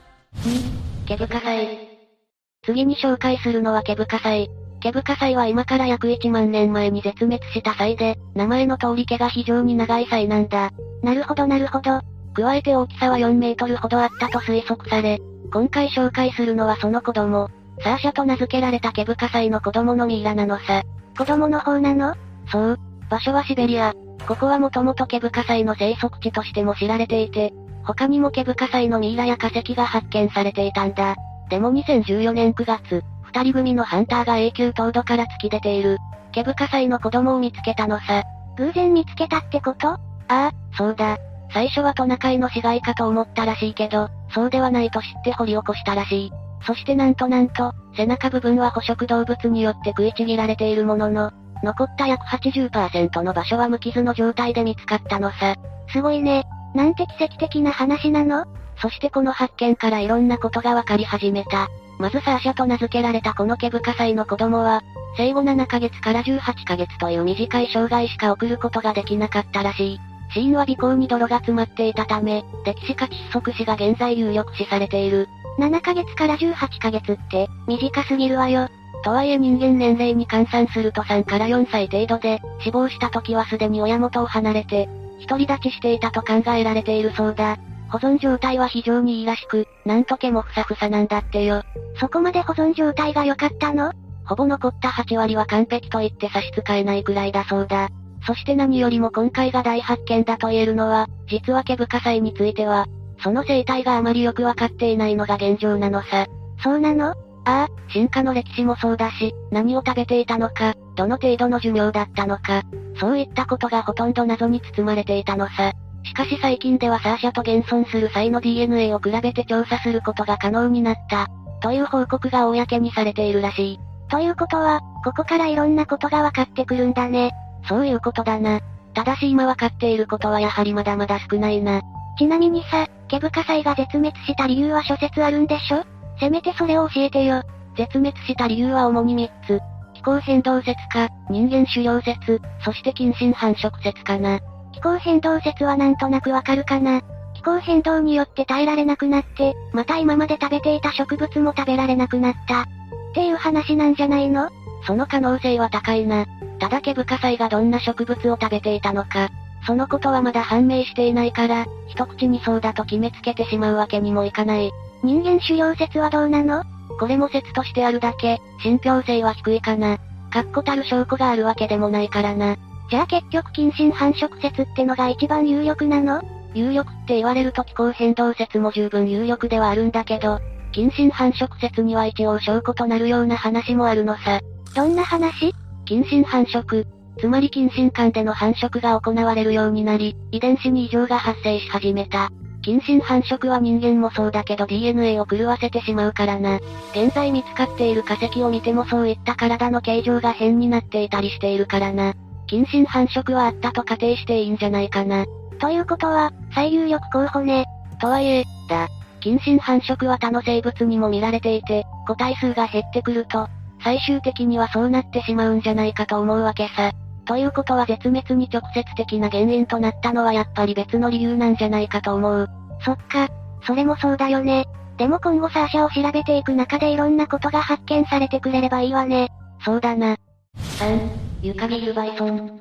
2、毛深祭。次に紹介するのは毛深祭。毛深祭は今から約1万年前に絶滅した際で、名前の通り毛が非常に長い際なんだ。なるほどなるほど。加えて大きさは4メートルほどあったと推測され、今回紹介するのはその子供、サーシャと名付けられた毛深祭の子供のミイラなのさ。子供の方なの？そう。場所はシベリア。ここはもともと毛深祭の生息地としても知られていて、他にも毛深祭のミイラや化石が発見されていたんだ。でも2014年9月、二人組のハンターが永久凍土から突き出ている。毛深祭の子供を見つけたのさ。偶然見つけたってこと？ああ、そうだ。最初はトナカイの死骸かと思ったらしいけど、そうではないと知って掘り起こしたらしい。そしてなんとなんと、背中部分は捕食動物によって食いちぎられているものの、残った約80%の場所は無傷の状態で見つかったのさ。すごいね。なんて奇跡的な話なの？そしてこの発見からいろんなことがわかり始めた。まずサーシャと名付けられたこの毛深祭の子供は、生後7ヶ月から18ヶ月という短い生涯しか送ることができなかったらしい。死因は鼻孔に泥が詰まっていたため、溺死か窒息死が現在有力視されている。7ヶ月から18ヶ月って、短すぎるわよ。とはいえ人間年齢に換算すると3から4歳程度で、死亡した時はすでに親元を離れて、独り立ちしていたと考えられているそうだ。保存状態は非常にいいらしく、なんとけもふさふさなんだってよ。そこまで保存状態が良かったの？ほぼ残った8割は完璧と言って差し支えないくらいだそうだ。そして何よりも今回が大発見だと言えるのは、実は毛深祭については、その生態があまりよくわかっていないのが現状なのさ。そうなの？ああ、進化の歴史もそうだし、何を食べていたのか、どの程度の寿命だったのか、そういったことがほとんど謎に包まれていたのさ。しかし最近ではサーシャと現存する際の DNA を比べて調査することが可能になった。という報告が公にされているらしい。ということは、ここからいろんなことが分かってくるんだね。そういうことだな。ただし今分かっていることはやはりまだまだ少ないな。ちなみにさ、毛深祭が絶滅した理由は諸説あるんでしょ？せめてそれを教えてよ。絶滅した理由は主に3つ。気候変動説か、人間狩猟説、そして近親繁殖説かな。気候変動説はなんとなくわかるかな。気候変動によって耐えられなくなって、また今まで食べていた植物も食べられなくなった。っていう話なんじゃないの？その可能性は高いな。ただ毛深祭がどんな植物を食べていたのか、そのことはまだ判明していないから、一口にそうだと決めつけてしまうわけにもいかない。人間狩猟説はどうなの？これも説としてあるだけ、信憑性は低いかな。確固たる証拠があるわけでもないからな。じゃあ結局近親繁殖説ってのが一番有力なの？有力って言われると気候変動説も十分有力ではあるんだけど、近親繁殖説には一応証拠となるような話もあるのさ。どんな話？近親繁殖。つまり近親間での繁殖が行われるようになり、遺伝子に異常が発生し始めた。近親繁殖は人間もそうだけど DNA を狂わせてしまうからな。現在見つかっている化石を見てもそういった体の形状が変になっていたりしているからな。近親繁殖はあったと仮定していいんじゃないかな。ということは、最有力候補ね。とはいえ、だ。近親繁殖は他の生物にも見られていて、個体数が減ってくると、最終的にはそうなってしまうんじゃないかと思うわけさ。ということは絶滅に直接的な原因となったのはやっぱり別の理由なんじゃないかと思う。そっか、それもそうだよね。でも今後サーシャを調べていく中でいろんなことが発見されてくれればいいわね。そうだな。3、ユカギルバイソン。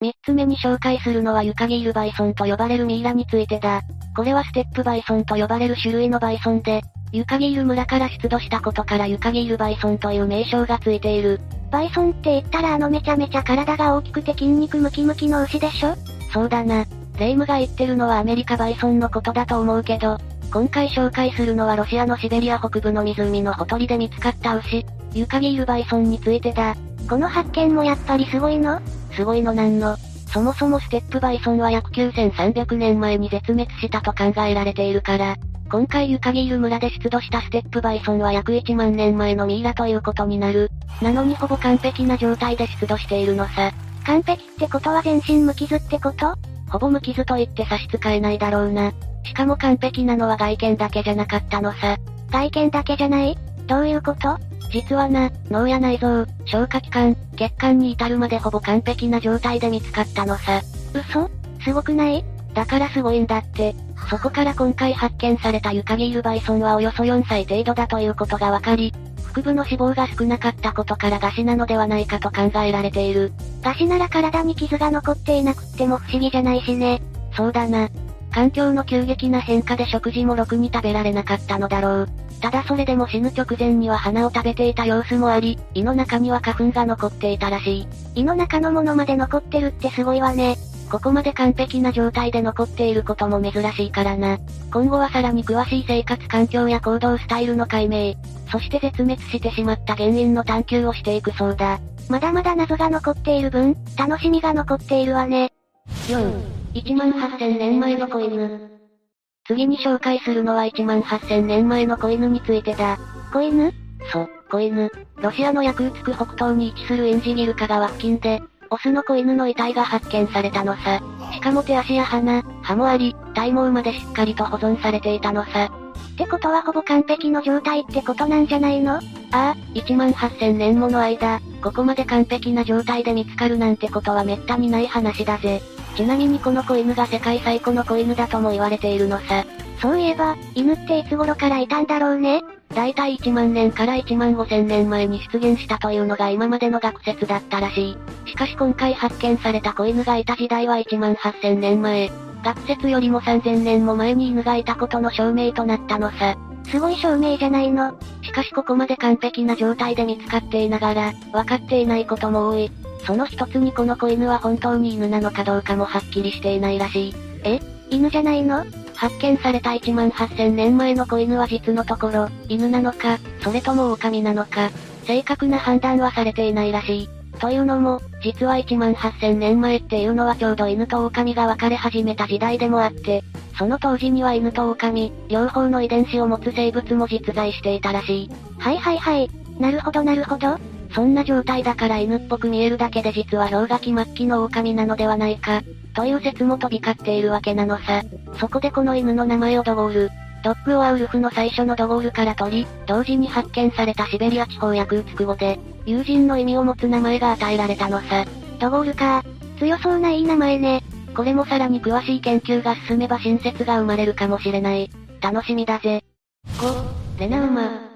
三つ目に紹介するのはユカギールバイソンと呼ばれるミイラについてだ。これはステップバイソンと呼ばれる種類のバイソンで、ユカギール村から出土したことからユカギールバイソンという名称がついている。バイソンって言ったらあのめちゃめちゃ体が大きくて筋肉ムキムキの牛でしょ？そうだな。レイムが言ってるのはアメリカバイソンのことだと思うけど、今回紹介するのはロシアのシベリア北部の湖のほとりで見つかった牛、ユカギールバイソンについてだ。この発見もやっぱりすごいの？すごいのなんの。そもそもステップバイソンは約9300年前に絶滅したと考えられているから、今回ユカギール村で出土したステップバイソンは約1万年前のミイラということになる。なのにほぼ完璧な状態で出土しているのさ。完璧ってことは全身無傷ってこと？ほぼ無傷と言って差し支えないだろうな。しかも完璧なのは外見だけじゃなかったのさ。外見だけじゃない？どういうこと？実はな、脳や内臓、消化器官、血管に至るまでほぼ完璧な状態で見つかったのさ。嘘？すごくない？だからすごいんだって。そこから今回発見されたユカギールバイソンはおよそ4歳程度だということがわかり、腹部の脂肪が少なかったことから餓死なのではないかと考えられている。餓死なら体に傷が残っていなくっても不思議じゃないしね。そうだな。環境の急激な変化で食事もろくに食べられなかったのだろう。ただそれでも死ぬ直前には花を食べていた様子もあり、胃の中には花粉が残っていたらしい。胃の中のものまで残ってるってすごいわね。ここまで完璧な状態で残っていることも珍しいからな。今後はさらに詳しい生活環境や行動スタイルの解明、そして絶滅してしまった原因の探求をしていくそうだ。まだまだ謎が残っている分、楽しみが残っているわね。4、1万8000年前の子犬。次に紹介するのは1万8000年前の子犬についてだ。子犬？そう、子犬。ロシアのヤクーツク北東に位置するインジギルカ川付近で、オスの子犬の遺体が発見されたのさ。しかも手足や鼻、歯もあり、体毛までしっかりと保存されていたのさ。ってことはほぼ完璧の状態ってことなんじゃないの？ああ、1万8000年もの間、ここまで完璧な状態で見つかるなんてことは滅多にない話だぜ。ちなみにこの子犬が世界最古の子犬だとも言われているのさ。そういえば、犬っていつ頃からいたんだろうねだいたい1万年から1万5千年前に出現したというのが今までの学説だったらしい。しかし今回発見された子犬がいた時代は1万8千年前。学説よりも3000年も前に犬がいたことの証明となったのさ。すごい証明じゃないの。しかしここまで完璧な状態で見つかっていながら、分かっていないことも多い。その一つにこの子犬は本当に犬なのかどうかもはっきりしていないらしい。え？犬じゃないの？発見された1万8000年前の子犬は実のところ、犬なのか、それとも狼なのか、正確な判断はされていないらしい。というのも、実は1万8000年前っていうのはちょうど犬と狼が分かれ始めた時代でもあって、その当時には犬と狼、両方の遺伝子を持つ生物も実在していたらしい。はいはいはい。なるほどなるほど。そんな状態だから犬っぽく見えるだけで実は氷河期末期の狼なのではないか、という説も飛び交っているわけなのさ。そこでこの犬の名前をドゴール。ドッグオアウルフの最初のドゴールから取り、同時に発見されたシベリア地方や空ツ語で、友人の意味を持つ名前が与えられたのさ。ドゴールか。強そうないい名前ね。これもさらに詳しい研究が進めば新説が生まれるかもしれない。楽しみだぜ。5、レナウマ。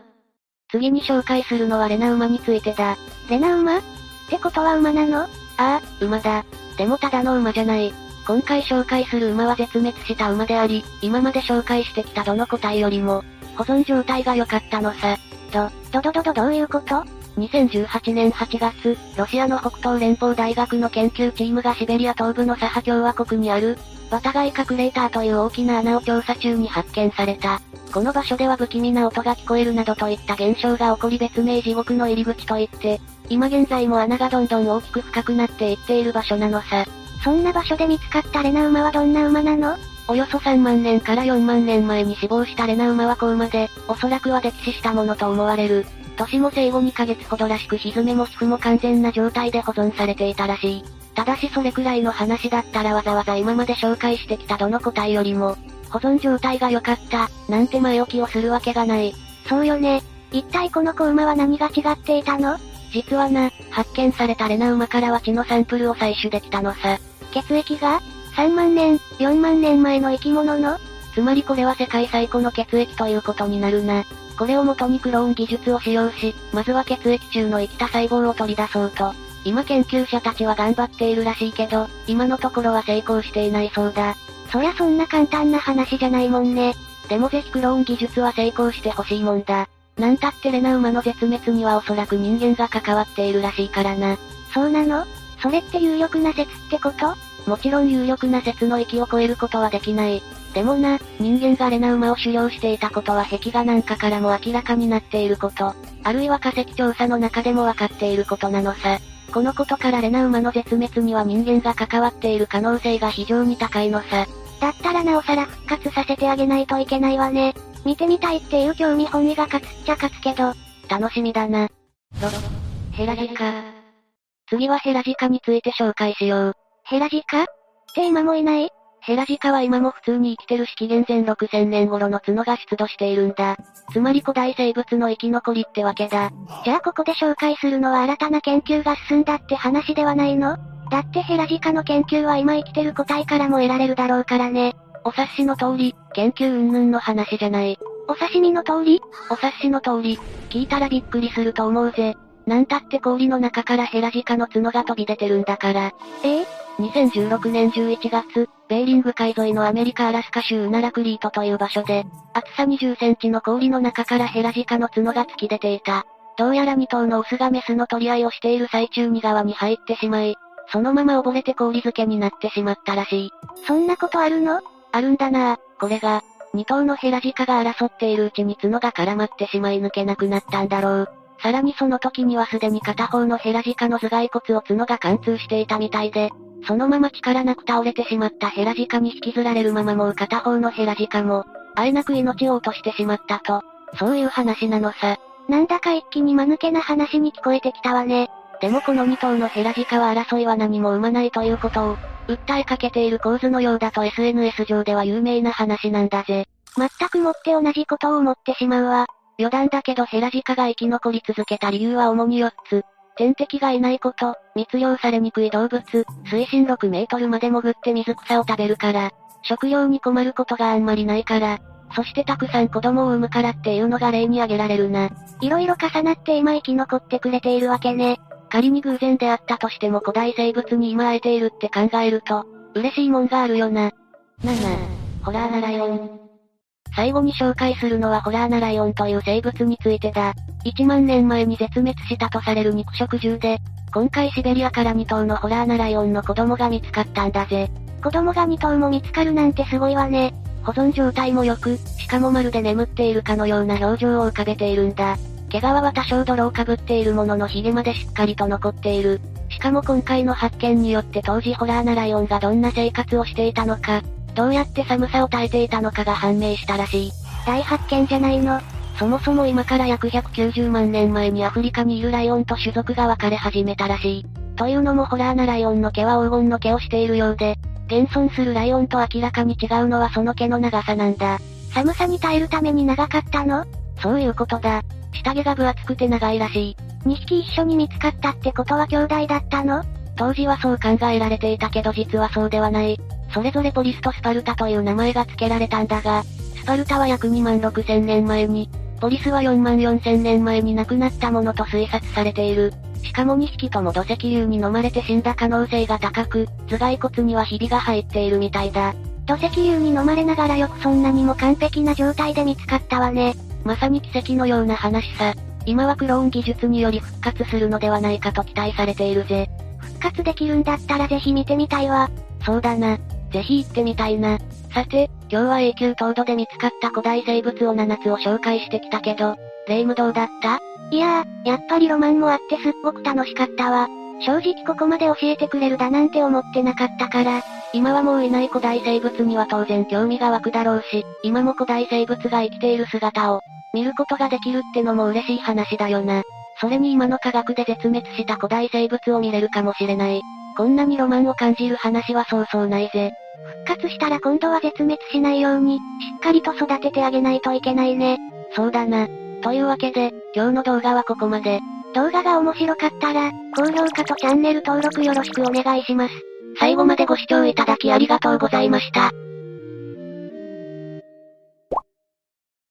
次に紹介するのはレナウマについてだ。レナウマ？ってことは馬なの？ああ、馬だ。でもただの馬じゃない。今回紹介する馬は絶滅した馬であり、今まで紹介してきたどの個体よりも、保存状態が良かったのさ。ど、どどどどどういうこと ?2018 年8月、ロシアの北東連邦大学の研究チームがシベリア東部のサハ共和国にある、バタガイカクレーターという大きな穴を調査中に発見された。この場所では不気味な音が聞こえるなどといった現象が起こり別名地獄の入り口といって、今現在も穴がどんどん大きく深くなっていっている場所なのさ。そんな場所で見つかったレナ馬はどんな馬なの？およそ3万年から4万年前に死亡したレナ馬は子馬で、おそらくは溺死したものと思われる。年も生後2ヶ月ほどらしくひずめも皮膚も完全な状態で保存されていたらしい。ただしそれくらいの話だったらわざわざ今まで紹介してきたどの個体よりも、保存状態が良かった、なんて前置きをするわけがない。そうよね。一体この子馬は何が違っていたの？実はな、発見されたレナ馬からは血のサンプルを採取できたのさ。血液が ?3 万年、4万年前の生き物の？つまりこれは世界最古の血液ということになるな。これを元にクローン技術を使用し、まずは血液中の生きた細胞を取り出そうと。今研究者たちは頑張っているらしいけど、今のところは成功していないそうだ。そりゃそんな簡単な話じゃないもんね。でもぜひクローン技術は成功してほしいもんだ。なんたってレナ馬の絶滅にはおそらく人間が関わっているらしいからな。そうなの？それって有力な説ってこと？もちろん有力な説の域を超えることはできない。でもな、人間がレナ馬を狩猟していたことは壁画なんかからも明らかになっていること。あるいは化石調査の中でもわかっていることなのさ。このことからレナ馬の絶滅には人間が関わっている可能性が非常に高いのさ。だったらなおさら復活させてあげないといけないわね。見てみたいっていう興味本位が勝つっちゃ勝つけど。楽しみだな。ヘラジカ。次はヘラジカについて紹介しよう。ヘラジカ？って今もいない？ヘラジカは今も普通に生きてるし紀元前6000年頃の角が出土しているんだ。つまり古代生物の生き残りってわけだ。じゃあここで紹介するのは新たな研究が進んだって話ではないの？だってヘラジカの研究は今生きてる個体からも得られるだろうからね。お察しの通り、研究云々の話じゃない。お刺身の通り？お察しの通り、聞いたらびっくりすると思うぜ。なんたって氷の中からヘラジカの角が飛び出てるんだから。え？え2016年11月、ベーリング海沿いのアメリカ・アラスカ州ウナラクリートという場所で、厚さ20センチの氷の中からヘラジカの角が突き出ていた。どうやら2頭のオスがメスの取り合いをしている最中に側に入ってしまい、そのまま溺れて氷漬けになってしまったらしい。そんなことあるの？あるんだなこれが、2頭のヘラジカが争っているうちに角が絡まってしまい抜けなくなったんだろう。さらにその時にはすでに片方のヘラジカの頭蓋骨を角が貫通していたみたいで、そのまま力なく倒れてしまったヘラジカに引きずられるままもう片方のヘラジカも、あえなく命を落としてしまったと、そういう話なのさ。なんだか一気に間抜けな話に聞こえてきたわね。でもこの2頭のヘラジカは争いは何も生まないということを、訴えかけている構図のようだと SNS 上では有名な話なんだぜ。全くもって同じことを思ってしまうわ。余談だけどヘラジカが生き残り続けた理由は主に4つ。天敵がいないこと、密漁されにくい動物、水深6メートルまで潜って水草を食べるから、食料に困ることがあんまりないから、そしてたくさん子供を産むからっていうのが例に挙げられるな。色々重なって今生き残ってくれているわけね。仮に偶然であったとしても古代生物に今会えているって考えると、嬉しいもんがあるよな。7、ホラアナライオン。最後に紹介するのはホラアナライオンという生物についてだ。1万年前に絶滅したとされる肉食獣で、今回シベリアから2頭のホラアナライオンの子供が見つかったんだぜ。子供が2頭も見つかるなんてすごいわね。保存状態も良く、しかもまるで眠っているかのような表情を浮かべているんだ。毛皮は多少泥をかぶっているものの髭までしっかりと残っている。しかも今回の発見によって当時ホラーなライオンがどんな生活をしていたのか、どうやって寒さを耐えていたのかが判明したらしい。大発見じゃないの。そもそも今から約190万年前にアフリカにいるライオンと種族が分かれ始めたらしい。というのもホラーなライオンの毛は黄金の毛をしているようで、現存するライオンと明らかに違うのはその毛の長さなんだ。寒さに耐えるために長かったの？そういうことだ。下着が分厚くて長いらしい。2匹一緒に見つかったってことは兄弟だったの？当時はそう考えられていたけど実はそうではない。それぞれポリスとスパルタという名前が付けられたんだが、スパルタは約2万6千年前に、ポリスは4万4千年前に亡くなったものと推察されている。しかも2匹とも土石流に飲まれて死んだ可能性が高く、頭蓋骨にはひびが入っているみたいだ。土石流に飲まれながらよくそんなにも完璧な状態で見つかったわね。まさに奇跡のような話さ。今はクローン技術により復活するのではないかと期待されているぜ。復活できるんだったらぜひ見てみたいわ。そうだな。ぜひ行ってみたいな。さて、今日は永久凍土で見つかった古代生物を7つを紹介してきたけど、レイムどうだった？いやー、やっぱりロマンもあってすっごく楽しかったわ。正直ここまで教えてくれるだなんて思ってなかったから。今はもういない古代生物には当然興味が湧くだろうし、今も古代生物が生きている姿を、見ることができるってのも嬉しい話だよな。それに今の科学で絶滅した古代生物を見れるかもしれない。こんなにロマンを感じる話はそうそうないぜ。復活したら今度は絶滅しないように、しっかりと育ててあげないといけないね。そうだな。というわけで、今日の動画はここまで。動画が面白かったら、高評価とチャンネル登録よろしくお願いします。最後までご視聴いただきありがとうございました。